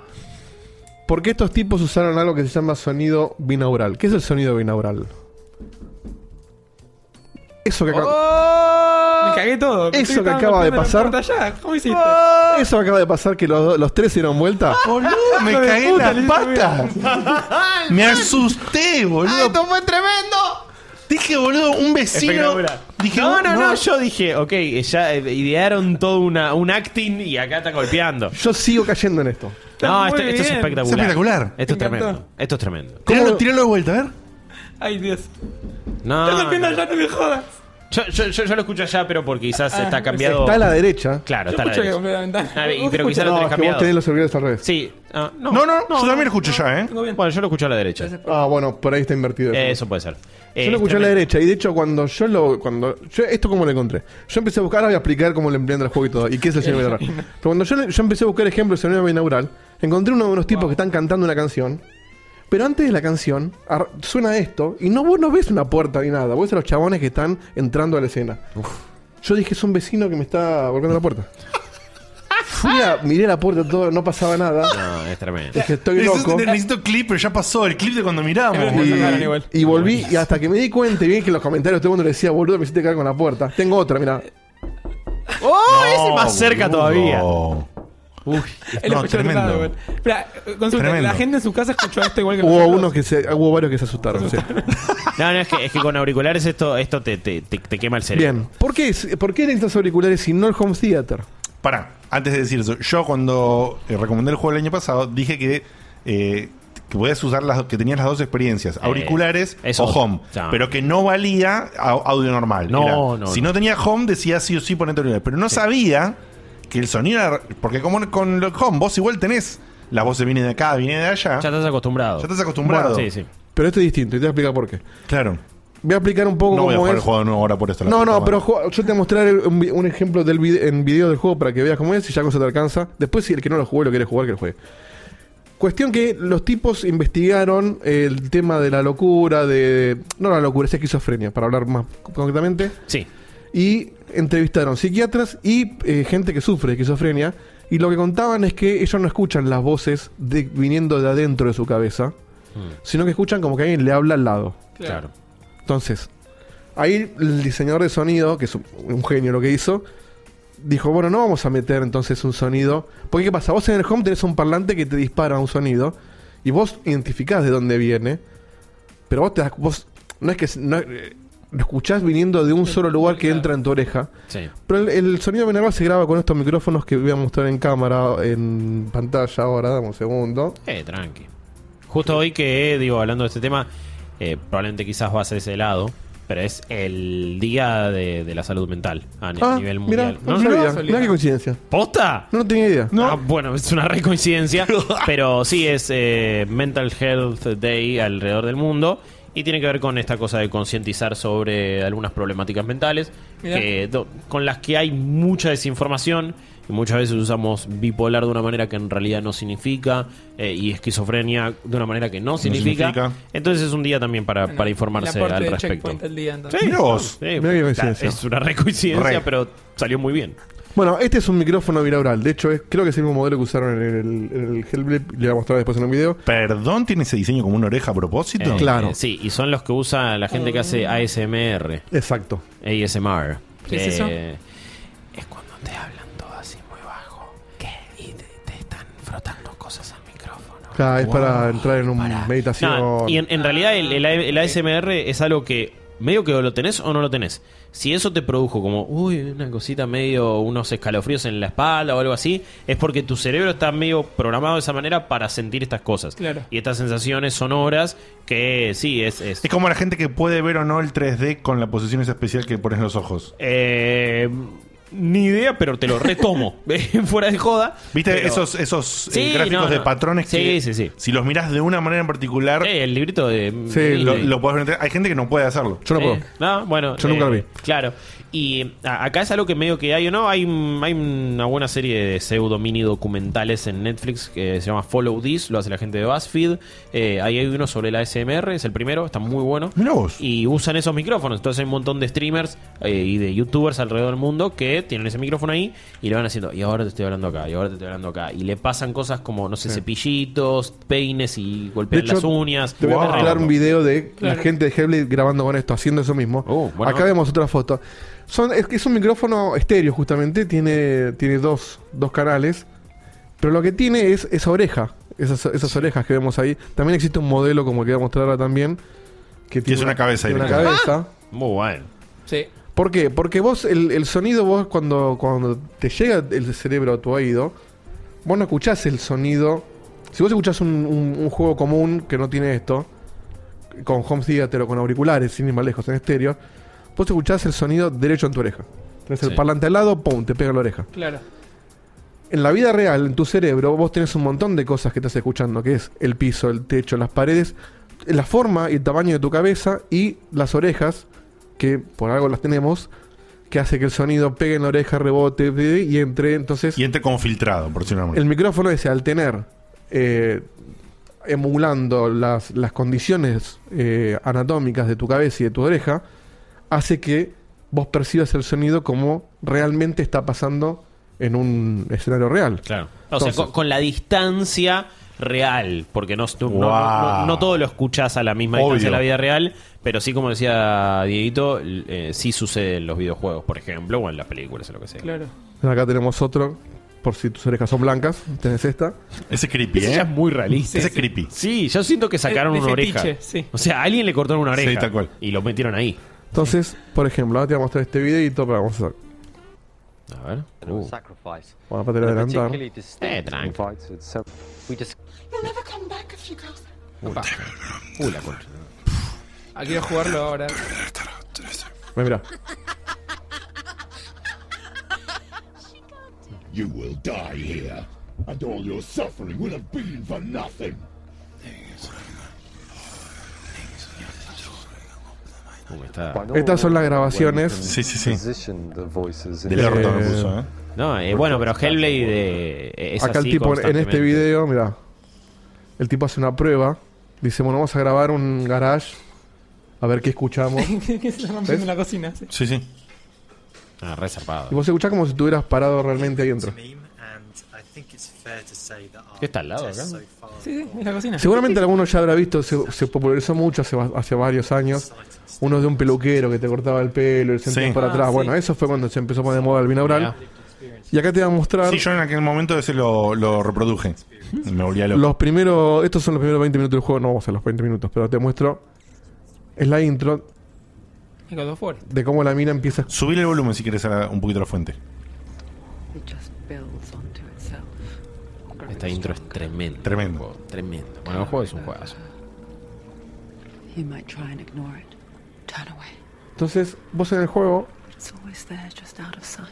Porque estos tipos usaron algo que se llama sonido binaural. ¿Qué es el sonido binaural? Eso que acaba, Me cagué todo. Eso que acaba de pasar. ¿Cómo hiciste? eso que acaba de pasar que los, los tres dieron vuelta. [laughs] Boludo, me cagué en puta, las patas. [laughs] me asusté, boludo. fue tremendo! Dije, boludo, un vecino. Dije, no, no, no, yo dije, ok, ya idearon todo una, un acting y acá están golpeando. Yo sigo cayendo en esto. No, esto, esto es espectacular. Es espectacular. Esto es tremendo. Esto es tremendo. Tiralo, ¿Cómo? tiralo de vuelta, a ver. Ay, Dios. No, Estás golpeando no. allá, no me jodas. Yo, yo, yo, yo lo escucho allá, pero porque quizás Ah, está cambiado. Está a la derecha. Claro, Yo está a la derecha. compré la ventana. Ah, y- pero quizás escuchás. lo No, tenés que vos cambiado. tenés los auriculares al revés. Sí. Ah, no, No, no, yo también escucho ya, ¿eh? Tengo bien. Bueno, yo lo escucho a la derecha. Ah, bueno, por ahí está invertido. Eh, Eso puede ser. Eh, Yo lo es escuché a la derecha y de hecho cuando yo lo cuando yo esto cómo lo encontré. Yo empecé a buscar, ahora voy a explicar cómo lo emplean el juego y todo y qué es el sonido binaural. [laughs] Pero cuando yo, yo empecé a buscar ejemplos de sonido binaural, encontré uno de unos tipos que están cantando una canción. Pero antes de la canción suena esto y no vos no ves una puerta ni nada, vos ves a los chabones que están entrando a la escena. Yo dije, es un vecino que me está golpeando la puerta. Fui a, miré la puerta, todo, no pasaba nada. No, es tremendo. Dije, estoy Necesito, loco. necesito clip, pero ya pasó el clip de cuando miramos. Y, y volví, y hasta que me di cuenta y vi que en los comentarios todo el mundo le decía, boludo, me hiciste caer con la puerta. Tengo otra, mira. ¡Oh! ese No, más cerca boludo. todavía. Él No, tremendo. Espera, consulta, Tremendo. la gente en su casa escuchó esto igual que Hubo nosotros? unos que se, hubo varios que se asustaron. sí. [laughs] No, no, es que, es que con auriculares esto, esto te, te, te, te quema el cerebro. Bien. ¿Por qué, ¿Por qué necesitas auriculares y no el home theater? Pará, antes de decir eso, yo cuando eh, recomendé el juego el año pasado dije que eh, que podías usar las que tenías las dos experiencias, auriculares eso- o home, ya. pero que no valía au- audio normal. No, Era- no, Si no. no tenía home decía sí o sí ponete auriculares, pero no sabía que el sonido era porque como con el home vos igual tenés las voces vienen de acá, vienen de allá. Ya estás acostumbrado. Ya estás acostumbrado. Sí, sí. Pero esto es distinto y te voy a explicar por qué. Claro. Voy a explicar un poco No voy a cómo jugar es. el juego de nuevo ahora por esto. la No, puta no, madre. pero yo te voy a mostrar el- un, vi- un ejemplo del vide- en video del juego para que veas cómo es y ya con eso te alcanza. Después, si el que no lo jugó y lo quiere jugar, que lo juegue. Cuestión que los tipos investigaron el tema de la locura, de. No la locura, es esquizofrenia, para hablar más concretamente. Sí. Y entrevistaron psiquiatras y eh, gente que sufre de esquizofrenia. Y lo que contaban es que ellos no escuchan las voces de- viniendo de adentro de su cabeza, sino que escuchan como que alguien le habla al lado. Claro. Entonces, ahí el diseñador de sonido, que es un, genio lo que hizo, dijo, bueno, no vamos a meter entonces un sonido. Porque ¿qué pasa? Vos en el home tenés un parlante que te dispara un sonido y vos identificás de dónde viene, pero vos te das, vos no es que no, lo escuchás viniendo de un solo lugar que entra en tu oreja. Sí. Pero el, el sonido binaural se graba con estos micrófonos que voy a mostrar en cámara, en pantalla ahora, dame un segundo. Eh, tranqui. Justo hoy que, digo, hablando de este tema, eh, probablemente quizás va a ser ese lado, pero es el día de, de la salud mental a Ah, nivel mundial. no, ¿No? sabía, casualidad. mirá qué coincidencia. ¿Posta? No, no tenía idea. Ah, bueno, es una re coincidencia. [laughs] pero sí es eh, Mental Health Day alrededor del mundo. Y tiene que ver con esta cosa de concientizar sobre algunas problemáticas mentales que, do- con las que hay mucha desinformación y muchas veces usamos bipolar de una manera que en realidad no significa eh, y esquizofrenia de una manera que no significa. significa. Entonces es un día también para, Bueno, para informarse al respecto. Día. Sí, vos. qué coincidencia. es una re coincidencia, Re. pero salió muy bien. Bueno, este es un micrófono binaural. De hecho, es, creo que es el mismo modelo que usaron en el, en el Hellblade. Le voy a mostrar después en un video. Perdón, tiene ese diseño como una oreja a propósito. Eh, Claro. eh, sí, y son los que usa la gente que hace ASMR. Exacto. ASMR. ¿Qué es eso? Eh, Es cuando te hablan todo así muy bajo. Y te, te están frotando cosas al micrófono. Claro, es Wow. para entrar en una Para- meditación. No, y en, en realidad el, el- el ASMR es algo que medio que o lo tenés o no lo tenés. Si eso te produjo como, uy, una cosita medio, unos escalofríos en la espalda o algo así, es porque tu cerebro está medio programado de esa manera para sentir estas cosas. Claro. Y estas sensaciones sonoras que sí, es... es Es como la gente que puede ver o no el 3D con la posición esa especial que pones en los ojos. Eh, ni idea, pero te lo retomo. [laughs] Fuera de joda. ¿Viste Pero- esos, esos eh, Sí, gráficos no, de no. patrones Sí, que sí, sí. si los miras de una manera en particular Eh, el librito de. Sí, lo, lo podés ver? Hay gente que no puede hacerlo. Yo no Eh, puedo. no, bueno. Yo nunca lo vi. Claro. Y a- acá es algo que medio que hay o no. Hay, un- hay una buena serie de pseudo mini documentales en Netflix que se llama Follow This, lo hace la gente de BuzzFeed. Eh, ahí hay uno sobre la ASMR, es el primero, está muy bueno. Mirá vos. Y usan esos micrófonos. Entonces hay un montón de streamers eh, y de youtubers alrededor del mundo que tienen ese micrófono ahí y le van haciendo, y ahora te estoy hablando acá, y ahora te estoy hablando acá. Y le pasan cosas como, no sé, cepillitos, peines y golpean De hecho, las uñas. Te voy Wow. a mostrar un video de Claro. la gente de Hellblade grabando con esto, haciendo eso mismo. Oh, bueno. Acá vemos otra foto. Son, es que es un micrófono estéreo, justamente. Tiene, tiene dos, dos canales. Pero lo que tiene es esa oreja. Esas, esas orejas que vemos ahí. También existe un modelo, como el que voy a mostrar ahora también. Que es una cabeza tiene una directa. cabeza. Muy bueno. Sí. ¿Por qué? Porque vos, el, el sonido, vos cuando, cuando te llega el cerebro a tu oído, vos no escuchás el sonido. Si vos escuchás un, un- un juego común que no tiene esto, con home theater o con auriculares, sin ir más lejos, en estéreo, vos escuchás el sonido derecho en tu oreja. Tenés el Sí. parlante al lado, pum, te pega en la oreja. Claro. En la vida real, en tu cerebro, vos tenés un montón de cosas que estás escuchando, que es el piso, el techo, las paredes, la forma y el tamaño de tu cabeza y las orejas, que por algo las tenemos, que hace que el sonido pegue en la oreja, rebote y entre. Entonces, Y entre como filtrado, por de una el micrófono ese, al tener, eh, emulando las, las condiciones eh, anatómicas de tu cabeza y de tu oreja, hace que vos percibas el sonido como realmente está pasando en un escenario real. Claro. O sea, con, con la distancia real, porque no, no, no- Wow. no- no todo lo escuchas a la misma Obvio. distancia en la vida real, pero sí, como decía Dieguito, eh, sí sucede en los videojuegos, por ejemplo, o en las películas o lo que sea. Claro. Acá tenemos otro, por si tus orejas son blancas, tenés esta. Ese es creepy, Ese ¿eh? ya es muy realista. Ese es creepy. Sí, yo siento que sacaron De una fetiche, oreja. sí. O sea, a alguien le cortaron una oreja Sí, tal cual. y lo metieron ahí. Entonces, por ejemplo, ahora te voy a mostrar este videito, pero vamos a, A ver. Uh. a sacrifice. vamos a tratar de And a adelantar. Eh, tranqui. invited, so we just You'll never come back if you go there. Opa. Uy, la concha. Ah, quiero jugarlo ahora. Mira, You will die here, and all your suffering will have been for nothing. Está- estas son las grabaciones. Sí, sí, sí. Del orto Eh, puso, ¿eh? No, eh, bueno, pero Hellblade eh, es Acá el tipo en este video, mira, el tipo hace una prueba. Dice, bueno, vamos a grabar un garage. A ver qué escuchamos. [laughs] que se rompiendo la cocina. sí. Sí, sí. Ah, re zarpado. Y vos escuchás como si estuvieras parado realmente ahí dentro. ¿Qué está al lado acá? Sí, sí, es la cocina. Seguramente alguno ya habrá visto, se, se popularizó mucho hace, va- hace varios años. Uno de un peluquero que te cortaba el pelo y el sentías Sí. por atrás. Ah, bueno, eso fue cuando se empezó a poner de moda el binaural. Y acá te voy a mostrar Sí, yo en aquel momento ese lo, lo reproduje. Me volvía loco. los primeros. Estos son los primeros 20 minutos del juego. No vamos a los 20 minutos, pero te muestro. Es la intro de cómo la mina empieza. Subir el volumen si quieres a un poquito la fuente. Esta intro es tremenda. Tremendo. Tremendo. Bueno, el juego es un juegazo. You might try and ignore it. Turn away. Entonces, vos en el juego It's always there, just out of sight.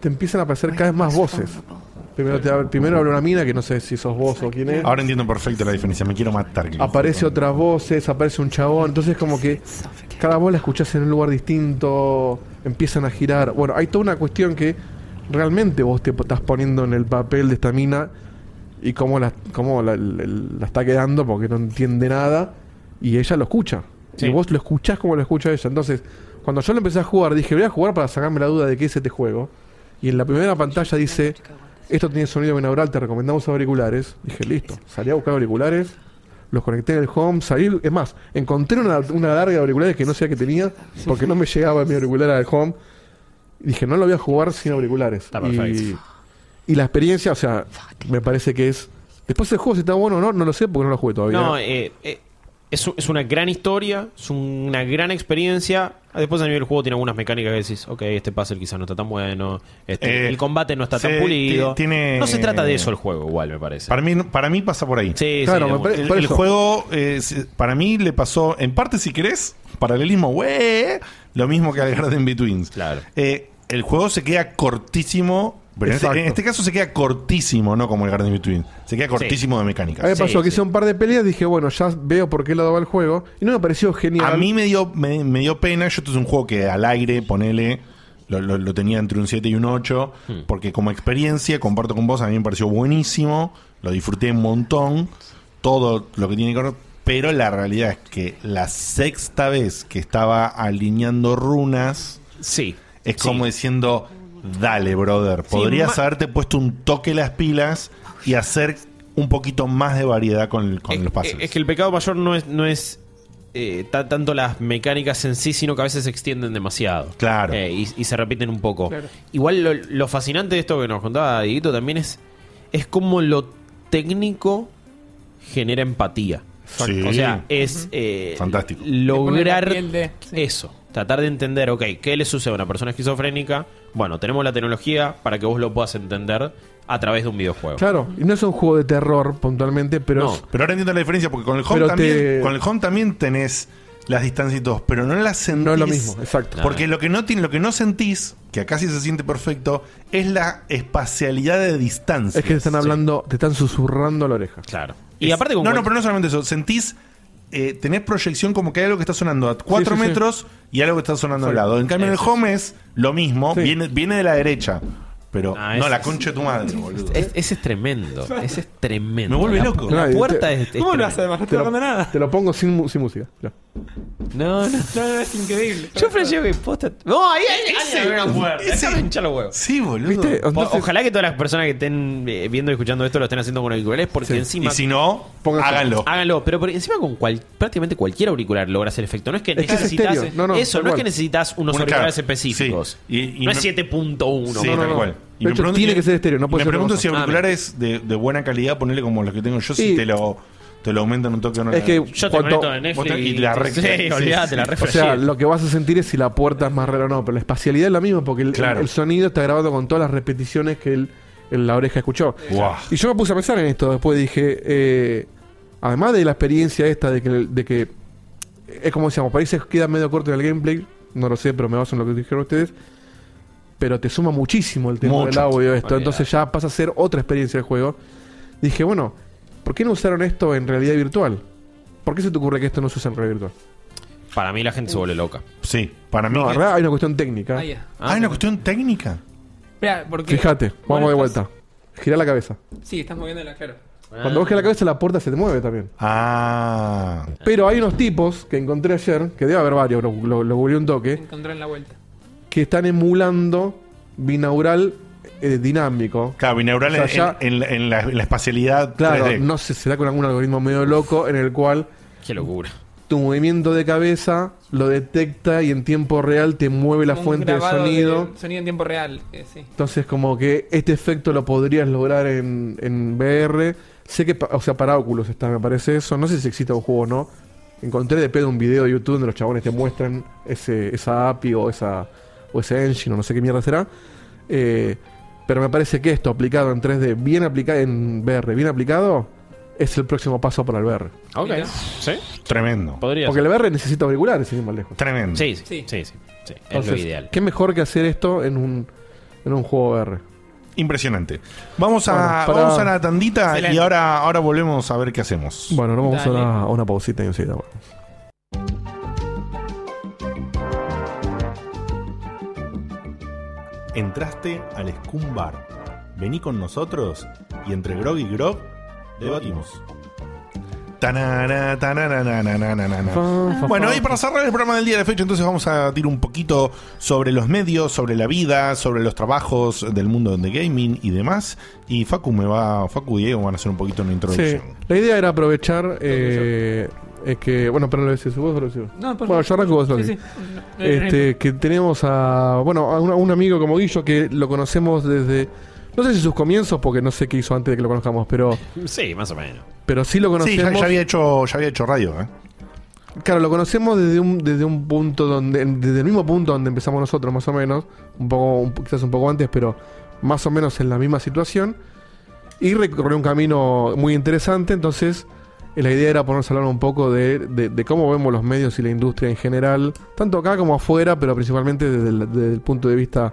te empiezan a aparecer cada vez más voces. Primero, te, abre- primero habla una mina que no sé si sos vos o quién es. Ahora entiendo perfecto la diferencia. Me quiero matar. Aparece otras voces, aparece un chabón. Entonces, como que cada voz la escuchás en un lugar distinto, empiezan a girar. Bueno, hay toda una cuestión que realmente vos te estás poniendo en el papel de esta mina y cómo la, cómo la, la- la está quedando porque no entiende nada y ella lo escucha. Sí. Y vos lo escuchás como lo escucha ella. Entonces, cuando yo lo empecé a jugar, dije, voy a jugar para sacarme la duda de qué es este juego. Y en la primera pantalla dice, esto tiene sonido binaural, te recomendamos auriculares. Dije, listo. Salí a buscar auriculares, los conecté en el home, salí, es más, encontré una, una larga de auriculares que no sabía que tenía, porque no me llegaba mi auricular al home. Y dije, no lo voy a jugar sin auriculares. Está perfecto. y la experiencia, o sea, me parece que es... Después el juego si está bueno o no, no lo sé porque no lo jugué todavía. No, eh, eh, es, es una gran historia, es una gran experiencia. Después a nivel juego tiene algunas mecánicas que decís, ok, este puzzle quizás no está tan bueno, este, Eh, el combate no está tan pulido. tiene- No se trata de eso el juego, igual, me parece. Para mí, para mí pasa por ahí. sí, Claro, sí, me El, juego, eh, para mí, le pasó, en parte, si querés, paralelismo, güey, lo mismo que al Garden Betweens. Claro. Eh, el juego se queda cortísimo, pero en este, en este caso se queda cortísimo, no como el Garden Between. Se queda cortísimo de A mí mecánica. me Sí, pasó que sí. hice un par de peleas, dije, bueno, ya veo por qué lado va el juego. Y no me pareció genial. A mí me dio, me, me dio pena. Yo, esto es un juego que al aire, ponele, lo, lo- lo tenía entre un 7 y un 8. Hmm. Porque como experiencia, comparto con vos, a mí me pareció buenísimo. Lo disfruté un montón. Todo lo que tiene que ver. Pero la realidad es que la sexta vez que estaba alineando runas, Sí. es Sí. como diciendo, dale, brother, podrías haberte puesto un toque las pilas y hacer un poquito más de variedad con, con Es- los pases. Es que el pecado mayor no es, no es eh, ta- tanto las mecánicas en sí, sino que a veces se extienden demasiado. Claro. Eh, y, y se repiten un poco. Claro. Igual lo, lo fascinante de esto que nos contaba Dieguito también es, es como lo técnico genera empatía. Sí. O sea, es eh, Fantástico. lograr de- sí. eso. Tratar de entender, ok, ¿qué le sucede a una persona esquizofrénica? Bueno, tenemos la tecnología para que vos lo puedas entender a través de un videojuego. Claro, y no es un juego de terror puntualmente, pero No. es- Pero ahora entiendo la diferencia porque con el home también, te- con el home también tenés las distancias y todo, pero no las sentís. no es lo mismo, exacto. Porque lo que no tiene, lo que no sentís, que acá sí se siente perfecto, es la espacialidad de distancia. Es que te están hablando, te están susurrando a la oreja. Claro. Y aparte con no, no, pero no solamente eso. Sentís, eh, tenés proyección como que hay algo que está sonando a 4 sí, sí. metros y algo que está sonando al lado. En cambio, en el home es lo mismo, Sí. viene, viene de la derecha. Pero Ah, no, es- la concha de tu madre, boludo. Es- ese es tremendo. [laughs] Ese es tremendo. Me vuelve La- loco. La No, puerta te- es, es ¿Cómo lo tremenda. hace además? No Te estoy lo, nada. te lo pongo sin, mu- sin música. No, no. No, no, es increíble. Yo flasheo que posta. No, ahí hay Ese- alguien puerta. ese- Déjame hinchar los huevos. Sí, boludo. ¿Viste? Entonces, Ojalá que todas las personas que estén eh, viendo y escuchando esto lo estén haciendo con auriculares porque Y encima si no, Pónganse. háganlo. háganlo, pero por encima con cual, prácticamente cualquier auricular logras el efecto. No es que que es necesitas estéreo. No, no, eso, tal no es cual. que necesitas unos auriculares claro, específicos. sí. Y- y no me- es 7.1. Sí, no, tal no. cual. De hecho, tiene que ser estéreo, no y puede Me ser pregunto otra si cosa. auriculares de, de buena calidad, ponerle como los que tengo yo, si Sí. te lo, te lo aumentan un toque o no. Es que Yo te cuanto- conecto en Netflix y la re- Sí, sí, olvídate, sí. la O sea, lo que vas a sentir es si la puerta es más rara o no, pero la espacialidad es la misma porque el, Claro. el sonido está grabado con todas las repeticiones que el- el- la oreja escuchó. Guau. Y yo me puse a pensar en esto, después dije, eh, además de la experiencia esta de que, de que es como decíamos, ahí se queda medio corto en el gameplay, no lo sé, pero me baso en lo que dijeron ustedes, pero te suma muchísimo el tema Mucho. del audio esto, Olvidate. entonces ya pasa a ser otra experiencia del juego. Dije, bueno, ¿por qué no usaron esto en realidad virtual? ¿Por qué se te ocurre que esto no se usa en realidad virtual? Para mí la gente se vuelve loca. Sí, para mí. No, que- realidad hay una cuestión técnica. Ya. Ah, hay una cuestión técnica. Espera, porque. Fíjate, vamos de vuelta. Gira la cabeza. Sí, estás moviéndola, claro. Cuando vos giras la cabeza, la puerta se te mueve también. Ah. Pero hay unos tipos que encontré ayer, que debe haber varios, lo, lo, lo googleé un toque, Encontré en la vuelta. que están emulando binaural eh, dinámico. Claro, binaural O sea, en- ya- en, en la, en la espacialidad Claro, 3D. no sé, se da con algún algoritmo medio loco en el cual Qué locura. tu movimiento de cabeza lo detecta y en tiempo real te mueve la fuente de sonido. sonido en tiempo real. que sí. Entonces, como que este efecto lo podrías lograr en, en VR. Sé que, o sea, para Oculus está, me parece eso. No sé si existe un juego o no. Encontré de pedo un video de YouTube donde los chabones te muestran ese, esa API o esa o ese engine o no sé qué mierda será. Eh, pero me parece que esto aplicado en 3D, bien aplicado en VR, bien aplicado, es el próximo paso para el VR. Ok. Mira. ¿Sí? Tremendo. Podría Porque ser. el VR necesita auriculares, sin ir más lejos. Tremendo. Sí, sí, Sí. sí, sí. sí, Es lo ideal. ¿Qué mejor que hacer esto en un, en un juego VR? Impresionante. Vamos a, Bueno, para- vamos a la tandita y ahora, ahora volvemos a ver qué hacemos. Bueno, nos vamos a Dale. una, a una pausita y enseguida Entraste al Scum Bar. Vení con nosotros y entre Grog y Grog debatimos. Bueno, y para cerrar el programa del día de la fecha, entonces vamos a tirar un poquito sobre los medios, sobre la vida, sobre los trabajos del mundo de gaming y demás. Y Facu me va, Facu y Diego van a hacer un poquito una Sí, introducción. la idea era aprovechar eh, es que, bueno, pero lo decís vos o lo decís vos? No, por Bueno, yo arranco vos lo Sí, que- sí. Este, que tenemos a, bueno, a un, a un amigo como Guillo que lo conocemos desde, no sé si sus comienzos, porque no sé qué hizo antes de que lo conozcamos, pero, Sí, más o menos. Pero sí lo Sí, conocemos. ya, ya había hecho, ya había hecho radio, ¿eh? Claro, lo conocemos desde un, desde un punto donde, desde el mismo punto donde empezamos nosotros, más o menos, un poco, un- quizás un poco antes, pero más o menos en la misma situación. Y recorrió un camino muy interesante, entonces eh, la idea era ponernos a hablar un poco de, de- de cómo vemos los medios y la industria en general, tanto acá como afuera, pero principalmente desde el, desde el punto de vista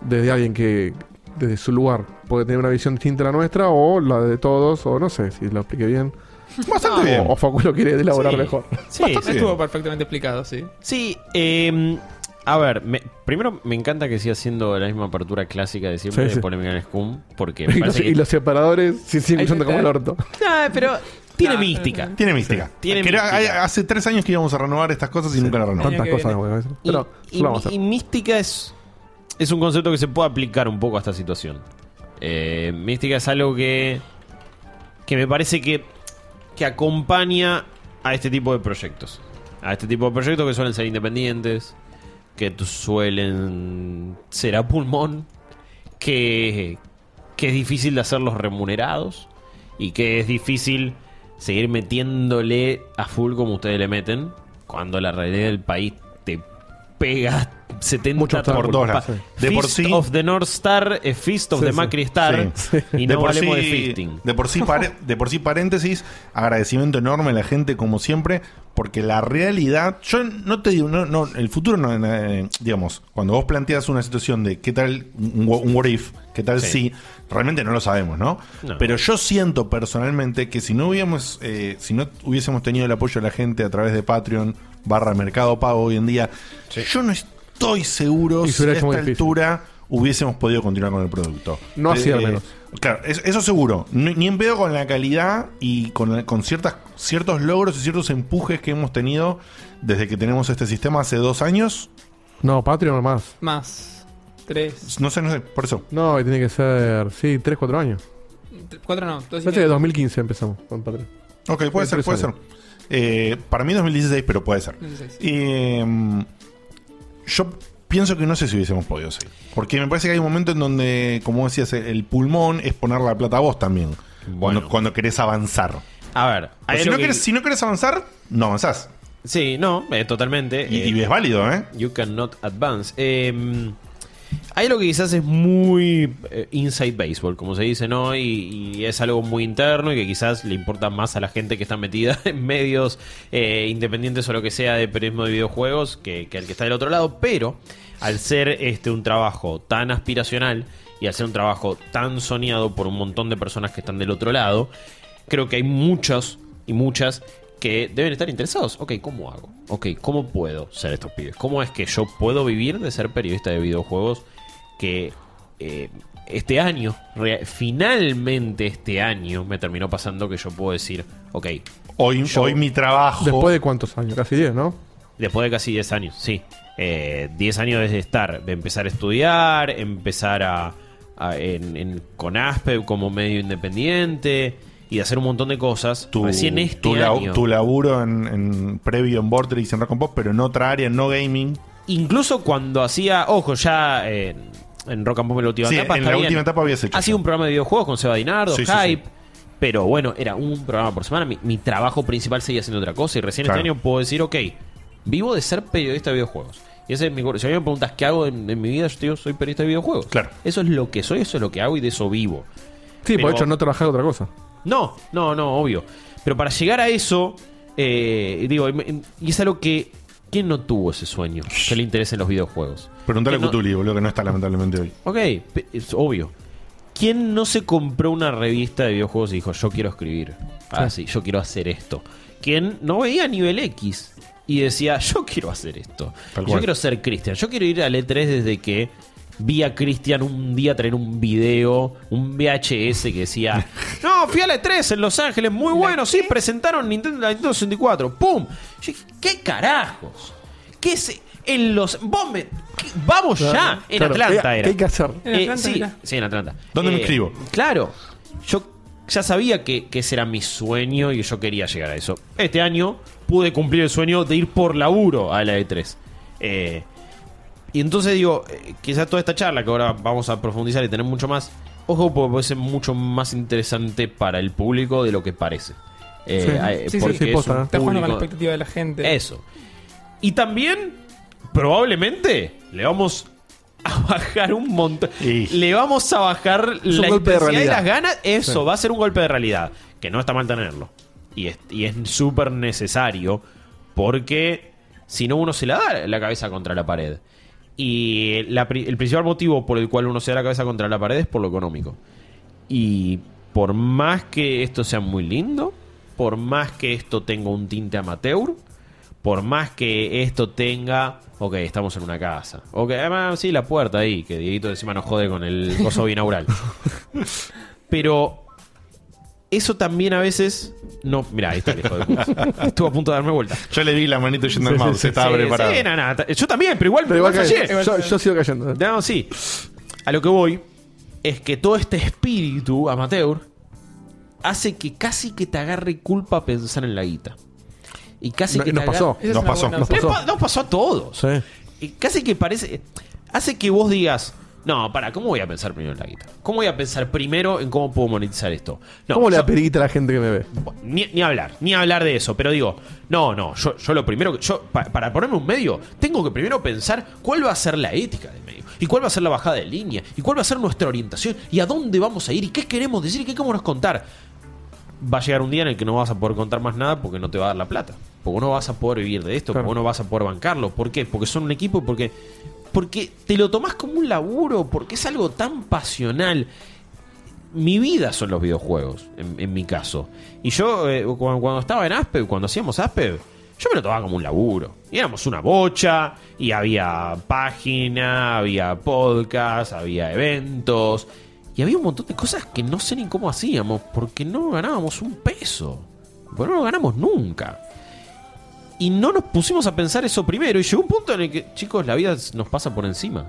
desde alguien que, desde su lugar, puede tener una visión distinta a la nuestra, o la de todos, o no sé si lo expliqué bien, [laughs] Bastante No, bien. o, Facu lo quiere elaborar Sí. mejor. Sí, Bastante sí. Estuvo perfectamente explicado, sí. Sí, eh, a ver, me- primero me encanta que siga siendo la misma apertura clásica de siempre Sí, de polémica en Scum, porque [laughs] me Y los, parece que- y los separadores sí siguen usando como el orto. [laughs] Ah, pero tiene Ah, mística. Tiene mística. Tiene Que mística. hay- hace tres años que íbamos a renovar estas cosas y nunca la renovamos. Tantas cosas, viene. no voy a decir. Y, Pero y- lo vamos a y mística es, es un concepto que se puede aplicar un poco a esta situación. Eh, mística es algo que, que me parece que, que acompaña a este tipo de proyectos. A este tipo de proyectos que suelen ser independientes, que suelen ser a pulmón, que, que es difícil de hacerlos remunerados y que es difícil seguir metiéndole a full como ustedes le meten cuando la realidad del país pega 70 Mucho por pa- sí. De por Fist sí- of the North Star, eh, Fist of Sí, the. Macri Star y no hablemos de fisting. de por sí [laughs] de por sí paréntesis, agradecimiento enorme a la gente como siempre, porque la realidad, yo no te digo, no, no, el futuro no, eh, digamos, cuando vos planteas una situación de qué tal un, un what if, qué tal Sí. si, realmente no lo sabemos, ¿no? No. Pero yo siento personalmente que si no hubiéramos, eh, si no hubiésemos tenido el apoyo de la gente a través de Patreon barra Mercado Pago hoy en día, yo no estoy seguro si a esta altura hubiésemos podido continuar con el producto. No así al Eh, menos. Claro, es- eso seguro. Ni, en pedo con la calidad y con, la- con ciertas, ciertos logros y ciertos empujes que hemos tenido desde que tenemos este sistema hace dos años. No, Patreon más. Más. Tres. No sé, no sé, por eso. No, tiene que ser, sí, 3, 4 años. tre- Cuatro no. Dos y Parece que medio. 2015 empezamos con Patreon. Ok, puede ser, tres puede ser. Eh, para mí 2016, pero puede ser. 16. Eh, yo pienso que no sé si hubiésemos podido seguir. Porque me parece que hay un momento en donde, como decías, el pulmón es poner la plata a vos también. Bueno. Cuando, cuando querés avanzar. A ver, hay si, no que- querés, si no querés avanzar, no avanzás. Sí, no, eh, totalmente. Y, eh, y es válido, ¿eh? You cannot advance. Eh, Hay algo que quizás es muy eh, inside baseball, como se dice, ¿no? Y, y es algo muy interno y que quizás le importa más a la gente que está metida [laughs] en medios eh, independientes o lo que sea de periodismo de videojuegos que, que al que está del otro lado. Pero al ser este un trabajo tan aspiracional y al ser un trabajo tan soñado por un montón de personas que están del otro lado, creo que hay muchos y muchas que deben estar interesados. Ok, ¿cómo hago? Ok, ¿cómo puedo ser estos pibes? ¿Cómo es que yo puedo vivir de ser periodista de videojuegos que eh, este año, finalmente este año, me terminó pasando que yo puedo decir, ok, Hoy, Yo- hoy mi trabajo. Después de cuántos años, casi 10, ¿no? Después de casi 10 años, sí. Eh, 10 años desde estar, de empezar a estudiar, empezar a, a- en, en- con Aspe como medio independiente y de hacer un montón de cosas. tu, Recién este tu, año. tu laburo en, en previo en Vortex y en Rock and Pop, pero en otra área, no gaming. Incluso cuando hacía, ojo, ya eh, en Rock and Pop en la última Sí, etapa. en la bien. última etapa habías hecho. Ha sido un programa de videojuegos con Seba Dinardo, Sí, sí, Hype. Pero bueno, era un programa por semana. Mi, mi trabajo principal seguía siendo otra cosa. Y recién Claro. este año puedo decir, ok, vivo de ser periodista de videojuegos. Y ese es mi, si a mí me preguntas qué hago en, en mi vida, yo te digo, soy periodista de videojuegos. Claro. Eso es lo que soy, eso es lo que hago y de eso vivo. Sí, Pero- por hecho no trabajar otra cosa. No, no, no, obvio. Pero para llegar a eso, eh, digo, y es algo que. ¿Quién no tuvo ese sueño? Que le interesen los videojuegos. Preguntale a no- Cutuli, boludo, que no está lamentablemente hoy. Ok, es obvio. ¿Quién no se compró una revista de videojuegos y dijo, yo quiero escribir? Ah, sí, yo quiero hacer esto. ¿Quién no veía nivel X y decía, yo quiero hacer esto? Yo quiero ser Cristian. Yo quiero ir al E3 desde que vi a Cristian un día traer un video, un VHS que decía, [laughs] no, fui al E3 en Los Ángeles, muy bueno, sí, presentaron Nintendo, la Nintendo 64. ¡Pum! Yo dije, ¿qué carajos? ¿Qué se...? En los... vos me- ¿qué- Vamos ya. En Claro, Atlanta ¿qué- era. qué hay que hacer? En Eh, Atlanta, sí, sí, en Atlanta. ¿Dónde me Eh, inscribo? Claro, yo ya sabía que, que ese era mi sueño y que yo quería llegar a eso. Este año pude cumplir el sueño de ir por laburo a la E3. Eh, y entonces digo, eh, quizás toda esta charla que ahora vamos a profundizar y tener mucho más, ojo, porque puede ser mucho más interesante para el público de lo que parece. Eh, Sí. eh, Sí, sí, porque sí, es posta. Está jugando con la expectativa de la gente. eso. Y también, probablemente, le vamos a [laughs] bajar un montón. Y- Le vamos a bajar un la golpe de intensidad y las ganas. Eso, Sí. va a ser un golpe de realidad. Que no está mal tenerlo. Y es y es súper necesario. Porque si no, uno se la da la cabeza contra la pared. Y la el principal motivo por el cual uno se da la cabeza contra la pared es por lo económico. Y por más que esto sea muy lindo, por más que esto tenga un tinte amateur, por más que esto tenga. Ok, estamos en una casa. Ok, además, sí, la puerta ahí, que Dieguito encima nos jode con el coso [laughs] binaural. Pero. Eso también a veces. No, mira, ahí está el hijo de puta. [laughs] Estuvo a punto de darme vuelta. Yo le vi la manito yendo al mouse, sí, estaba Sí, preparado. sí, yo también, pero igual, Pero igual fallé. yo, yo sigo cayendo. No, sí. A lo que voy es que todo este espíritu amateur hace que casi que te agarre culpa pensar en la guita. Y casi No- que nos pasó. Nos pasó, buena nos Le opción. pa- Nos pasó a todos. Sí. Y casi que parece. Hace que vos digas. No, para, ¿cómo voy a pensar primero en la guita? ¿Cómo voy a pensar primero en cómo puedo monetizar esto? No, ¿Cómo le yo- da a la gente que me ve? ni, ni hablar, ni hablar de eso, pero digo, no, no, yo, yo lo primero que. Yo, pa- para ponerme un medio, tengo que primero pensar cuál va a ser la ética del medio, y cuál va a ser la bajada de línea, y cuál va a ser nuestra orientación, y a dónde vamos a ir, y qué queremos decir, y qué queremos contar. Va a llegar un día en el que no vas a poder contar más nada porque no te va a dar la plata. Porque no vas a poder vivir de esto, Claro. porque no vas a poder bancarlo. ¿Por qué? Porque son un equipo y porque, porque te lo tomás como un laburo, porque es algo tan pasional mi vida son los videojuegos, en, mi caso. Y yo, eh, cuando, cuando estaba en Aspev, cuando hacíamos Aspev, yo me lo tomaba como un laburo. Y éramos una bocha, y había página, había podcast, había eventos, y había un montón de cosas que no sé ni cómo hacíamos, porque no ganábamos un peso. Porque no lo ganamos nunca. Y no nos pusimos a pensar eso primero. Y llegó un punto en el que, chicos, la vida nos pasa por encima.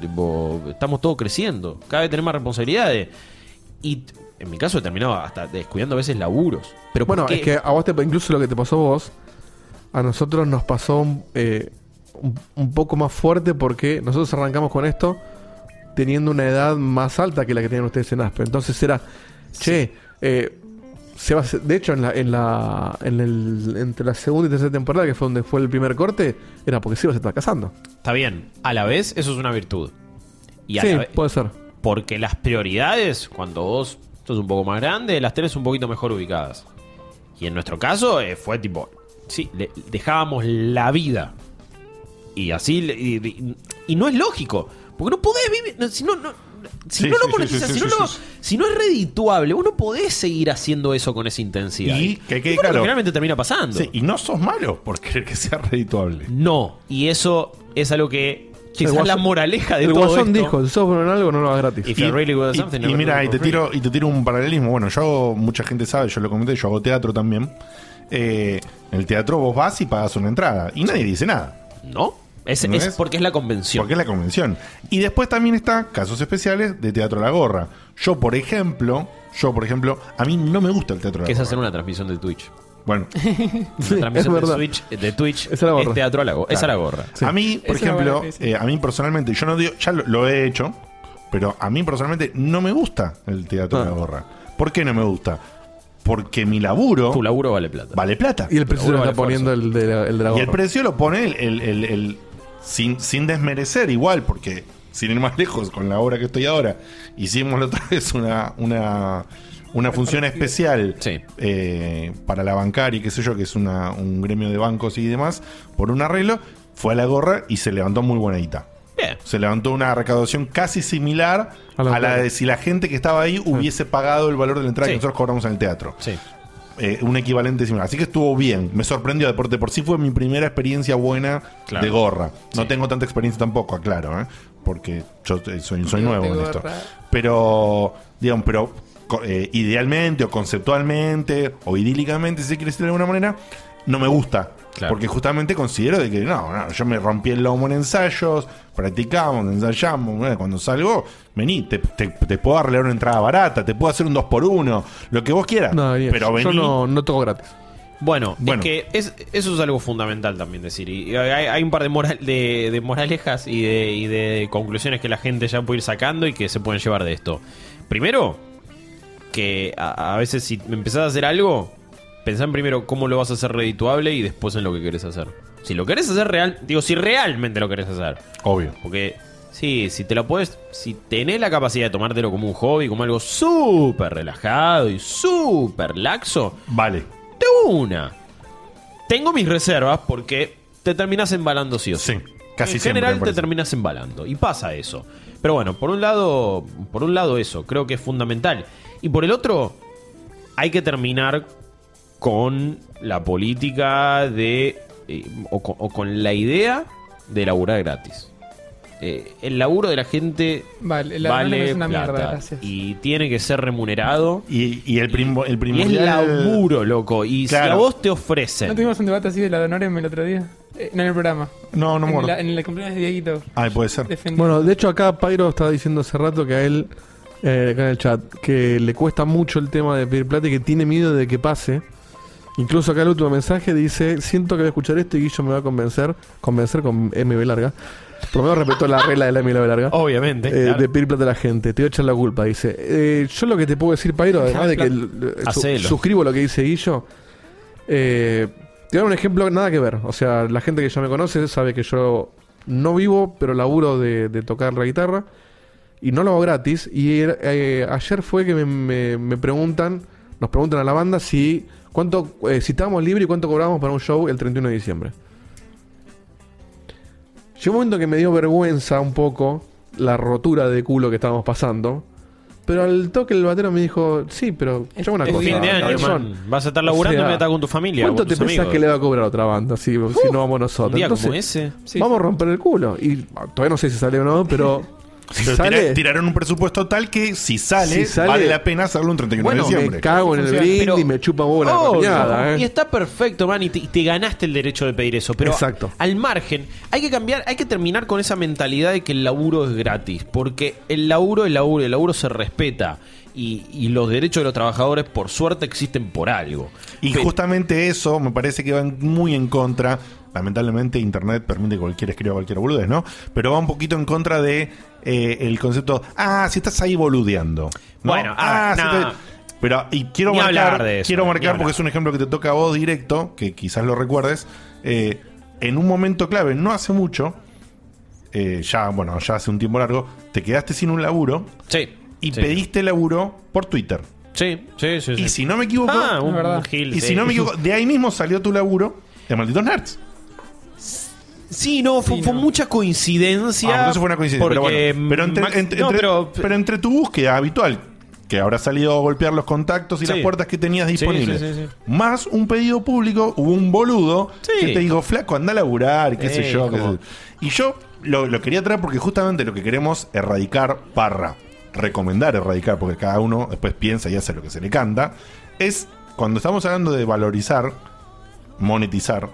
Tipo, estamos todos creciendo. Cada vez tenemos más responsabilidades. Y en mi caso he terminado hasta descuidando a veces laburos. Pero ¿por Bueno, es que a vos te, incluso lo que te pasó a vos, a nosotros nos pasó eh, un, un poco más fuerte porque nosotros arrancamos con esto teniendo una edad más alta que la que tenían ustedes en Aspe. Entonces era, che, eh, se va de hecho en la, en la en el, entre la segunda y tercera temporada, que fue donde fue el primer corte, era porque sí se estaba casando. Está bien. A la vez, eso es una virtud. Y a Sí, la vez- puede ser. porque las prioridades, cuando vos sos un poco más grande, las tenés un poquito mejor ubicadas. Y en nuestro caso eh, fue tipo, sí, le- dejábamos la vida. Y así, y, y- y no es lógico, porque no podés vivir, no, no- si Sí, no sí, lo monetizás, sí, sí, si, sí, no lo- sí, sí. si no es redituable, vos no podés seguir haciendo eso con esa intensidad. Y que quede bueno, claro. finalmente termina pasando. Sí, y no sos malo por querer que sea redituable. No, y eso es algo que quizás Guasón- la moraleja de El todo Guasón esto. dijo, si sos bueno en algo, no lo hagas gratis. If you're really good at y- y mira, y te tiro, y te tiro un paralelismo. Bueno, yo hago, mucha gente sabe, yo lo comenté, yo hago teatro también. Eh, en el teatro vos vas y pagas una entrada. Y nadie dice nada. No, es, ¿No es es? porque es la convención. Porque es la convención. Y después también está casos especiales de teatro a la gorra. Yo, por ejemplo, yo, por ejemplo, a mí no me gusta el teatro a la que es gorra. hacer una transmisión de Twitch. Bueno, [laughs] Una transmisión es de. Twitch, de Twitch Es a la gorra. es teatro a la gorra. Es a la gorra. a mí, por Es ejemplo, eh, a mí personalmente, yo no digo, ya lo, lo he hecho, pero a mí personalmente no me gusta el teatro a la Ah. gorra. ¿Por qué no me gusta? Porque mi laburo Tu laburo vale plata. vale plata. Y el precio lo está vale poniendo el de la, el de la Y el gorra. precio lo pone el, el- el- el- sin, sin desmerecer igual, porque sin ir más lejos con la obra que estoy ahora, hicimos la otra [laughs] vez una, una, una función especial Sí. eh, para la bancaria y qué sé yo, que es una, un gremio de bancos y demás, por un arreglo, fue a la gorra y se levantó muy buena guita. Bien. Se levantó una recaudación casi similar A a la de si la gente que estaba ahí hubiese pagado el valor de la entrada Sí. que nosotros cobramos en el teatro Sí. Eh, un equivalente similar. Así que estuvo bien. Me sorprendió. Deporte por sí fue mi primera experiencia buena Claro. de gorra. No Sí. tengo tanta experiencia tampoco, aclaro, ¿eh? porque yo soy, soy nuevo en esto. Pero, digamos, pero eh, idealmente o conceptualmente o idílicamente, si se quiere decir de alguna manera, no me gusta. Claro. Porque justamente considero de que no, no, yo me rompí el lomo en ensayos, practicamos, ensayamos, cuando salgo, vení, te, te- te puedo arreglar una entrada barata, te puedo hacer un 2 por 1 lo que vos quieras. No, y pero yo vení. no, no toco gratis. Bueno, Bueno. es que es- eso es algo fundamental también decir. Y hay, hay un par de, moral, de, de moralejas y de, y de conclusiones que la gente ya puede ir sacando y que se pueden llevar de esto. Primero, que a, a veces si empezás a hacer algo, pensá en primero cómo lo vas a hacer redituable y después en lo que querés hacer. Si lo querés hacer real, digo, si realmente lo querés hacer. Obvio. Porque, sí, si te lo puedes, si tenés la capacidad de tomártelo como un hobby, como algo súper relajado y súper laxo, Vale. de una. Tengo mis reservas porque te terminas embalando sí o sí. Sí, casi en siempre, general me te parece. terminas embalando y pasa eso. Pero bueno, por un lado, por un lado eso, creo que es fundamental. Y por el otro, hay que terminar con la política de eh, o, con, o con la idea de laburar gratis. Eh, el laburo de la gente Vale, la vale es una plata mierda, gracias. y tiene que ser remunerado. Y, y el, prim- el Y es primordial. laburo, loco. Y si a vos te ofrecen. ¿No tuvimos un debate así de la Donorem el otro día? Eh, no en el programa. No, no me en, el cumpleaños de Dieguito. Ay, puede ser. Bueno, de hecho acá Pyro estaba diciendo hace rato que a él, eh, acá en el chat, que le cuesta mucho el tema de pedir plata y que tiene miedo de que pase. Incluso acá el último mensaje dice, siento que voy a escuchar esto y Guillo me va a convencer, convencer con MB larga. Por lo menos respetó la regla de la MB larga. Obviamente. eh, claro. De pedir plata a la gente, te voy a echar la culpa, dice. Eh, yo lo que te puedo decir, Pyro, además de que su- suscribo lo que dice Guillo, eh, te voy a dar un ejemplo nada que ver. O sea, la gente que ya me conoce sabe que yo no vivo, pero laburo de, de tocar la guitarra. Y no lo hago gratis. Y eh, ayer fue que me, me- me preguntan, nos preguntan a la banda si cuánto eh, si estábamos libres y cuánto cobramos para un show el 31 de diciembre. Llegó un momento que me dio vergüenza un poco la rotura de culo que estábamos pasando. Pero al toque el batero me dijo, sí, pero Es- yo una es cosa. fin de año, man. Vas a estar laburando O sea, y estar con tu familia. ¿Cuánto te pensás que le va a cobrar a otra banda si, si no vamos Un nosotros? día Entonces, como ese. Sí, vamos a romper el culo. Y ah, todavía no sé si sale o no, pero [laughs] tira- tiraron un presupuesto tal que si sale, Si sale- vale la pena hacerlo un 31 Bueno, de me diciembre. cago en el brindis pero- y me chupa un huevo la Obvio. piñada, ¿eh? Y está perfecto, man, y te, y te ganaste el derecho de pedir eso. Pero Exacto. al margen, hay que cambiar, hay que terminar con esa mentalidad de que el laburo es gratis. Porque el laburo es laburo, el laburo se respeta. Y, y los derechos de los trabajadores, por suerte, existen por algo. Y Pero- justamente eso me parece que va muy en contra. Lamentablemente Internet permite que cualquiera escriba cualquier boludez, ¿no? Pero va un poquito en contra de eh, el concepto, ah, si estás ahí boludeando. ¿no? Bueno, ah, si no. Pero, y quiero Ni marcar, hablar de eso, quiero marcar porque es un ejemplo que te toca a vos directo, que quizás lo recuerdes. eh, en un momento clave, no hace mucho, eh, ya, bueno, ya hace un tiempo largo, te quedaste sin un laburo Sí. y sí. pediste laburo por Twitter. Sí, sí, sí. Y sí. si no me equivoco, Ah, un, Es verdad. un gil, y sí. si no me equivoco, de ahí mismo salió tu laburo de Malditos Nerds. Sí, no, fue, Sí, fue no. mucha coincidencia. Ah, entonces fue una coincidencia. Pero, bueno, pero entre, Max- entre- no, entre- pero, pero entre tu búsqueda habitual, que habrá salido a golpear los contactos y Sí. las puertas que tenías disponibles, sí, sí, sí. más un pedido público, hubo un boludo que te dijo, flaco, anda a laburar, qué sé yo. qué sé- Y yo lo, lo quería traer porque justamente lo que queremos erradicar, parra, recomendar erradicar, porque cada uno después piensa y hace lo que se le canta, es cuando estamos hablando de valorizar, monetizar,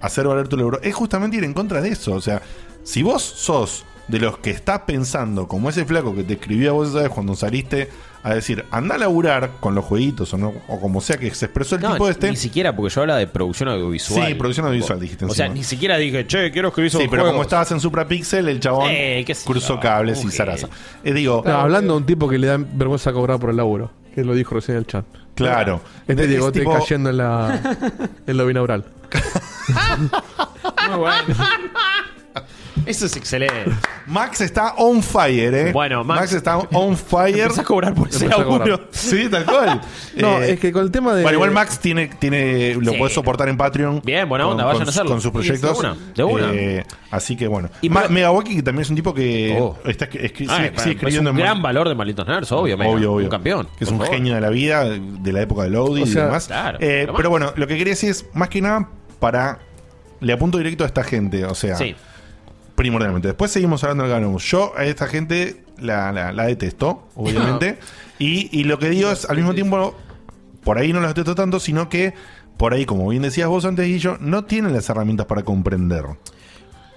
hacer valer tu laburo, es justamente ir en contra de eso. O sea, si vos sos de los que estás pensando, como ese flaco que te escribió a vos, ¿sabes? Cuando saliste a decir, anda a laburar con los jueguitos o, no, o como sea que se expresó el No, tipo este. ni siquiera, porque yo habla de producción audiovisual. Sí, producción audiovisual, dijiste O sea, ni siquiera dije, che, quiero escribir sobre Sí, pero como juegos". estabas en Suprapixel, el chabón Eh, cruzó cables y zaraza. Eh, digo, No, hablando de un tipo que le da vergüenza cobrar por el laburo, que lo dijo recién en el chat. claro. Este Es llegó te tipo- cayendo en la [laughs] en lo binaural. [laughs] Muy bueno. [laughs] Eso es excelente. Max está on fire, ¿eh? Bueno, Max- está on fire. Empezás a cobrar por ese Empezás a cobrar. laburo. Sí, tal cual. [laughs] No, Eh, es que con el tema de. Bueno, igual Max tiene, tiene lo Sí. puedes soportar en Patreon. Bien, buena onda, con, vayan con a hacerlo. Con sus proyectos. De una, de una. Eh, así que bueno. Y Ma- pero- Megawaki, que también es un tipo que Oh. está escri- escri- Ah, sigue- es sigue un escribiendo en- gran valor de Malditos Nerds, obvio, mega, Obvio, obvio. Un campeón. Que es por un favor. genio de la vida, de la época de Lodi O y demás. claro, Eh, pero bueno, lo que quería decir es, más que nada, para. Le apunto directo a esta gente. O sea, Sí. Primordialmente. Después seguimos hablando del Ganomus. Yo a esta gente la, la, la detesto, obviamente. [laughs] y, y lo que digo es, al mismo tiempo, por ahí no los detesto tanto, sino que por ahí, como bien decías vos antes, Guillo, no tienen las herramientas para comprender.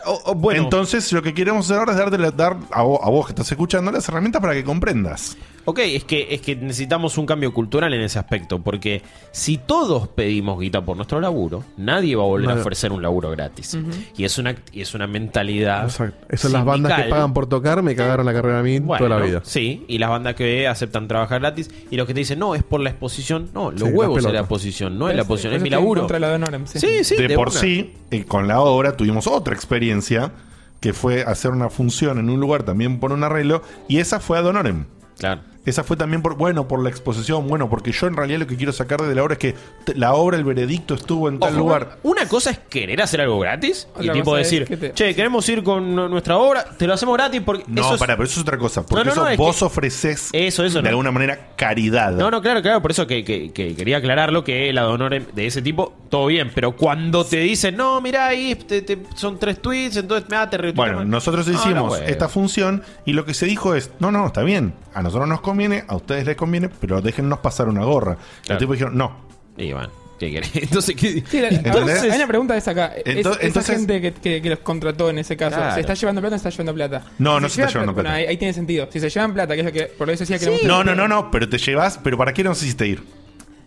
O- o, bueno, Entonces, lo que queremos hacer ahora es darte la- dar a vos, a vos que estás escuchando las herramientas para que comprendas. Ok, es que, es que necesitamos un cambio cultural en ese aspecto, porque si todos pedimos guita por nuestro laburo, nadie va a volver a ofrecer un laburo gratis. Y es una, y es una mentalidad. Exacto. Esas son las bandas que pagan por tocar, me cagaron la carrera a mí Bueno, toda la vida. Sí, y las bandas que aceptan trabajar gratis. Y los que te dicen, no, es por la exposición. No, los Sí, huevos es la exposición, no es la exposición, Por es eso mi laburo. la de Honorem, sí. Sí, sí, de, por una. sí, eh, con la obra tuvimos otra experiencia que fue hacer una función en un lugar también por un arreglo y esa fue ad honorem. Claro. Esa fue también por, bueno, por la exposición, bueno, porque yo en realidad lo que quiero sacar de la obra es que la obra, el veredicto estuvo en tal Ojo, lugar. Una cosa es querer hacer algo gratis y Otra tipo cosa es decir, que te- che, queremos ir con nu- nuestra obra, te lo hacemos gratis porque No, eso es- para, pero eso es otra cosa. Porque No, no, no, eso es vos que- ofreces Eso, eso, de no. alguna manera caridad. No, no, claro, claro, por eso que, que- que quería aclararlo, que la de honor de ese tipo, todo bien, pero cuando te dicen, no, mirá ahí, te- te- son tres tweets, entonces me da te retuitean". Bueno, nosotros No, hicimos bueno. esta función y lo que se dijo es, no, no, está bien, a nosotros nos conviene, a ustedes les conviene, pero déjennos pasar una gorra. Los Claro. tipos dijeron, no. Y bueno, ¿qué querés? [laughs] Entonces, ¿qué? Sí, hay una pregunta de esa acá. Es- Ento- esa entonces- gente que, que- que los contrató en ese caso, Claro. ¿se está llevando plata o no se está llevando plata? No, Si no se está lleva llevando plata. Bueno, ahí, ahí tiene sentido. Si se llevan plata, que es lo que por eso decía que éramos No, no, no, no, pero te llevas, pero ¿para qué nos hiciste ir?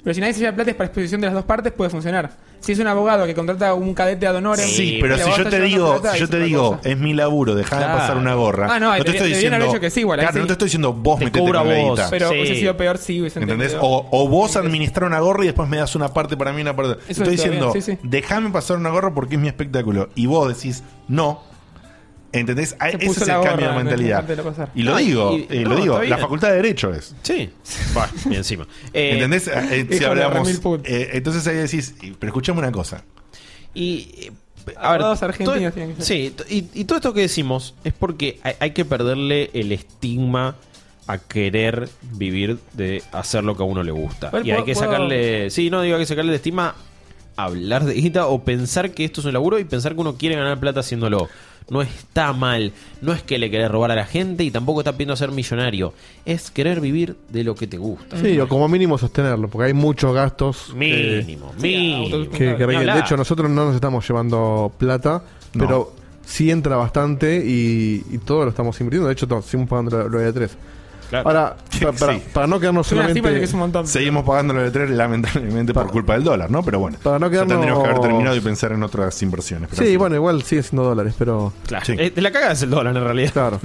Pero si nadie se lleva plata es para exposición de las dos partes, puede funcionar. Si es un abogado que contrata un cadete ad honorem. Sí, Sí, pero si yo te digo, plata, si yo es te digo, cosa. es mi laburo, dejar de Claro. pasar una gorra. Ah, no, te debería- estoy diciendo, hecho que sí, igual, claro, sí. no te estoy diciendo vos Te metete cobra con la vos. guita. Pero Sí. hubiese sido peor si hubiesen ¿Entendés? O, o vos administrar una gorra y después me das una parte para mí y una parte. Estoy está diciendo, bien, sí, sí. déjame pasar una gorra porque es mi espectáculo. Y vos decís, no. ¿Entendés? Ah, Se Ese puso es la el cambio de mentalidad. Y lo No, y- digo, y- eh, no, lo digo, está la bien. facultad de Derecho es. Sí, va, bien encima. [laughs] Eh, ¿Entendés? Eh, eh, si hablamos. Put. eh, entonces ahí decís, y- pero escuchame una cosa. Y. eh, Abogados argentinos todo- tienen que ser. Sí, t- y, y todo esto que decimos es porque hay, hay que perderle el estigma a querer vivir de hacer lo que a uno le gusta. A ver, y hay ¿puedo- que puedo- sacarle. Sí, no digo hay que sacarle el estigma a hablar de guita o pensar que esto es un laburo y pensar que uno quiere ganar plata haciéndolo. No está mal. No es que le querés robar a la gente y tampoco está pidiendo ser millonario. Es querer vivir de lo que te gusta. Sí, o como mínimo sostenerlo, porque hay muchos gastos. que- Mínimo, mínimo. que, que Ni requieren- hablar. de hecho, nosotros no nos estamos llevando plata, No. pero sí entra bastante y, y todo lo estamos invirtiendo. De hecho, seguimos pagando lo, lo de tres. Claro. [laughs] Para, Sí. para no quedarnos solamente. que es un montón. Seguimos pagando lo de tres, lamentablemente, por culpa del dólar, ¿no? Pero bueno, Para no ya quedarnos- tendríamos que haber terminado y pensar en otras inversiones. pero Sí, bueno, igual sigue siendo dólares, pero. Claro. Sí. Eh, la cagas es el dólar en realidad. Claro.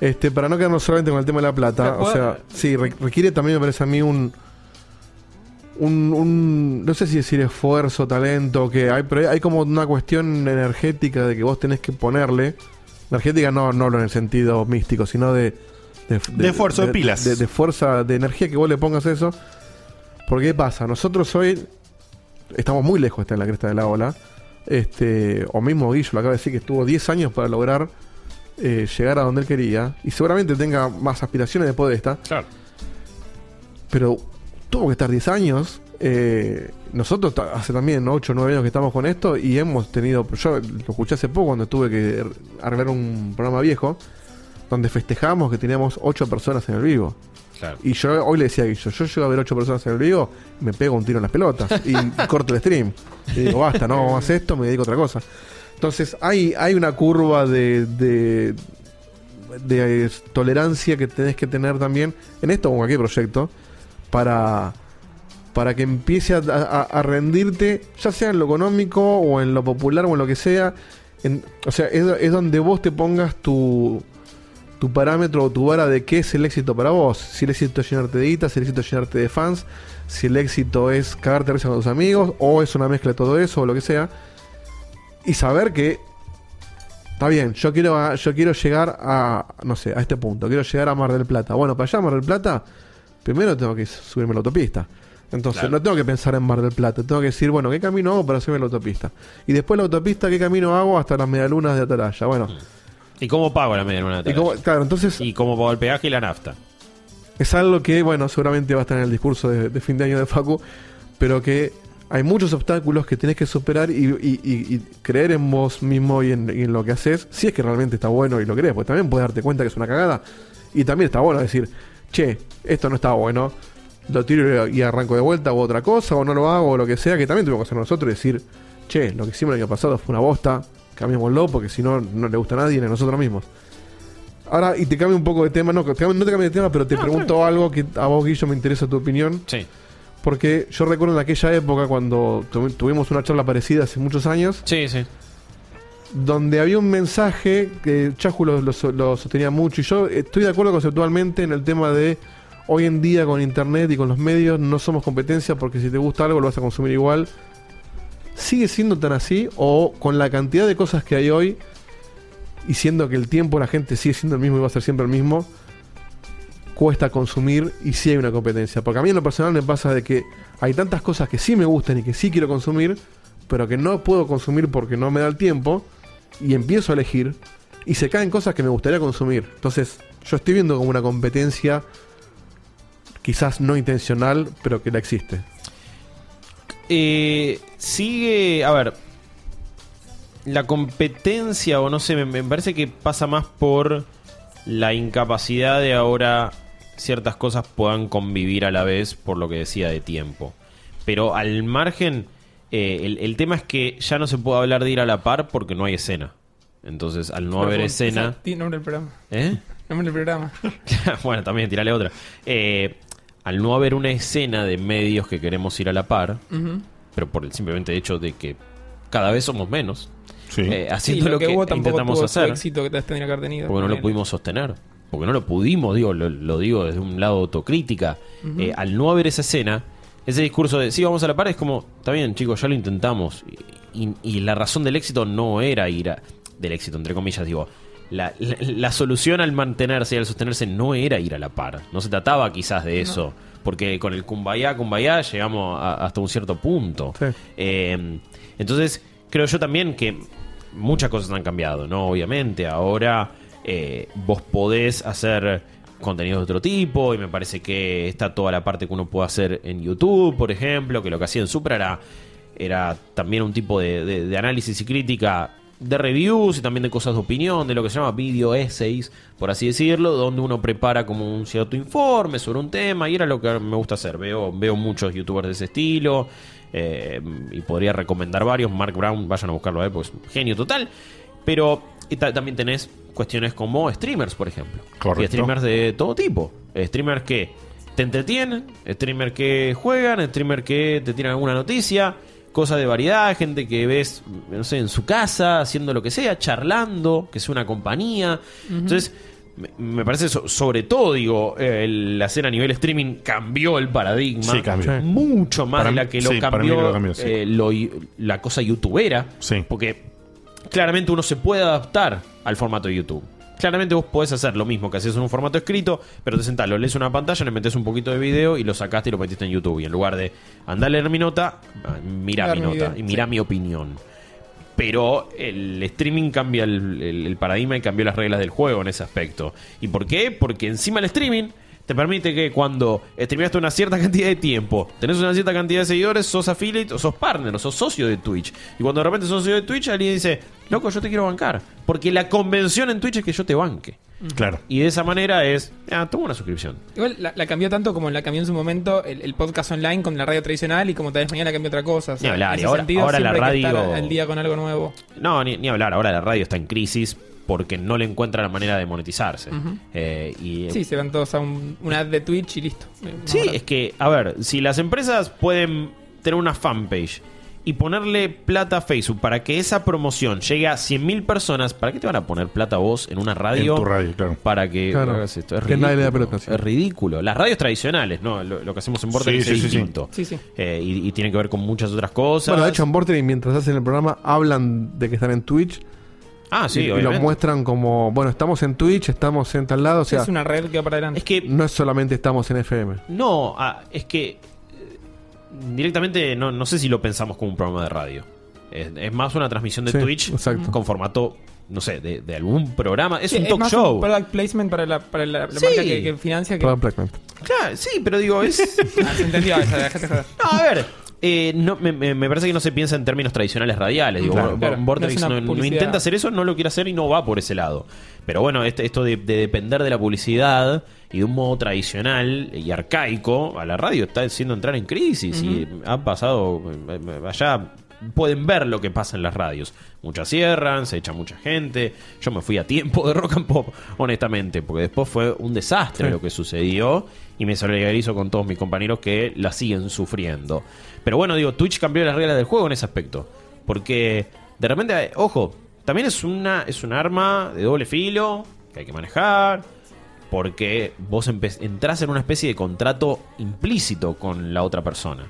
Este, para no quedarnos solamente con el tema de la plata, o sea, sí, re- requiere también, me parece a mí, un, un, un- no sé si decir esfuerzo, talento, que hay, pero hay como una cuestión energética de que vos tenés que ponerle Energética no, no hablo en el sentido místico, sino de... De esfuerzo, de pilas. De, de fuerza, de energía que vos le pongas eso. Porque ¿qué pasa? Nosotros hoy estamos muy lejos de estar en la cresta de la ola. Este, o mismo Guillo lo acaba de decir que estuvo 10 años para lograr eh, llegar a donde él quería. Y seguramente tenga más aspiraciones después de esta. Claro. Pero tuvo que estar 10 años. Eh, nosotros hace también 8 o 9 años que estamos con esto y hemos tenido. Yo lo escuché hace poco cuando tuve que arreglar un programa viejo donde festejamos que teníamos 8 personas en el vivo. Claro. Y yo hoy le decía a Guillo, yo llego a ver 8 personas en el vivo, me pego un tiro en las pelotas y [laughs] corto el stream. Y digo, basta, no hacer esto, me dedico a otra cosa. Entonces hay, hay una curva de, de, de, tolerancia que tenés que tener también en esto o en cualquier proyecto para, para que empiece a, a- a rendirte, ya sea en lo económico o en lo popular o en lo que sea. En- o sea, es, es donde vos te pongas tu, tu parámetro o tu vara de qué es el éxito para vos. Si el éxito es llenarte de guita, si el éxito es llenarte de fans, si el éxito es cagarte risa con tus amigos, o es una mezcla de todo eso, o lo que sea. Y saber que está bien, yo quiero, yo quiero llegar a, no sé, a este punto, quiero llegar a Mar del Plata. Bueno, para allá a Mar del Plata, primero tengo que subirme a la autopista. Entonces, Claro. no tengo que pensar en Mar del Plata, tengo que decir, bueno, ¿qué camino hago para subirme a la autopista? Y después la autopista, ¿qué camino hago hasta las medialunas de Atalaya? Bueno, ¿Y cómo pago la media luna de y como- claro, entonces ¿Y cómo pago el peaje y la nafta? es algo que, bueno, seguramente va a estar en el discurso de, de fin de año de Facu, pero que hay muchos obstáculos que tenés que superar y, y- y- y creer en vos mismo y en, y en lo que haces, si es que realmente está bueno y lo crees, porque también puedes darte cuenta que es una cagada. Y también está bueno decir, che, esto no está bueno, lo tiro y arranco de vuelta o otra cosa, o no lo hago o lo que sea, que también tuvimos que hacer nosotros y decir, che, lo que hicimos el año pasado fue una bosta, cambiémoslo porque si no, no le gusta a nadie ni a nosotros mismos. Ahora, y te cambio un poco de tema, no, te cambio- no te cambio de tema, pero te pregunto algo que a vos, Guillo, me interesa tu opinión. Sí. Porque yo recuerdo en aquella época, cuando tu- tuvimos una charla parecida hace muchos años, Sí, sí. donde había un mensaje que Chahu lo, lo lo sostenía mucho, y yo estoy de acuerdo conceptualmente en el tema de hoy en día con internet y con los medios no somos competencia porque si te gusta algo lo vas a consumir igual. ¿Sigue siendo tan así? ¿O con la cantidad de cosas que hay hoy y siendo que el tiempo la gente sigue siendo el mismo y va a ser siempre el mismo, cuesta consumir y sí hay una competencia? Porque a mí en lo personal me pasa de que hay tantas cosas que sí me gustan y que sí quiero consumir, pero que no puedo consumir porque no me da el tiempo y empiezo a elegir y se caen cosas que me gustaría consumir. Entonces, yo estoy viendo como una competencia quizás no intencional, pero que la existe. Eh, sigue, a ver, la competencia, o no sé, me, me parece que pasa más por la incapacidad de ahora ciertas cosas puedan convivir a la vez, por lo que decía de tiempo. Pero al margen, eh, el, el tema es que ya no se puede hablar de ir a la par porque no hay escena. Entonces, al no haber escena... Tiene nombre del programa. ¿Eh? Nombre del programa. [laughs] bueno, también, tirale otra. Eh, al no haber una escena de medios que queremos ir a la par, pero por el simplemente hecho de que cada vez somos menos, Sí. eh, Sí, haciendo lo, que, hubo intentamos hacer, éxito que tendría que haber tenido. porque no lo pudimos sostener, porque no lo pudimos, digo, lo, lo digo desde un lado autocrítica. Eh, al no haber esa escena, ese discurso de sí, vamos a la par es como, está bien, chicos, ya lo intentamos. Y, y- y la razón del éxito no era ir a. del éxito, entre comillas, digo. La, la- la solución al mantenerse y al sostenerse no era ir a la par. No se trataba quizás de eso. Porque con el kumbaya, kumbaya, llegamos a- hasta un cierto punto. Sí. Eh, entonces, creo yo también que muchas cosas han cambiado, ¿no? Obviamente, ahora eh, vos podés hacer contenidos de otro tipo y me parece que está toda la parte que uno puede hacer en YouTube, por ejemplo, que lo que hacía en Supra era, era también un tipo de, de- de análisis y crítica de reviews y también de cosas de opinión, de lo que se llama video essays, por así decirlo, donde uno prepara como un cierto informe sobre un tema y era lo que me gusta hacer. Veo, veo muchos youtubers de ese estilo eh, y podría recomendar varios. Mark Brown, vayan a buscarlo a él, pues genio total. Pero también tenés cuestiones como streamers, por ejemplo. Correcto. Y streamers de todo tipo. Streamers que te entretienen, streamers que juegan, streamers que te tiran alguna noticia, cosas de variedad, gente que ves, no sé, en su casa, haciendo lo que sea, charlando, que es una compañía. Entonces, me, me parece, so- sobre todo, digo, eh, el- la escena a nivel streaming cambió el paradigma. Sí, cambió. Mucho más Para de la que lo sí, cambió, que lo cambió, sí. eh, lo- la cosa youtubera. Sí. Porque claramente uno se puede adaptar al formato de YouTube. Claramente vos podés hacer lo mismo que haces en un formato escrito, pero te sentás, lo lees en una pantalla, le metes un poquito de video y lo sacaste y lo metiste en YouTube. Y en lugar de andar a leer mi nota, ah, mirá mi mi nota y mirá mi opinión. Pero el streaming cambia el, el- el paradigma y cambió las reglas del juego en ese aspecto. ¿Y por qué? Porque encima el streaming te permite que cuando streameaste una cierta cantidad de tiempo, tenés una cierta cantidad de seguidores, sos affiliate o sos partner o sos socio de Twitch. Y cuando de repente sos socio de Twitch, alguien dice, loco, yo te quiero bancar. Porque la convención en Twitch es que yo te banque. Claro. Y de esa manera es, ah, toma una suscripción. Igual la, la cambió tanto como la cambió en su momento el, el podcast online con la radio tradicional y como tal vez mañana cambió otra cosa. O sea, Ni hablar, en y ese ahora- sentido, ahora la siempre hay que estar radio- al día con algo nuevo. No, ni, ni hablar, ahora la radio está en crisis porque no le encuentra la manera de monetizarse. Eh, y Sí, se van todos a un, una ad de Twitch y listo. Sí, es que, a ver, si las empresas pueden tener una fanpage y ponerle plata a Facebook para que esa promoción llegue a 100.000 personas, ¿para qué te van a poner plata vos en una radio? En tu radio, claro. Para que Claro. hagas esto? Es Que nadie le da ridículo. pelota, sí. Es ridículo. Las radios tradicionales, ¿no? Lo, lo que hacemos en Vortex Sí, es sí, distinto. Sí, sí. Eh, y, y tiene que ver con muchas otras cosas. Bueno, de hecho, en Vortex, mientras hacen el programa, hablan de que están en Twitch. Ah, sí, y, y lo muestran como, bueno, estamos en Twitch, estamos en tal lado. O sea, es una red que va para adelante. Es que no es solamente estamos en FM. No, ah, es que eh, directamente no, no sé si lo pensamos como un programa de radio. Es, es más una transmisión de Sí, Twitch exacto. con formato, no sé, de, de algún programa. Es Sí, un talk más show. un product placement para la, para la, la Sí. marca que, que financia. Que... Product placement. Claro, sí, pero digo, es... [laughs] Ah, se entendió, esa, dejate joder. No, a ver. Eh, no, me, me- me parece que no se piensa en términos tradicionales radiales. Digo, Claro, Vor- claro. Vortex No no, intenta hacer eso, no lo quiere hacer y no va por ese lado. Pero bueno, este, esto de, de depender de la publicidad y de un modo tradicional y arcaico, a la radio está haciendo entrar en crisis. Y ha pasado. eh, eh, Allá pueden ver lo que pasa en las radios. Muchas cierran, se echa mucha gente. Yo me fui a tiempo de rock and pop, honestamente, porque después fue un desastre Sí. lo que sucedió y me solidarizo con todos mis compañeros que la siguen sufriendo. Pero bueno, digo, Twitch cambió las reglas del juego en ese aspecto. Porque de repente, eh, ojo, también es una es un arma de doble filo que hay que manejar. Porque vos entrás en una especie de contrato implícito con la otra persona.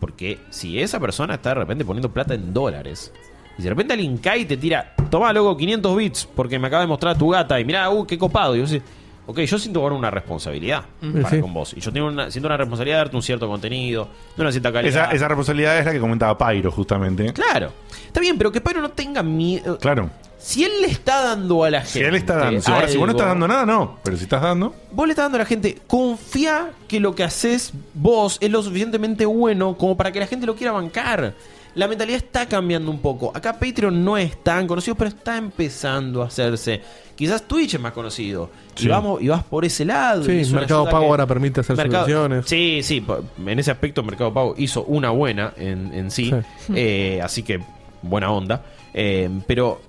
Porque si esa persona está de repente poniendo plata en dólares, y de repente alguien cae te tira, toma loco 500 bits porque me acaba de mostrar tu gata y mirá, uh, qué copado. Y vos decís, ok, yo siento ahora una responsabilidad para Sí. con vos. Y yo tengo una, siento una responsabilidad de darte un cierto contenido, de una cierta calidad. Esa, esa responsabilidad es la que comentaba Pyro, justamente. Claro. Está bien, pero que Pyro no tenga miedo. Claro. Si él le está dando a la gente. Si él está dando. Si, ahora, si vos no algo- estás dando nada, no. Pero si estás dando. Vos le estás dando a la gente, confía que lo que haces vos es lo suficientemente bueno como para que la gente lo quiera bancar. La mentalidad está cambiando un poco. Acá Patreon no es tan conocido, pero está empezando a hacerse. Quizás Twitch es más conocido. Y, Sí. vamos, y vas por ese lado. y Sí, Mercado Pago que- ahora permite hacer Mercado- soluciones. Sí, sí, en ese aspecto Mercado Pago hizo una buena en, en sí, Sí. Eh, así que buena onda. Eh, pero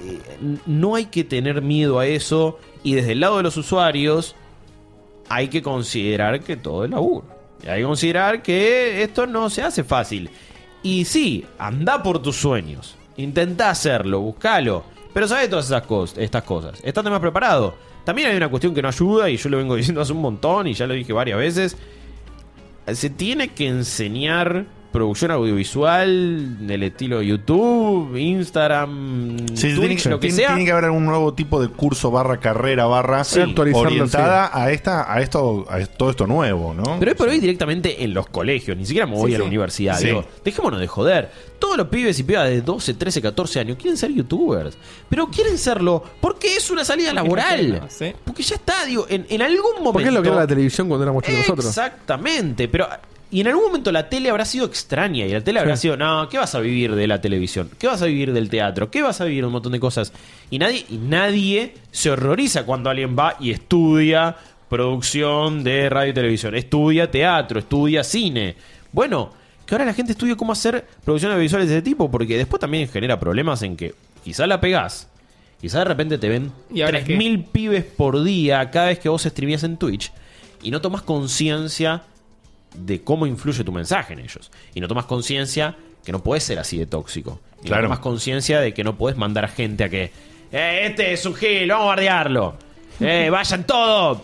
eh, no hay que tener miedo a eso y desde el lado de los usuarios hay que considerar que todo es laburo. Y hay que considerar que esto no se hace fácil. Y sí, anda por tus sueños. Intenta hacerlo, buscalo. Pero sabes todas esas cosas, estas cosas. Estate más preparado. También hay una cuestión que no ayuda y yo lo vengo [laughs] diciendo hace un montón y ya lo dije varias veces. Se tiene que enseñar producción audiovisual del estilo YouTube, Instagram, Sí, Twitch, tiene, que, lo que tiene- sea. tiene que haber algún nuevo tipo de curso barra carrera barra Sí, orientada a esta a esto a todo esto nuevo, ¿no? Pero hoy por hoy directamente en los colegios, ni siquiera me voy Sí, a la sí. universidad. Sí. Digo, dejémonos de joder. Todos los pibes y pibas de 12, 13, 14 años quieren ser youtubers. Pero quieren serlo porque es una salida laboral. Sí. Porque ya está, digo, en, en algún momento. Porque es lo que era la televisión cuando éramos chicos nosotros. Exactamente, pero y en algún momento la tele habrá sido extraña y la tele habrá Sí. sido, no, ¿qué vas a vivir de la televisión? ¿Qué vas a vivir del teatro? ¿Qué vas a vivir de un montón de cosas? Y nadie y nadie se horroriza cuando alguien va y estudia producción de radio y televisión, estudia teatro, estudia cine. Bueno, que ahora la gente estudie cómo hacer producciones visuales de ese tipo porque después también genera problemas en que quizás la pegás Quizás de repente te ven ¿Y ahora 3.000 pibes por día cada vez que vos streameas en Twitch y no tomas conciencia de cómo influye tu mensaje en ellos. Y no tomas conciencia que no puedes ser así de tóxico. Y Claro. no tomas conciencia de que no puedes mandar a gente a que, eh, este es un gil, vamos a bardearlo. Eh, [laughs] vayan todos.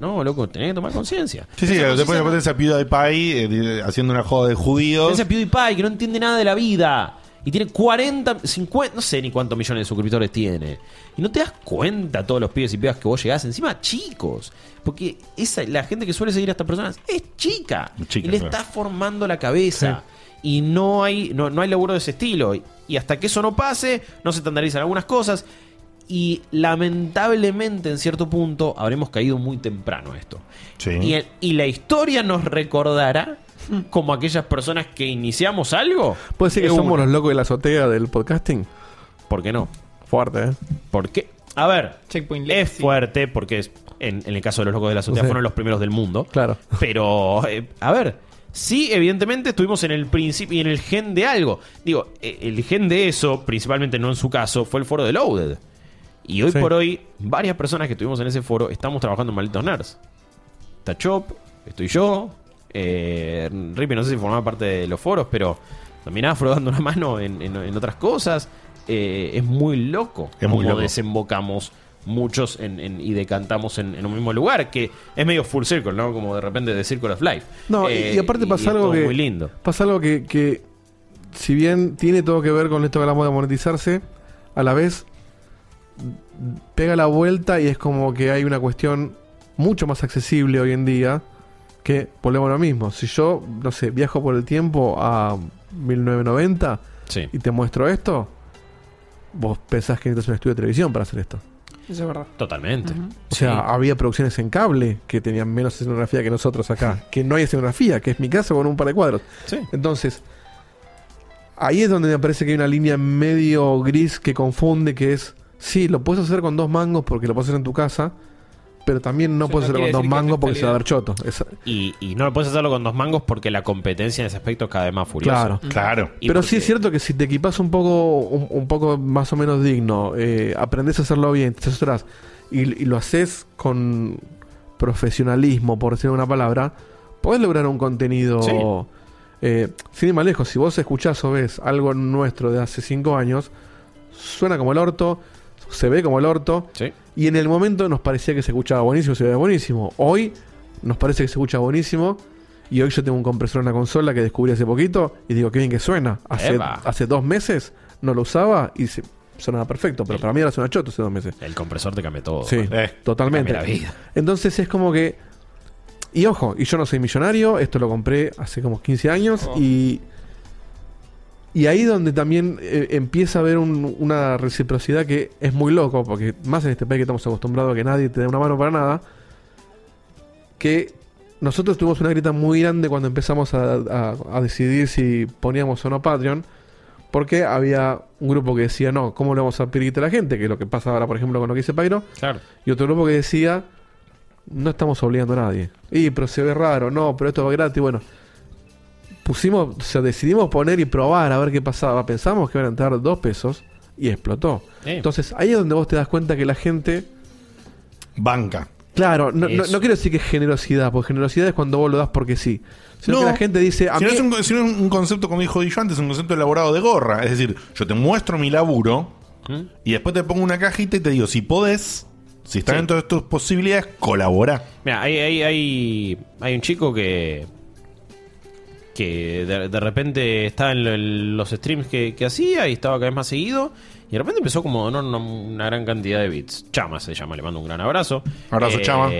No, loco, tenés que tomar conciencia. Sí, sí, después, después de esa PewDiePie eh, haciendo una joda de judíos. Ese PewDiePie que no entiende nada de la vida. Y tiene 40, 50, no sé ni cuántos millones de suscriptores tiene. Y no te das cuenta todos los pibes y pibas que vos llegás, encima chicos. Porque esa, la gente que suele seguir a estas personas es chica. Chica, y le claro. está formando la cabeza. Y no hay, no, no hay laburo de ese estilo. Y hasta que eso no pase, no se estandarizan algunas cosas. Y lamentablemente, en cierto punto, habremos caído muy temprano a esto. Sí. Y, el- y la historia nos recordará como aquellas personas que iniciamos algo. ¿Puede ser que somos los locos de la azotea del podcasting? ¿Por qué no? Fuerte, ¿eh? ¿Por qué? A ver, Checkpoint es Legacy. fuerte porque es- en, en el caso de los locos de la azotea Sí. fueron los primeros del mundo. Claro. Pero, eh, a ver, sí, evidentemente estuvimos en el principio y en el gen de algo. Digo, eh, el gen de eso, principalmente no en su caso, fue el foro de Loaded. Y hoy Sí. por hoy, varias personas que estuvimos en ese foro estamos trabajando en Malditos Nerds. Está Chop, estoy yo, eh, Rippy no sé si formaba parte de los foros, pero también Afro dando una mano en, en- en otras cosas. Eh, es muy loco Es muy cómo loco. desembocamos muchos en- en- y decantamos en, en un mismo lugar, que es medio full circle, ¿no? Como de repente de Circle of Life. No, y- Eh, y aparte pasa algo que. muy lindo. Pasa algo que, que, si bien tiene todo que ver con esto que hablamos de monetizarse, a la vez pega la vuelta y es como que hay una cuestión mucho más accesible hoy en día que volvemos a lo mismo. Si yo, no sé, viajo por el tiempo a 1990 Sí. y te muestro esto, vos pensás que necesitas un estudio de televisión para hacer esto. Eso es verdad. Totalmente. O sea, había producciones en cable que tenían menos escenografía que nosotros acá. que no hay escenografía, que es mi casa con un par de cuadros. Sí. Entonces, ahí es donde me parece que hay una línea medio gris que confunde, que es, sí, lo puedes hacer con dos mangos porque lo puedes hacer en tu casa, pero también no Eso puedes no hacerlo con dos mangos porque se va a dar calidad. choto. Y, y no puedes hacerlo con dos mangos porque la competencia en ese aspecto es cada vez más furiosa. claro. Claro. Y Pero porque- sí es cierto que si te equipas un poco, un, un poco más o menos digno, eh, aprendes a hacerlo bien, te asesoras y, y lo haces con profesionalismo, por decir una palabra, podés lograr un contenido. Sí. eh, sin ir más lejos, si vos escuchás o ves algo nuestro de hace cinco años, suena como el orto, se ve como el orto, Sí. Y en el momento nos parecía que se escuchaba buenísimo, se veía buenísimo. Hoy nos parece que se escucha buenísimo. Y hoy yo tengo un compresor en la consola que descubrí hace poquito y digo, qué bien que suena. Hace, Eva. hace dos meses no lo usaba y se, sonaba perfecto, pero para mí ahora suena choto hace dos meses. El compresor te cambia todo. Sí, Eh, totalmente. cambia la vida. Entonces es como que... Y ojo, y yo no soy millonario, esto lo compré hace como 15 años Oh. y... Y ahí donde también eh, empieza a haber un- una reciprocidad que es muy loco, porque más en este país que estamos acostumbrados a que nadie te dé una mano para nada, que nosotros tuvimos una grita muy grande cuando empezamos a, a- a decidir si poníamos o no Patreon, porque había un grupo que decía, no, ¿cómo le vamos a pedir a la gente? Que es lo que pasa ahora, por ejemplo, con lo que dice Pyro, Claro. y otro grupo que decía, no estamos obligando a nadie. Y, pero se ve raro, no, pero esto va gratis. Bueno, pusimos, o sea, decidimos poner y probar a ver qué pasaba. Pensamos que iban a entrar dos pesos y explotó. Eh. Entonces, ahí es donde vos te das cuenta que la gente. Banca. Claro, no, no, Eso. no quiero decir que es generosidad, porque generosidad es cuando vos lo das porque sí. Sino que la gente dice, a si mí. no es un, si no es un concepto, como dijo yo antes, es un concepto elaborado de gorra. Es decir, yo te muestro mi laburo ¿Mm? y después te pongo una cajita y te digo, si podés, si está Sí. dentro de tus posibilidades, colabora. Mira, hay, hay, hay, hay un chico que. Que de, de repente estaba en, lo- en los streams que, que hacía y estaba cada vez más seguido. Y de repente empezó como a donar una, gran cantidad de bits. Chama se llama, le mando un gran abrazo. Abrazo, Chama.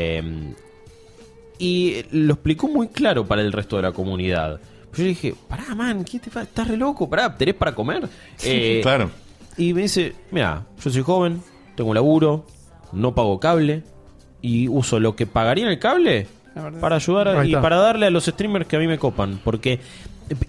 Y lo explicó muy claro para el resto de la comunidad. Pues yo dije, pará, man, ¿qué te pa- ¿estás re loco? Pará, ¿tenés para comer? Eh, claro. y me dice, mira, yo soy joven, tengo un laburo, no pago cable y uso lo que pagaría en el cable. Para ayudar a- y para darle a los streamers que a mí me copan. Porque,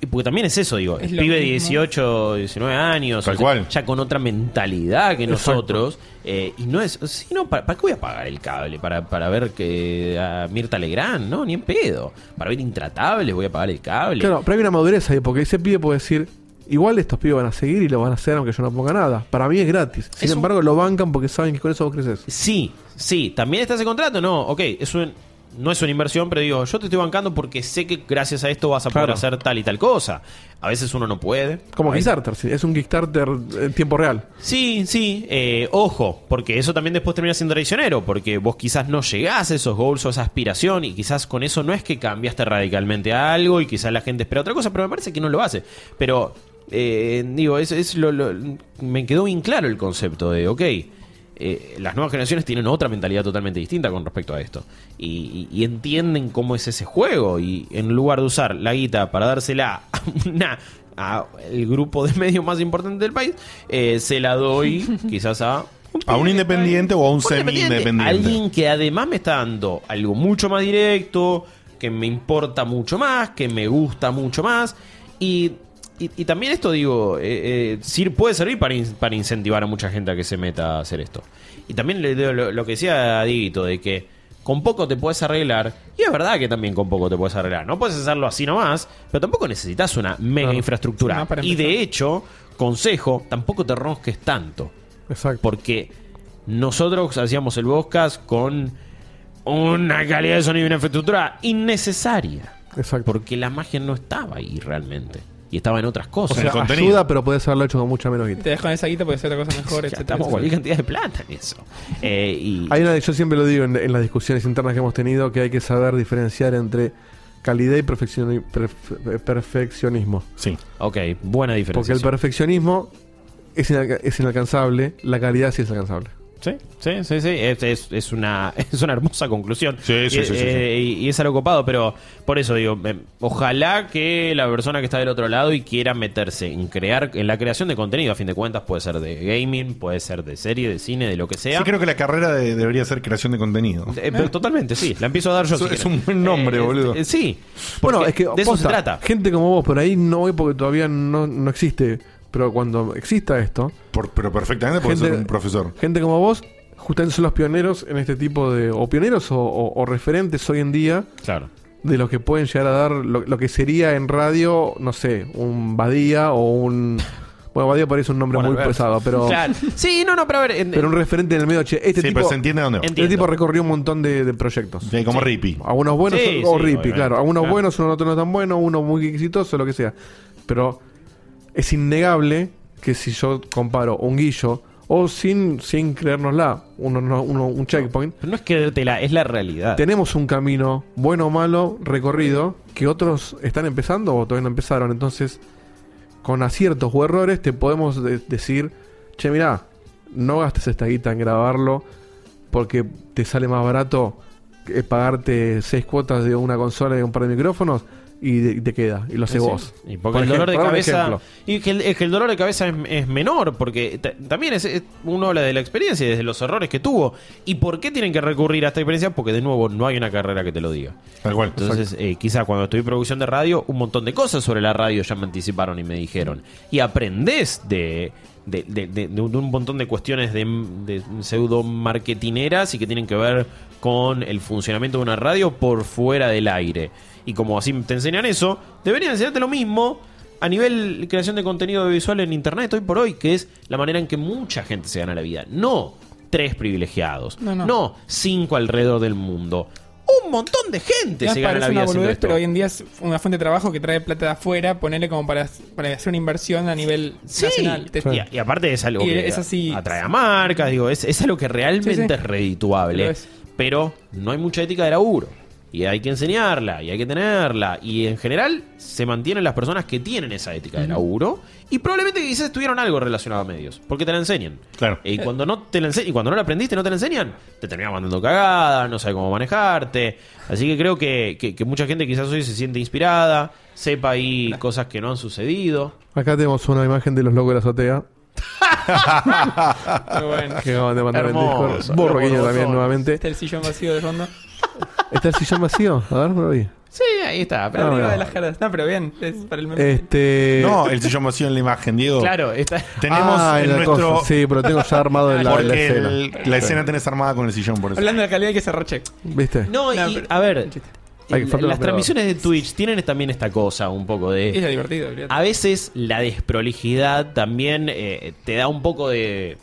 porque también es eso, digo, Es el pibe de mismo. 18, 19 años, Tal o sea, cual. ya con otra mentalidad que Exacto. nosotros. eh, y no es, sí, no, ¿para, para qué voy a pagar el cable? ¿Para, para ver que a Mirta Legrand? No, ni en pedo. Para ver Intratables voy a pagar el cable. Claro, pero hay una madurez ahí, porque ese pibe puede decir, igual estos pibes van a seguir y lo van a hacer aunque yo no ponga nada. Para mí es gratis. Sin Es un- embargo, lo bancan porque saben que con eso vos creces. Sí, sí, también está ese contrato, no, ok, es un, no es una inversión, pero digo, yo te estoy bancando porque sé que gracias a esto vas a poder Claro. hacer tal y tal cosa. A veces uno no puede. Como A Kickstarter, sí, es un Kickstarter en tiempo real. Sí, sí, eh, ojo, porque eso también después termina siendo traicionero, porque vos quizás no llegás a esos goals o esa aspiración y quizás con eso no es que cambiaste radicalmente algo y quizás la gente espera otra cosa, pero me parece que no lo hace. Pero eh, digo, es, es lo, lo- me quedó bien claro el concepto de, ok, eh, las nuevas generaciones tienen otra mentalidad totalmente distinta con respecto a esto. Y, y- y entienden cómo es ese juego. Y en lugar de usar la guita para dársela a una a el grupo de medios más importante del país, eh, se la doy [laughs] quizás a A un independiente o a un un semi-independiente. Alguien que además me está dando algo mucho más directo, que me importa mucho más, que me gusta mucho más. Y, y- y también esto, digo, eh, eh, puede servir para, in- para incentivar a mucha gente a que se meta a hacer esto. Y también lo, lo que decía a Dieguito, de que con poco te puedes arreglar. Y es verdad que también con poco te puedes arreglar. No puedes hacerlo así nomás, pero tampoco necesitas una mega infraestructura. Y de hecho, consejo, tampoco te rosques tanto. Exacto. Porque nosotros hacíamos el podcast con una calidad de sonido y una infraestructura innecesaria. Exacto. Porque la magia no estaba ahí realmente. Y estaba en otras cosas. O sea, el ayuda, pero podés haberlo hecho con mucha menos guita. Te dejo en esa guita porque hacer otra cosa mejor, etcétera, estamos cualquier cantidad de plata en eso. Eh, y, Hay una, yo siempre lo digo en, en las discusiones internas que hemos tenido, que hay que saber diferenciar entre calidad y perfeccioni- perf- perfeccionismo. Sí. ok, buena diferencia. Porque el perfeccionismo es, inalca- es inalcanzable, la calidad sí es alcanzable. Sí, sí, sí, sí. Es, es- es una, [laughs] es una hermosa conclusión. Sí, sí, y, sí, sí, eh, y- y es algo copado, pero por eso digo, eh, ojalá que la persona que está del otro lado y quiera meterse en crear, en la creación de contenido, a fin de cuentas, puede ser de gaming, puede ser de serie, de cine, de lo que sea. Sí, creo que la carrera de- debería ser creación de contenido. Eh, pero totalmente, sí. La empiezo a dar yo. Eso si es quieren. un buen nombre, boludo. eh, sí. Bueno, es que de eso se trata. gente como vos por ahí no voy porque todavía no, no existe. Pero cuando exista esto, Por- pero perfectamente puede Gente- ser un profesor. gente como vos, justamente son los pioneros en este tipo de. o pioneros o, o- o referentes hoy en día Claro. de los que pueden llegar a dar lo, lo que sería en radio, no sé, un Badía o un. Bueno, Badía parece un nombre Bueno, muy pesado, pero. Claro. Sí, no, no, pero a ver. en- Pero un referente en el medio, che, este Sí, tipo. pero se entiende a dónde va. Entiendo. Este tipo recorrió un montón de, de proyectos. Sí, como Rippy. Algunos buenos Sí, o sí, Rippy, obviamente. claro. Algunos Claro. buenos, otros no tan buenos, uno muy exitoso, lo que sea. Pero es innegable que si yo comparo un guillo, o sin, sin creérnosla, uno, no- uno- un checkpoint, pero no es creértela, es la realidad. tenemos un camino, bueno o malo, recorrido, que otros están empezando o todavía no empezaron. Entonces, con aciertos o errores, te podemos de- decir, che, mirá, no gastes esta guita en grabarlo porque te sale más barato eh, pagarte seis cuotas de una consola y un par de micrófonos y, de- y te queda, y lo haces Sí, vos. Y porque Por el dolor de cabeza. Y que el, es que el dolor de cabeza es, es menor, porque ta- también es, es- uno habla de la experiencia y desde los errores que tuvo. ¿Y por qué tienen que recurrir a esta experiencia? Porque de nuevo no hay una carrera que te lo diga. Tal cual. Entonces, eh, quizá cuando estuve en producción de radio, un montón de cosas sobre la radio ya me anticiparon y me dijeron. Y aprendés de, de, de- de- de un de un montón de cuestiones de, de pseudo marketineras y que tienen que ver con el funcionamiento de una radio por fuera del aire. Y como así te enseñan eso, deberían enseñarte lo mismo a nivel creación de contenido visual en internet hoy por hoy, que es la manera en que mucha gente se gana la vida. No tres privilegiados, No, no, no. cinco alrededor del mundo. Un montón de gente se gana la vida una boludez, esto. pero hoy en día es una fuente de trabajo que trae plata de afuera, ponerle como para, para hacer una inversión a nivel Sí, nacional. Y, y aparte es algo Y que es así. atrae a marcas, digo, es, es algo que realmente Sí, sí. es redituable, pero no hay mucha ética de laburo. Y hay que enseñarla, y hay que tenerla. Y en general se mantienen las personas que tienen esa ética de laburo. Y probablemente quizás tuvieron algo relacionado a medios. Porque te la enseñan. Claro. Y cuando no te la y cuando no la aprendiste, no te la enseñan, te terminan mandando cagadas, no sabe cómo manejarte. Así que creo que, que- que mucha gente quizás hoy se siente inspirada, sepa ahí cosas que no han sucedido. Acá tenemos una imagen de los locos de la azotea [laughs] Pero bueno. que acaban de mandar en Discord. También nuevamente. Está el sillón vacío de fondo. ¿Está el sillón vacío? A ver, no lo vi. Sí, ahí está. Pero Ah, Arriba de las caras. No, pero bien. Es para el meme. Este. No, el sillón vacío en la imagen, Diego. Claro, está. Tenemos Ah, en la nuestro. cosa. Sí, pero tengo ya armado la, la porque escena. el- la escena tenés armada con el sillón, por eso. Hablando de calidad hay que cerrar check. ¿Viste? No, No, y pero- a ver. Hay que la- las transmisiones de Twitch tienen también esta cosa un poco de... lo divertido. olvídate. A veces la desprolijidad también eh, te da un poco de,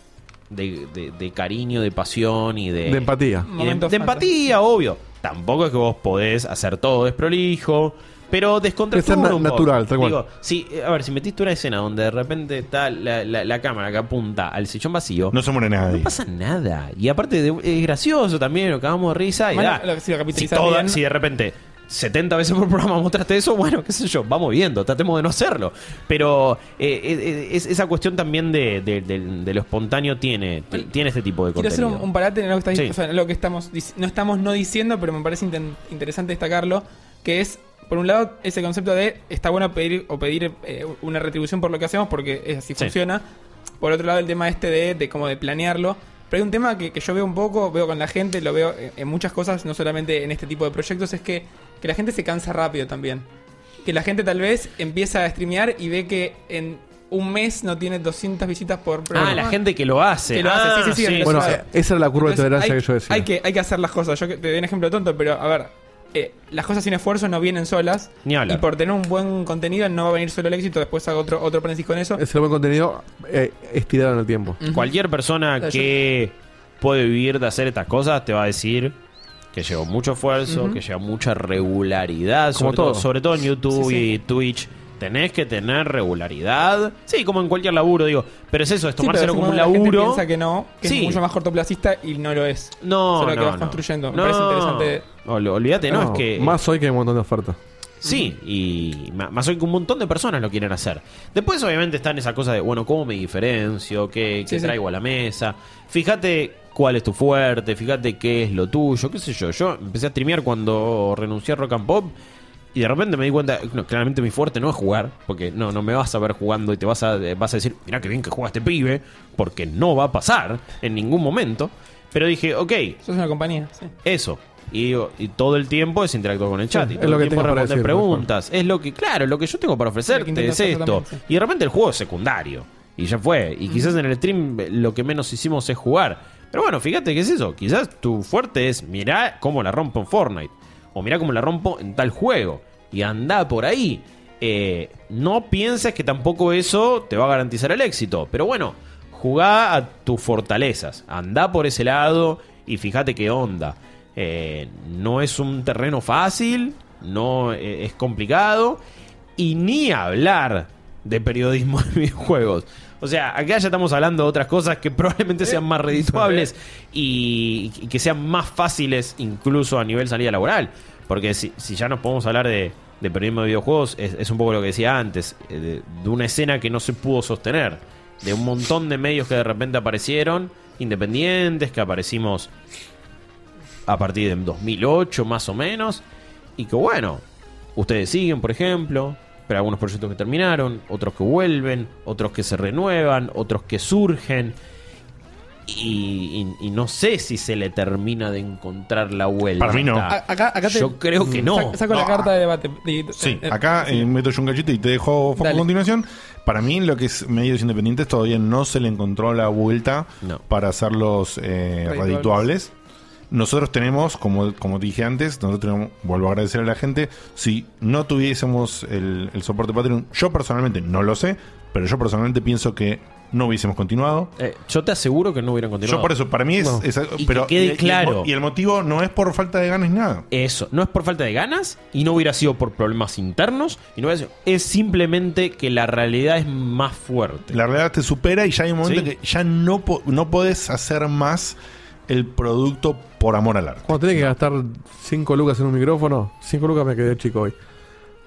de, de- de cariño, de pasión y de... De empatía. y de, empatía, obvio. Tampoco es que vos podés hacer todo desprolijo, pero descontractura na- un natural, tal cual. Digo, si, eh, a ver, si metiste una escena donde de repente está la, la- la cámara que apunta al sillón vacío, No se muere nadie. no pasa nada. Y aparte de- es gracioso también, lo cagamos de risa. Y Bueno, da. lo- si lo toda- si de repente 70 veces por programa mostraste eso, bueno, qué sé yo, vamos viendo, tratemos de no hacerlo. Pero eh, eh, es- esa cuestión también de, de- de- de lo espontáneo tiene, tiene este tipo de Quiero hacer un, un parate en lo que, estás- Sí. o sea, en lo que estamos no estamos no diciendo, pero me parece interesante destacarlo, que es por un lado ese concepto de está bueno pedir o pedir eh, una retribución por lo que hacemos porque es así Sí. funciona. Por otro lado el tema este de, de como de planearlo. Pero hay un tema que, que yo veo un poco, veo con la gente, lo veo en, en muchas cosas, no solamente en este tipo de proyectos, es que, que la gente se cansa rápido también. Que la gente tal vez empieza a streamear y ve que en un mes no tiene 200 visitas por Ah, programa. la gente que lo hace. Que lo hace, Ah, sí, sí, sí, el Bueno, esa era la curva de tolerancia hay, que yo decía. Hay que, hay que hacer las cosas. Yo te doy un ejemplo tonto, pero a ver, eh, las cosas sin esfuerzo no vienen solas. Ni hablar. Y por tener un buen contenido no va a venir solo el éxito. Después hago otro, otro paréntesis con eso. Ese buen contenido eh, estirado en el tiempo. Cualquier persona que puede vivir de hacer estas cosas te va a decir que lleva mucho esfuerzo, Ujú. que lleva mucha regularidad, Como sobre todo, todo. sobre todo en YouTube Sí, sí. y Twitch. Tenés que tener regularidad. Sí, como en cualquier laburo, digo. Pero es eso, es Sí, pero tomárselo de como un la gente laburo. piensa que no, que Sí. es mucho más cortoplacista y no lo es. No, Solo que no, vas no. construyendo. Me No. parece interesante. Ol- Olvídate, no, No, es que. Más hoy que hay un montón de ofertas. Sí, y más hoy que un montón de personas lo quieren hacer. Después, obviamente, están esas cosas de, bueno, ¿cómo me diferencio? ¿Qué, qué Sí, sí. traigo a la mesa? Fíjate cuál es tu fuerte, fíjate qué es lo tuyo, qué sé yo. Yo empecé a streamear cuando renuncié a Rock and Pop y de repente me di cuenta, no, claramente mi fuerte no es jugar, porque no, no me vas a ver jugando y te vas a, vas a decir, mirá qué bien que juega este pibe, porque no va a pasar en ningún momento. Pero dije, ok, Sos una compañía. Sí. eso. Y, digo, y todo el tiempo es interactuar con el chat. Sí, y es todo lo el que tiempo responder decir, preguntas. Es lo que, claro, lo que yo tengo para ofrecerte es esto. también, sí. Y de repente el juego es secundario. Y ya fue. Y quizás en el stream eh, lo que menos hicimos es jugar. Pero bueno, fíjate que es eso. Quizás tu fuerte es mirá cómo la rompo en Fortnite. O mirá cómo la rompo en tal juego. Y anda por ahí. Eh, no pienses que tampoco eso te va a garantizar el éxito. Pero bueno, jugá a tus fortalezas. Andá por ese lado y fíjate qué onda. Eh, no es un terreno fácil, no eh, es complicado. Y ni hablar de periodismo [laughs] de videojuegos. O sea, acá ya estamos hablando de otras cosas que probablemente sean más [laughs] redituables y, y que sean más fáciles incluso a nivel salida laboral. Porque si, si ya nos podemos hablar de, de periodismo de videojuegos, es, es un poco lo que decía antes, eh, de, de una escena que no se pudo sostener, de un montón de medios que de repente aparecieron, independientes, que aparecimos a partir de 2008 más o menos, y que bueno, ustedes siguen, por ejemplo, pero algunos proyectos que terminaron, otros que vuelven, otros que se renuevan, otros que surgen. Y, y- y no sé si se le termina de encontrar la vuelta. Para mí no. A- Acá, acá te, Yo creo que no. Saco, saco la carta de debate. De- Sí, eh, acá sí. eh, meto yo un cachito y te dejo foco a continuación. Para mí, lo que es medios independientes todavía no se le encontró la vuelta No. para hacerlos eh, Redituables. redituables. Nosotros tenemos, como, como dije antes, nosotros tenemos, vuelvo a agradecer a la gente, si no tuviésemos el, el soporte Patreon, yo personalmente no lo sé, pero yo personalmente pienso que no hubiésemos continuado. Eh, yo te aseguro que no hubieran continuado. Yo por eso, para mí es... No. es- Y pero, que quede y- y el claro. y el motivo no es por falta de ganas ni nada. Eso, no es por falta de ganas y no hubiera sido por problemas internos y no hubiera sido- es simplemente que la realidad es más fuerte. La realidad te supera y ya hay un momento Sí. que ya no, no podés hacer más el producto por amor al arte. Cuando tenés que gastar 5 lucas en un micrófono, 5 lucas me quedé chico hoy.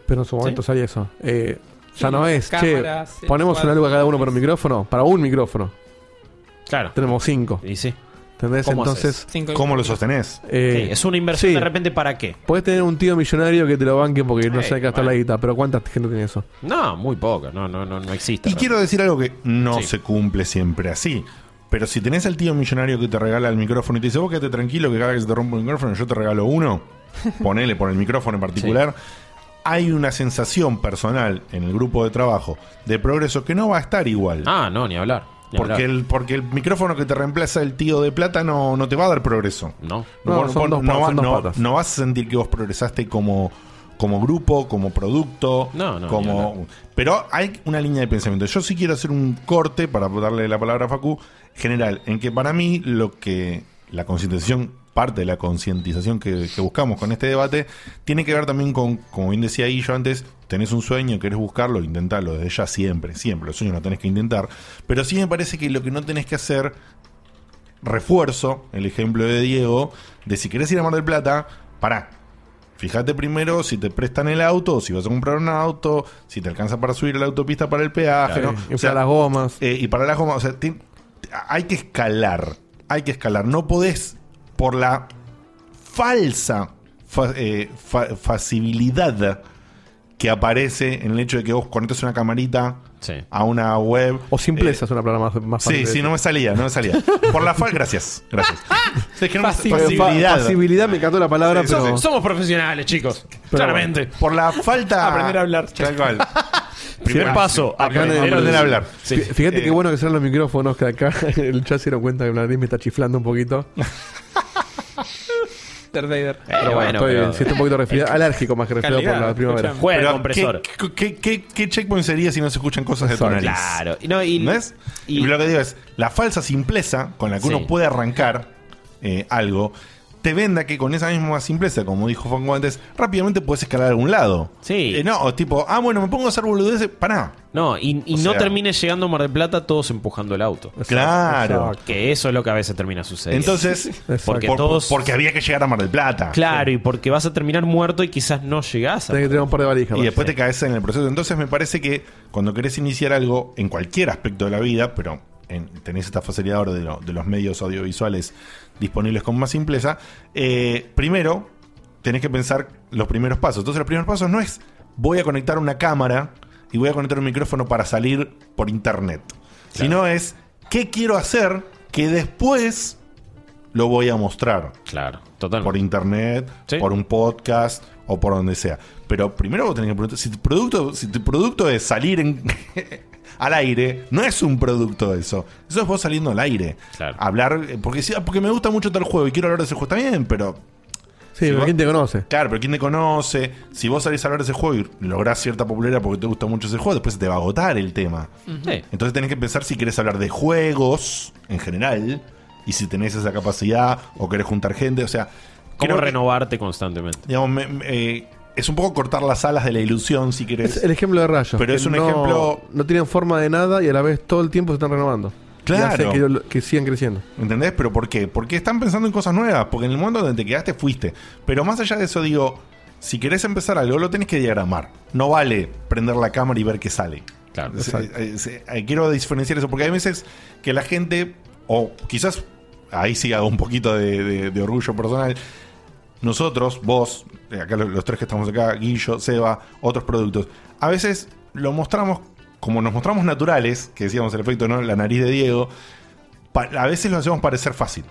Pero en su momento ¿Sí? salía eso. Eh, ya Sí, no es, cámaras, che, ponemos una luca cada uno por un micrófono. Para un micrófono. Claro. Tenemos 5. Y sí. ¿Entendés? ¿Cómo Entonces, Cinco- ¿Cómo lo sostenés? eh, Sí, es una inversión sí. de repente para qué. Podés tener un tío millonario que te lo banque porque no sabe gastar la bueno. guita, pero ¿cuánta gente tiene eso? No, muy poca, no, no, no, no existe. Y quiero decir algo que no Sí. se cumple siempre así. Pero si tenés al tío millonario que te regala el micrófono y te dice, vos quédate tranquilo que cada vez que se te rompe un micrófono yo te regalo uno, [laughs] ponele por el micrófono en particular, hay una sensación personal en el grupo de trabajo de progreso que no va a estar igual. Ah, no, ni hablar. ni porque, hablar. el, porque el micrófono que te reemplaza el tío de plata no, no te va a dar progreso. No. No, dos vas a sentir que vos progresaste como, como grupo, como producto, No, no, ni como... Pero hay una línea de pensamiento. Yo sí quiero hacer un corte para darle la palabra a Facu general, en que para mí lo que la concientización, parte de la concientización que, que buscamos con este debate, tiene que ver también con, como bien decía ahí yo antes, tenés un sueño, querés buscarlo, intentarlo desde ya siempre, siempre, los sueños no tenés que intentar, pero sí me parece que lo que no tenés que hacer refuerzo el ejemplo de Diego de si querés ir a Mar del Plata, pará. Fíjate primero si te prestan el auto, o si vas a comprar un auto, si te alcanza para subir a la autopista para el peaje, Claro, ¿no? y para las gomas. eh, y para las gomas, o sea, hay que escalar, hay que escalar. No podés, por la falsa fa- eh, fa- facilidad que aparece en el hecho de que vos conectes una camarita Sí. a una web. O simpleza es una palabra más, más Sí, sí, no me salía, no me salía. Por la falta, gracias, gracias. [laughs] Es que no Facil- facilidad. Facilidad me encantó la palabra, Sí, pero. Somos, somos profesionales, chicos. Claramente. Por la falta. Aprender a hablar. Tal cual. [laughs] Primer paso, aprender a hablar. Fí- Fíjate Eh, qué bueno que serán los micrófonos, que acá [laughs] el chat se dieron cuenta que la nariz me está chiflando un poquito. [laughs] Eh, Pero bueno, bueno, estoy, pero- estoy un poquito resfriado, alérgico más que resfriado por la primavera. Juega compresor. ¿qué, qué, qué, qué checkpoint sería si no se escuchan cosas de tu nariz? Claro. Y no, y, ¿Ves? Y, y- lo que digo es, la falsa simpleza con la que Sí. uno puede arrancar eh, algo, te venda que con esa misma simpleza, como dijo Fongo antes, rápidamente puedes escalar a algún lado. Sí. Eh, no, tipo, ah, bueno, me pongo a hacer boludeces. Pará. no, y, no sea- termines llegando a Mar del Plata todos empujando el auto. claro. exacto. Que eso es lo que a veces termina sucediendo. Entonces, Porque por- todos- porque había que llegar a Mar del Plata. Claro, y porque vas a terminar muerto y quizás no llegás a... Tenés que tener un par de valijas. Y después te caes en el proceso. Entonces me parece que cuando querés iniciar algo en cualquier aspecto de la vida, pero en- tenés esta facilidad ahora de, lo- de los medios audiovisuales disponibles con más simpleza, eh, primero tenés que pensar los primeros pasos. Entonces los primeros pasos no es voy a conectar una cámara y voy a conectar un micrófono para salir por internet. Sino es qué quiero hacer que después lo voy a mostrar Claro, totalmente. por internet, Sí. por un podcast o por donde sea. Pero primero vos tenés que preguntar si tu producto, si tu producto es salir en- [laughs] al aire, no es un producto eso. Eso es vos saliendo al aire. Claro. Hablar, eh, porque, sí, porque me gusta mucho tal juego y quiero hablar de ese juego, está bien, pero Sí, Si pero vos- ¿quién te conoce? Claro, pero ¿quién te conoce? Si vos salís a hablar de ese juego y lográs cierta popularidad porque te gusta mucho ese juego, después se te va a agotar el tema. Sí. Entonces tenés que pensar si querés hablar de juegos en general y si tenés esa capacidad o querés juntar gente. O sea, Cómo creo que, renovarte constantemente. digamos, me- me- eh, es un poco cortar las alas de la ilusión si querés. Es el ejemplo de rayos. Pero es un no- ejemplo- No tienen forma de nada y a la vez todo el tiempo se están renovando. Claro. que, que sigan creciendo. ¿Entendés? ¿Pero por qué? Porque están pensando en cosas nuevas. Porque en el mundo donde te quedaste fuiste. Pero más allá de eso, digo, si querés empezar algo, lo tenés que diagramar. No vale prender la cámara y ver qué sale. Claro. Es- es- es- eh, quiero diferenciar eso porque hay veces que la gente, o quizás ahí sí hago un poquito de, de- de orgullo personal. Nosotros, vos, eh, acá los, los tres que estamos acá, Guillo, Seba, otros productos, a veces lo mostramos como nos mostramos naturales, que decíamos el efecto, ¿no? La nariz de Diego, a veces lo hacemos parecer fácil.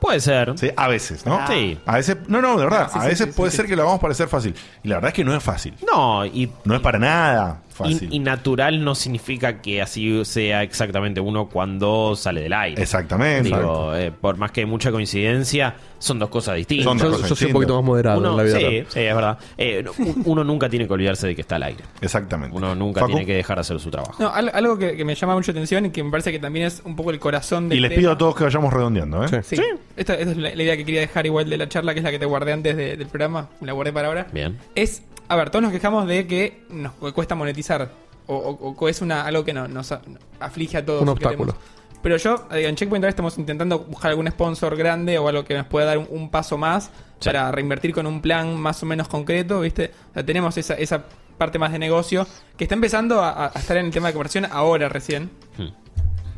Puede ser. ¿sí? A veces, ¿no? Sí. A veces, no, no, de verdad, Ah, sí, a veces sí, sí, puede sí. ser que lo hagamos parecer fácil. Y la verdad es que no es fácil. No, y, No es para nada fácil. y, y natural no significa que así sea exactamente uno cuando sale del aire. Exactamente. Digo, eh, por más que hay mucha coincidencia, son dos cosas distintas. Son dos Yo, cosas yo soy un poquito más moderado Uno- en la vida. sí, real. sí, es verdad. Eh, no, un- uno nunca tiene que olvidarse de que está al aire. Exactamente. Uno nunca Facu, tiene que dejar de hacer su trabajo. No, al- algo que, que me llama mucho atención y que me parece que también es un poco el corazón del Y les tema. pido a todos que vayamos redondeando, ¿eh? Sí. Sí, Esta, esta es la, la idea que quería dejar igual de la charla, que es la que te guardé antes de- del programa, me la guardé para ahora. Bien. Es, a ver, todos nos quejamos de que nos cu- cuesta monetizar, o, o- o es una, algo que no- nos aflige a todos. Un obstáculo. queremos. Pero yo, digo, en Checkpoint ahora estamos intentando buscar algún sponsor grande o algo que nos pueda dar un, un paso más Sí. para reinvertir con un plan más o menos concreto, ¿viste? O sea, tenemos esa, esa parte más de negocio que está empezando a, a estar en el tema de conversión ahora recién. Hmm.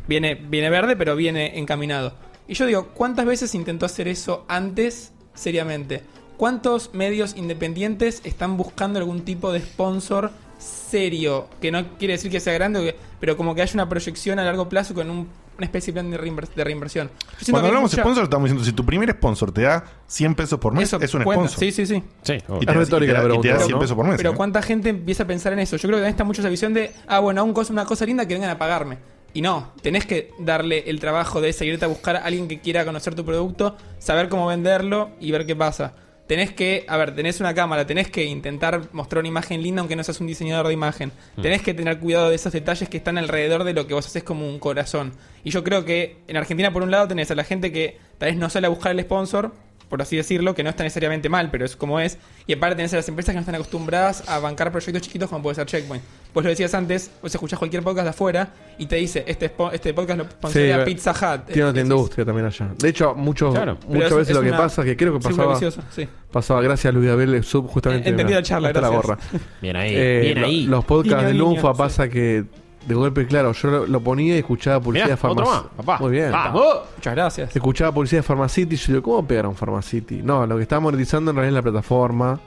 Viene, viene verde, pero viene encaminado. Y yo digo, ¿cuántas veces intentó hacer eso antes, seriamente? ¿Cuántos medios independientes están buscando algún tipo de sponsor serio? Que no quiere decir que sea grande, o que- pero como que haya una proyección a largo plazo con un- una especie de plan de, reinver- de reinversión. Cuando hablamos de mucha- sponsor, estamos diciendo si tu primer sponsor te da 100 pesos por mes, eso es un cuenta. sponsor. Sí, sí, sí. Sí, Y te, da- retórica y te y te da pregunta, 100 ¿no? pesos por mes. Pero ¿eh? cuánta gente empieza a pensar en eso. Yo creo que también está mucho esa visión de, ah, bueno, un cosa, una cosa linda que vengan a pagarme. Y no, tenés que darle el trabajo de seguirte a buscar a alguien que quiera conocer tu producto, saber cómo venderlo y ver qué pasa. Tenés que, a ver, tenés una cámara, tenés que intentar mostrar una imagen linda aunque no seas un diseñador de imagen. Tenés que tener cuidado de esos detalles que están alrededor de lo que vos haces como un corazón. Y yo creo que en Argentina, por un lado, tenés a la gente que tal vez no sale a buscar el sponsor, por así decirlo, que no está necesariamente mal, pero es como es. Y aparte tenés a las empresas que no están acostumbradas a bancar proyectos chiquitos como puede ser Checkpoint. Vos lo decías antes, vos escuchás cualquier podcast de afuera y te dice, este, este podcast lo sponsorea Sí, Pizza Hut. Tiene otra industria también allá. De hecho, muchos, Claro. Muchas es- veces es lo que una- pasa es que creo que pasaba. vicioso, sí. Pasaba gracias a Luis Abel el sub justamente. Entendí la charla, la gracias. gorra. Bien ahí, Eh, bien lo- ahí. Los podcasts de Lunfa pasa que de golpe, claro, yo lo, lo ponía y escuchaba publicidad Mirá, de papá. Muy bien. ¡Vamos! Muchas gracias. Escuchaba publicidad de Pharmacity y yo digo, ¿cómo pegaron Pharmacity? No, lo que está monetizando en realidad es la plataforma.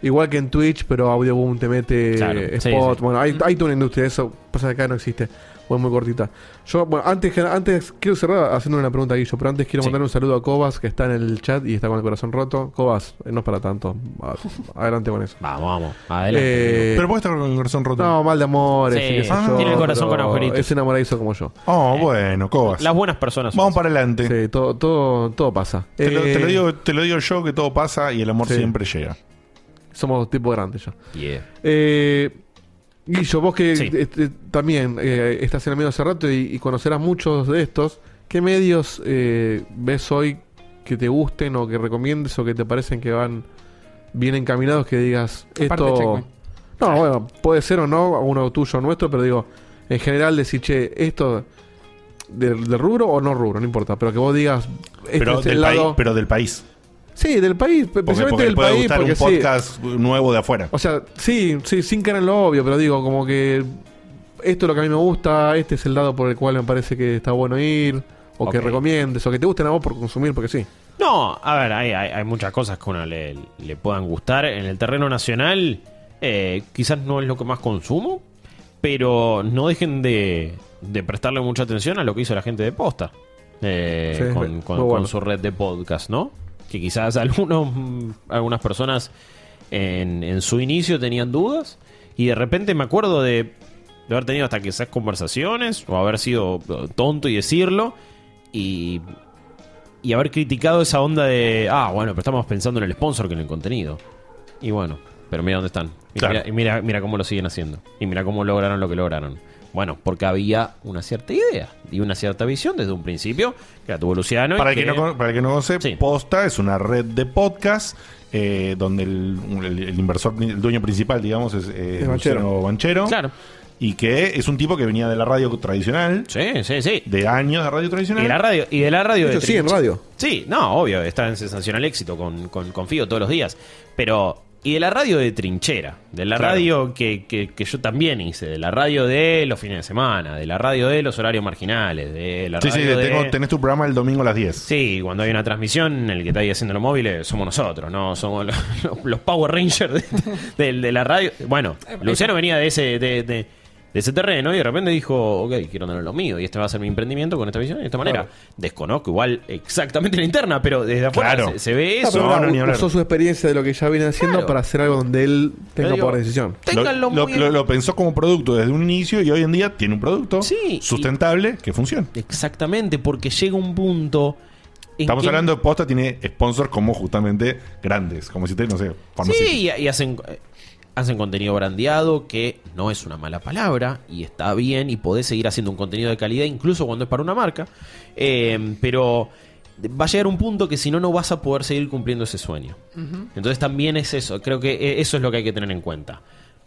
Igual que en Twitch, pero Audioboom te mete Claro, sí, spot. sí. Bueno, hay, hay toda una industria, eso pasa que acá no existe. O es muy cortita. Yo, bueno, antes, que- antes quiero cerrar haciendo una pregunta a Guillo, pero antes quiero Sí. mandar un saludo a Cobas, que está en el chat y está con el corazón roto. Cobas, eh, no es para tanto. A- Adelante con eso. Vamos, vamos. Adelante. Eh, Pero puede estar con el corazón roto. no, mal de amores. Sí, sé ah, yo, tiene el corazón con agujeritos. Es enamoradizo como yo. Oh, bueno, Cobas. Las buenas personas. son Vamos para adelante. Sí, todo, todo, todo pasa. Te, lo, Eh, te lo digo, te lo digo yo que todo pasa y el amor Sí. siempre llega. Somos tipo grandes ya. Yeah. Eh, Guillo, vos que Sí. este, también eh, estás en el medio hace rato y, y conocerás muchos de estos, ¿qué medios eh, ves hoy que te gusten o que recomiendes o que te parecen que van bien encaminados que digas esto... No, bueno, puede ser o no, uno tuyo o nuestro, pero digo, en general decir, che, esto del, rubro o no rubro, no importa, pero que vos digas, este Pero es del, el país, lado... pero del país. Sí, del país, porque del puede país, gustar porque un sí. podcast nuevo de afuera. O sea, sí, sí, sin caer en lo obvio, pero digo, como que esto es lo que a mí me gusta, este es el lado por el cual me parece que está bueno ir, o que recomiendes, o que te gusten a vos por consumir, porque sí. No, a ver, hay, hay, hay muchas cosas que a uno le, le puedan gustar. En el terreno nacional, eh, quizás no es lo que más consumo, pero no dejen de, de prestarle mucha atención a lo que hizo la gente de Posta. eh, Sí, con, muy con- bueno. con su red de podcast, ¿no? Que quizás [laughs] algunos, algunas personas en, en su inicio tenían dudas y de repente me acuerdo de, de haber tenido hasta quizás conversaciones o haber sido tonto y decirlo y y haber criticado esa onda de, ah, bueno, pero estamos pensando en el sponsor que en el contenido. Y bueno, pero mira dónde están. Y, Claro. mira, y mira, mira cómo lo siguen haciendo. Y mira cómo lograron lo que lograron. Bueno, porque había una cierta idea y una cierta visión desde un principio que la tuvo Luciano. y Para el, que que- no, para el que no conoce, Sí. Posta es una red de podcast eh, donde el, el- el inversor, el dueño principal, digamos, es eh, Es Banchero. Luciano Banchero. Claro. Y que es un tipo que venía de la radio tradicional, Sí, sí, sí. de años de radio Y tradicional. de la radio, y de la radio De sí, en radio. Sí, no, obvio, está en sensacional éxito con, con, con Fido todos los días. Pero, y de la radio de trinchera, de la Claro. radio que, que, que yo también hice, de la radio de los fines de semana, de la radio de los horarios marginales, de la Sí, sí, radio de... tengo- tenés tu programa el domingo a las 10. Sí, cuando hay una transmisión, el que está ahí haciendo los móviles somos nosotros, ¿no? Somos los, [laughs] los- los Power Rangers de, de- de la radio. Bueno, Luciano venía de ese, de, de- ese terreno y de repente dijo, ok, quiero tener lo mío y este va a ser mi emprendimiento con esta visión y de esta manera. Claro. Desconozco igual exactamente la interna, pero desde afuera Claro. se, se ve eso. no, no, ni hablar. usó su experiencia de lo que ya viene haciendo Claro. para hacer algo donde él tenga digo, poder de decisión. Ténganlo lo, lo- muy lo- lo pensó como producto desde un inicio y hoy en día tiene un producto Sí, sustentable que funciona. Exactamente, porque llega un punto. Estamos que- hablando de Posta, tiene sponsors como justamente grandes, como si te, no sé. Sí, y, y hacen, eh, hacen contenido brandeado, que no es una mala palabra, y está bien, y podés seguir haciendo un contenido de calidad, incluso cuando es para una marca. Eh, pero va a llegar un punto que si no, no vas a poder seguir cumpliendo ese sueño. Entonces también es eso, creo que eh, eso es lo que hay que tener en cuenta.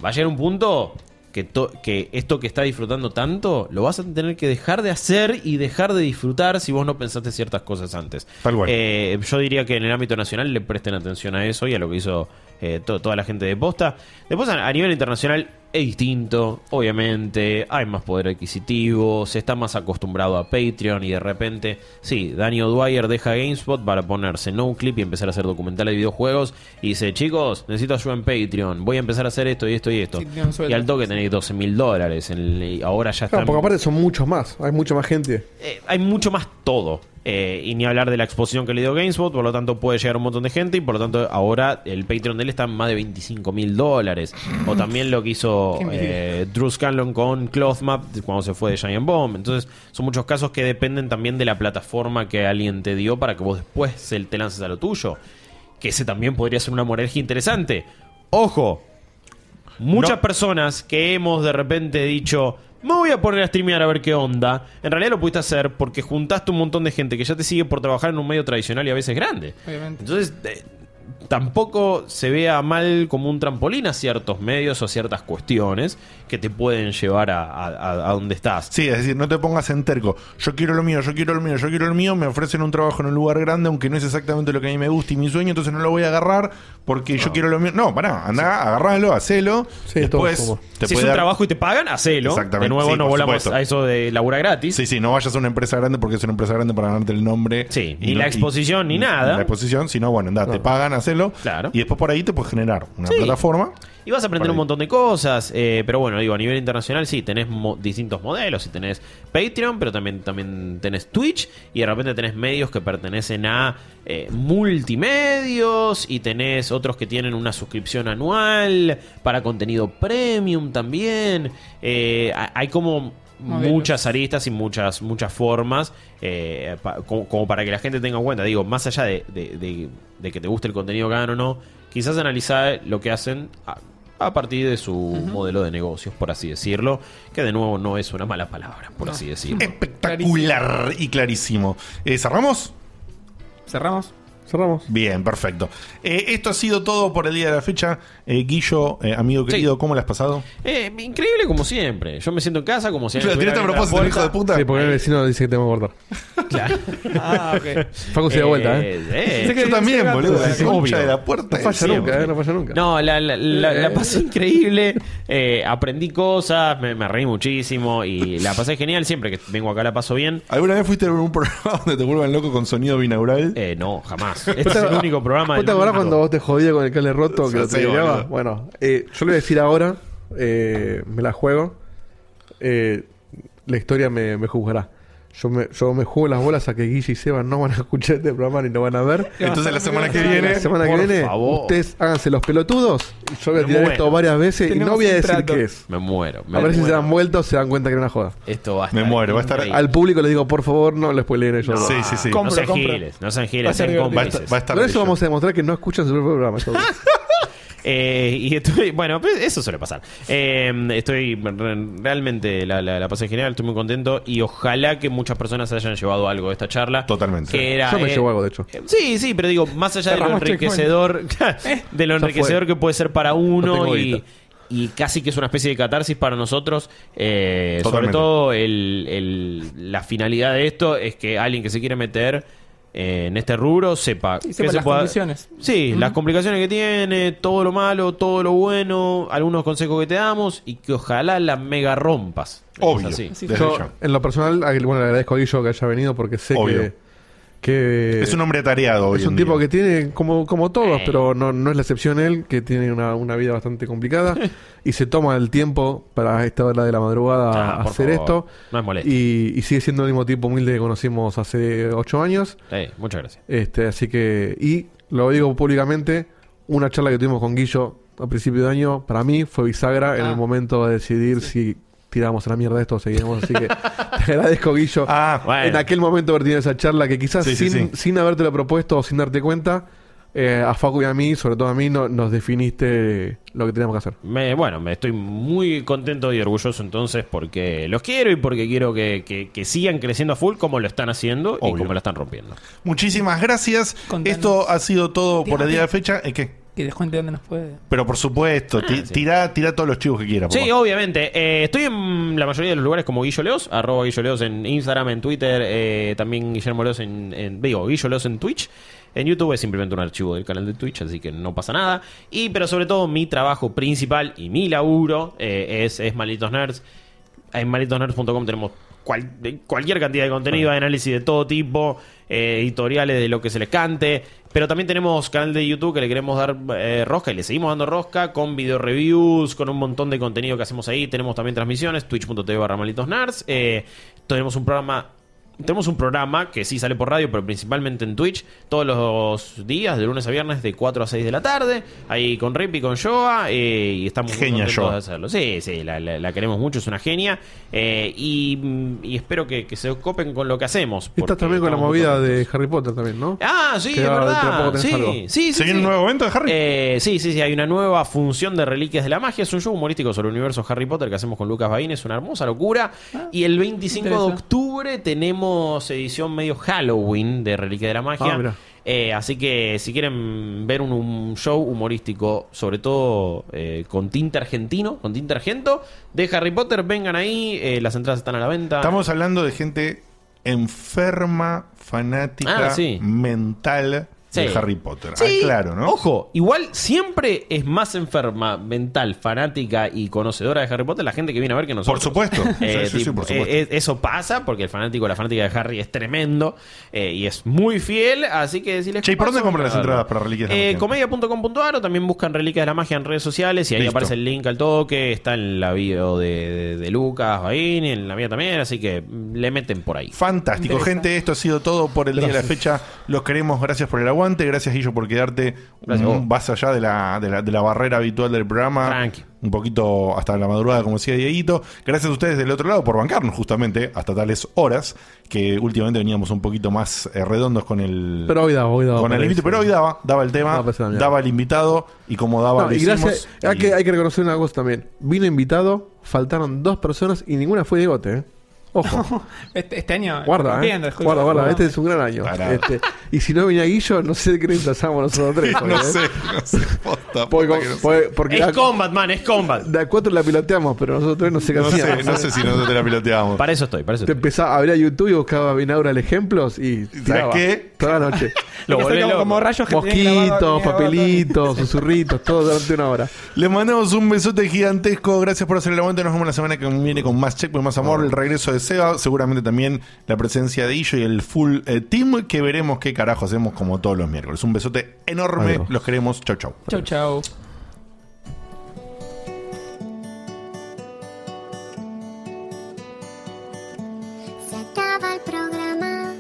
Va a llegar un punto que, to- que esto que está disfrutando tanto, lo vas a tener que dejar de hacer y dejar de disfrutar si vos no pensaste ciertas cosas antes. Tal cual. Eh, yo diría que en el ámbito nacional le presten atención a eso y a lo que hizo eh, to- toda la gente de Posta. Después a, a nivel internacional es distinto, obviamente, hay más poder adquisitivo, se está más acostumbrado a Patreon y de repente, sí, Danny O'Dwyer deja GameSpot para ponerse no clip y empezar a hacer documentales de videojuegos y dice, chicos, necesito ayuda en Patreon, voy a empezar a hacer esto y esto y esto. Sí, un y al toque tenéis 12 mil dólares, en el- y ahora ya Claro, están... porque aparte son muchos más, hay mucha más gente. Eh, hay mucho más todo. Eh, y ni hablar de la exposición que le dio GameSpot, por lo tanto puede llegar un montón de gente y por lo tanto ahora el Patreon de él está en más de 25 mil dólares. O también lo que hizo eh, Drew Scanlon con Clothmap cuando se fue de Giant Bomb. Entonces son muchos casos que dependen también de la plataforma que alguien te dio para que vos después te lances a lo tuyo. Que ese también podría ser una moraleja interesante. Ojo, Muchas No. personas que hemos de repente dicho, me voy a poner a streamear a ver qué onda. En realidad lo pudiste hacer porque juntaste un montón de gente que ya te sigue por trabajar en un medio tradicional y a veces grande. Obviamente. Entonces, eh, tampoco se vea mal como un trampolín a ciertos medios o ciertas cuestiones que te pueden llevar a, a- a donde estás. Sí, es decir, no te pongas en terco. Yo quiero lo mío, yo quiero lo mío, yo quiero lo mío. Me ofrecen un trabajo en un lugar grande, aunque no es exactamente lo que a mí me gusta y mi sueño, entonces no lo voy a agarrar porque yo quiero lo mío. No, pará, anda, agarralo, hacelo. Sí, Después todo te si es un dar- trabajo y te pagan, hacelo. Exactamente, De nuevo, sí, no volamos supuesto. a eso de labura gratis. Sí, sí, no vayas a una empresa grande porque es una empresa grande para ganarte el nombre. Sí, ni no- la exposición ni nada. La exposición, sino bueno, anda, te pagan, hacelo. Claro. Y después por ahí te puedes generar una Sí. plataforma. Y vas a aprender un montón de cosas, eh, pero bueno, digo, a nivel internacional sí, tenés mo- distintos modelos, y tenés Patreon, pero también, también tenés Twitch, y de repente tenés medios que pertenecen a eh, multimedios, y tenés otros que tienen una suscripción anual para contenido premium también. Eh, ha- hay como Modelos. muchas aristas y muchas muchas formas eh, pa- como, como para que la gente tenga en cuenta. Digo, más allá de, de- de- de que te guste el contenido que hagan o no, quizás analizar lo que hacen a, a partir de su modelo de negocios, por así decirlo, que de nuevo no es una mala palabra, por así decirlo. Espectacular y clarísimo. Eh, ¿Cerramos? ¿Cerramos? Cerramos. Bien, perfecto. Eh, esto ha sido todo por el día de la fecha. Eh, Guillo, eh, amigo querido, ¿cómo le has pasado? Eh, increíble como siempre. Yo me siento en casa como si ¿Lo alguien tiraste a estuviera propósito, el la hijo de puta? Sí, porque el vecino dice que tengo que cortar. Claro. [laughs] Ah, ok. Facu se da vuelta, ¿eh? eh, Sé que Yo también, boludo. La concha de la puerta. No falla nunca, ¿eh? No falla nunca. No, la, la, la- la pasé increíble. eh, aprendí cosas, me, me reí muchísimo y la pasé genial. Siempre que vengo acá la paso bien. ¿Alguna vez fuiste a un programa [laughs] donde te vuelvan loco con sonido binaural? Eh, no, jamás. [laughs] Este es el único programa ¿Vos te acordás cuando vos te jodías con el cable roto que lo tiraba? boludo. Bueno, eh, yo le voy a decir ahora, eh, me la juego. Eh, la historia me, me juzgará. Yo me, yo me juego las bolas a que Guille y Seba no van a escuchar este programa ni lo van a ver. [laughs] Entonces la semana que viene. La semana que por viene, favor. ustedes háganse los pelotudos. Yo voy a Me tirar muero. esto varias veces y Tenemos no voy a un decir trato. qué es. Me muero. Me A ver si se muero. dan vuelta o se dan cuenta que era una joda. Esto va a Me estar muero, va a estar- increíble. Al público les digo, por favor, no les spoileen ellos. Sí, sí, sí. No Compro, sean compro. giles, no sean Va giles, ser sean divertido. Va a estar, cómplices. va a estar Con eso bello. vamos a demostrar que no escuchan su propio programa. [laughs] dos. Eh, y estoy, bueno, pues eso suele pasar. Eh, estoy re- realmente la, la, la pasé genial, estoy muy contento y ojalá que muchas personas se hayan llevado algo de esta charla. Totalmente. Que era, Yo me eh, llevo algo, de hecho. eh, Sí, sí, pero digo, más allá de lo Cerramos enriquecedor, [laughs] [laughs] de lo enriquecedor que puede ser para uno tengo y, guita. y casi que es una especie de catarsis para nosotros. eh, sobre Totalmente. todo el- el- la finalidad de esto es que alguien que se quiere meter eh, en este rubro sepa, que sepa se las pueda- condiciones. Sí, las complicaciones que tiene, todo lo malo, todo lo bueno, algunos consejos que te damos y que ojalá la mega rompas. Obvio. Es así. Sí, Desde Yo, ya. en lo personal, bueno, le agradezco a Guillo que haya venido porque sé Obvio. que, que Es un hombre atareado hoy es un en tipo día. que tiene, como, como todos, Eh. pero no, no es la excepción él, que tiene una, una vida bastante complicada [laughs] y se toma el tiempo para esta hora de la madrugada Ah, por hacer favor. esto. No es molesto. Y, y sigue siendo el mismo tipo humilde que conocimos hace ocho años. Eh, muchas gracias. Este, así que, y lo digo públicamente, una charla que tuvimos con Guillo a principio de año, para mí fue bisagra en Ah. el momento de decidir si tiramos a la mierda esto seguiremos. Así que [laughs] te agradezco, Guillo. Ah, Bueno. En aquel momento haber tenido esa charla que quizás Sí, sí, sin, sí. sin habértelo propuesto o sin darte cuenta, eh, a Facu y a mí, sobre todo a mí, no- nos definiste lo que teníamos que hacer. Me, bueno, me estoy muy contento y orgulloso entonces porque los quiero y porque quiero que, que- que sigan creciendo a full como lo están haciendo y como lo están rompiendo. muchísimas gracias. Contanos. Esto ha sido todo por el día de fecha. ¿Eh, ¿Qué? Que les cuente dónde nos puede. Pero por supuesto, ti- Ah, sí. tira, tira todos los chivos que quieras. Sí, papá. obviamente. Eh, estoy en la mayoría de los lugares como Guillo Leos, arroba Guillo Leos en Instagram, en Twitter, eh, también Guillermo Leos en, en- digo, Guillo Leos en Twitch. En YouTube es simplemente un archivo del canal de Twitch, así que no pasa nada. Y, pero sobre todo, mi trabajo principal y mi laburo eh, es, es Malditos Nerds. En malditosnerds.com tenemos cual- cualquier cantidad de contenido, de análisis de todo tipo, eh, editoriales de lo que se les cante. Pero también tenemos canal de YouTube que le queremos dar eh, rosca y le seguimos dando rosca con video reviews, con un montón de contenido que hacemos ahí. Tenemos también transmisiones, twitch.tv barra malditosnerds. Eh, tenemos un programa tenemos un programa que sí sale por radio, pero principalmente en Twitch, todos los días, de lunes a viernes, de 4 a 6 de la tarde, ahí con Rip y con Joa, eh, y estamos muy Genia, contentos Joa. de hacerlo. Sí, sí, la, la- la queremos mucho, es una genia, eh, y, y espero que, que se copen con lo que hacemos. Estás también con la muy movida de Harry Potter también, ¿no? Ah, sí, Que es verdad. Sí, sí, sí, ¿Se viene sí. un nuevo evento de Harry? Eh, sí, sí, sí, hay una nueva función de Reliquias de la Magia. Es un show humorístico sobre el universo Harry Potter que hacemos con Lucas Bain. Es una hermosa locura. y el 25 de octubre tenemos edición medio Halloween de Reliquias de la Magia. Ah. Eh, así que si quieren ver un, un show humorístico, sobre todo eh, con tinte argentino, con tinte argento, de Harry Potter, vengan ahí. eh, las entradas están a la venta. Estamos hablando de gente enferma, fanática, Ah, sí. mental Sí. de Harry Potter. Sí, Ah, claro, ¿no? Ojo, igual siempre es más enferma, mental, fanática y conocedora de Harry Potter la gente que viene a ver que nosotros. Por supuesto. [laughs] Eh, Sí, tipo, por supuesto. eh, eh, eso pasa porque el fanático, la fanática de Harry es tremendo eh, y es muy fiel, así que si les Che, ¿y por dónde compran las entradas para Reliquias de la Eh, Magia? comedia.com.ar o también buscan Reliquias de la Magia en redes sociales y ahí Listo. aparece el link al toque, está en la bio de, de- de Lucas, Bain, en la mía también, así que le meten por ahí. Fantástico, gente. Esto ha sido todo por el día de la fecha. Los queremos. Gracias por el aguante. Gracias, Guillo, por quedarte Gracias un vas allá de la, de, la, de la barrera habitual del programa. Tranqui. Un poquito hasta la madrugada, como decía Dieguito. Gracias a ustedes del otro lado por bancarnos, justamente, hasta tales horas. Que últimamente veníamos un poquito más eh, redondos con el. Pero hoy daba, hoy daba. con el invito, pero hoy daba, daba el tema, No, daba el invitado y como daba No, lo y gracias. hicimos, Hay, y- que, hay que reconocer una cosa también. Vino invitado, faltaron dos personas y ninguna fue Diegote, ¿eh? Ojo, [laughs] Este, este año. guarda, ¿eh? el juego. Guarda, guarda. Este es un gran año. Este, y si no venía Guillo, no sé de qué reemplazamos nosotros tres. [laughs] no ¿eh? sé, no sé. posta, Porque, posta que no sé. porque- porque Es la- combat, man, es combat. de a cuatro la piloteamos, pero nosotros tres no sé qué No sé, no sé si nosotros te la piloteamos. Para eso estoy, para eso Te estoy. empezaba a abrir a YouTube y buscaba binaural ejemplos y tiraba qué? toda la noche. [laughs] Lo como, rayos que Mosquitos, papelitos, susurritos, todo durante una hora. Les mandamos un besote gigantesco. Gracias por hacer el aguante. Nos vemos la semana que viene con más checkpoint, más amor. El regreso de Seba. Seguramente también la presencia de Illo y el full eh, team. Que veremos qué carajo hacemos como todos los miércoles. Un besote enorme. Adiós. Los queremos. Chau, chau. Chau, chau. Se acaba el programa.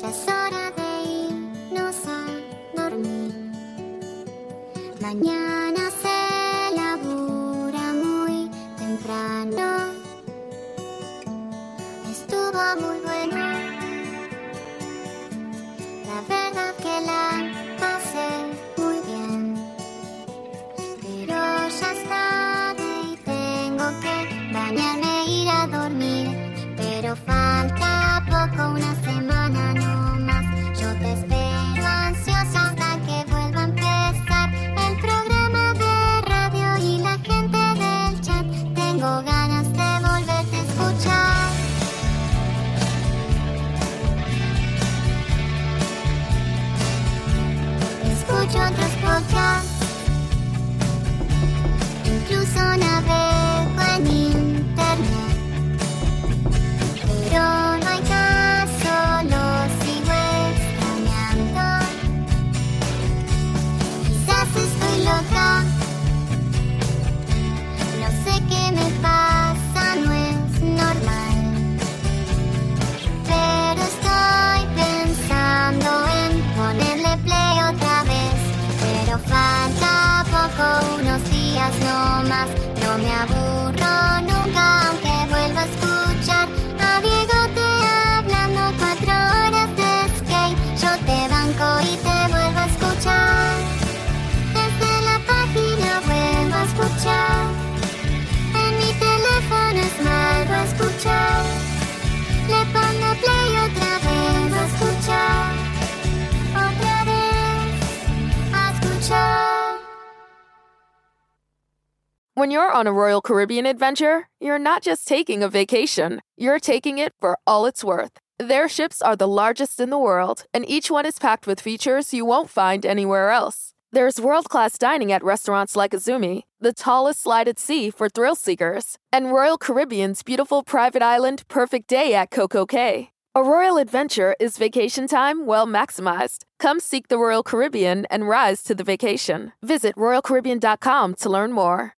Ya es hora de irnos a dormir. Mañana Muy bueno. La verdad que la pasé muy bien. Pero ya es tarde y tengo que bañarme e ir a dormir. Pero falta podcasts. Incluso navego en No me aburro When you're on a Royal Caribbean adventure, you're not just taking a vacation, you're taking it for all it's worth. Their ships are the largest in the world, and each one is packed with features you won't find anywhere else. There's world class dining at restaurants like Azumi, the tallest slide at sea for thrill seekers, and Royal Caribbean's beautiful private island Perfect Day at Coco Cay. A royal adventure is vacation time well maximized. Come seek the Royal Caribbean and rise to the vacation. Visit RoyalCaribbean.com to learn more.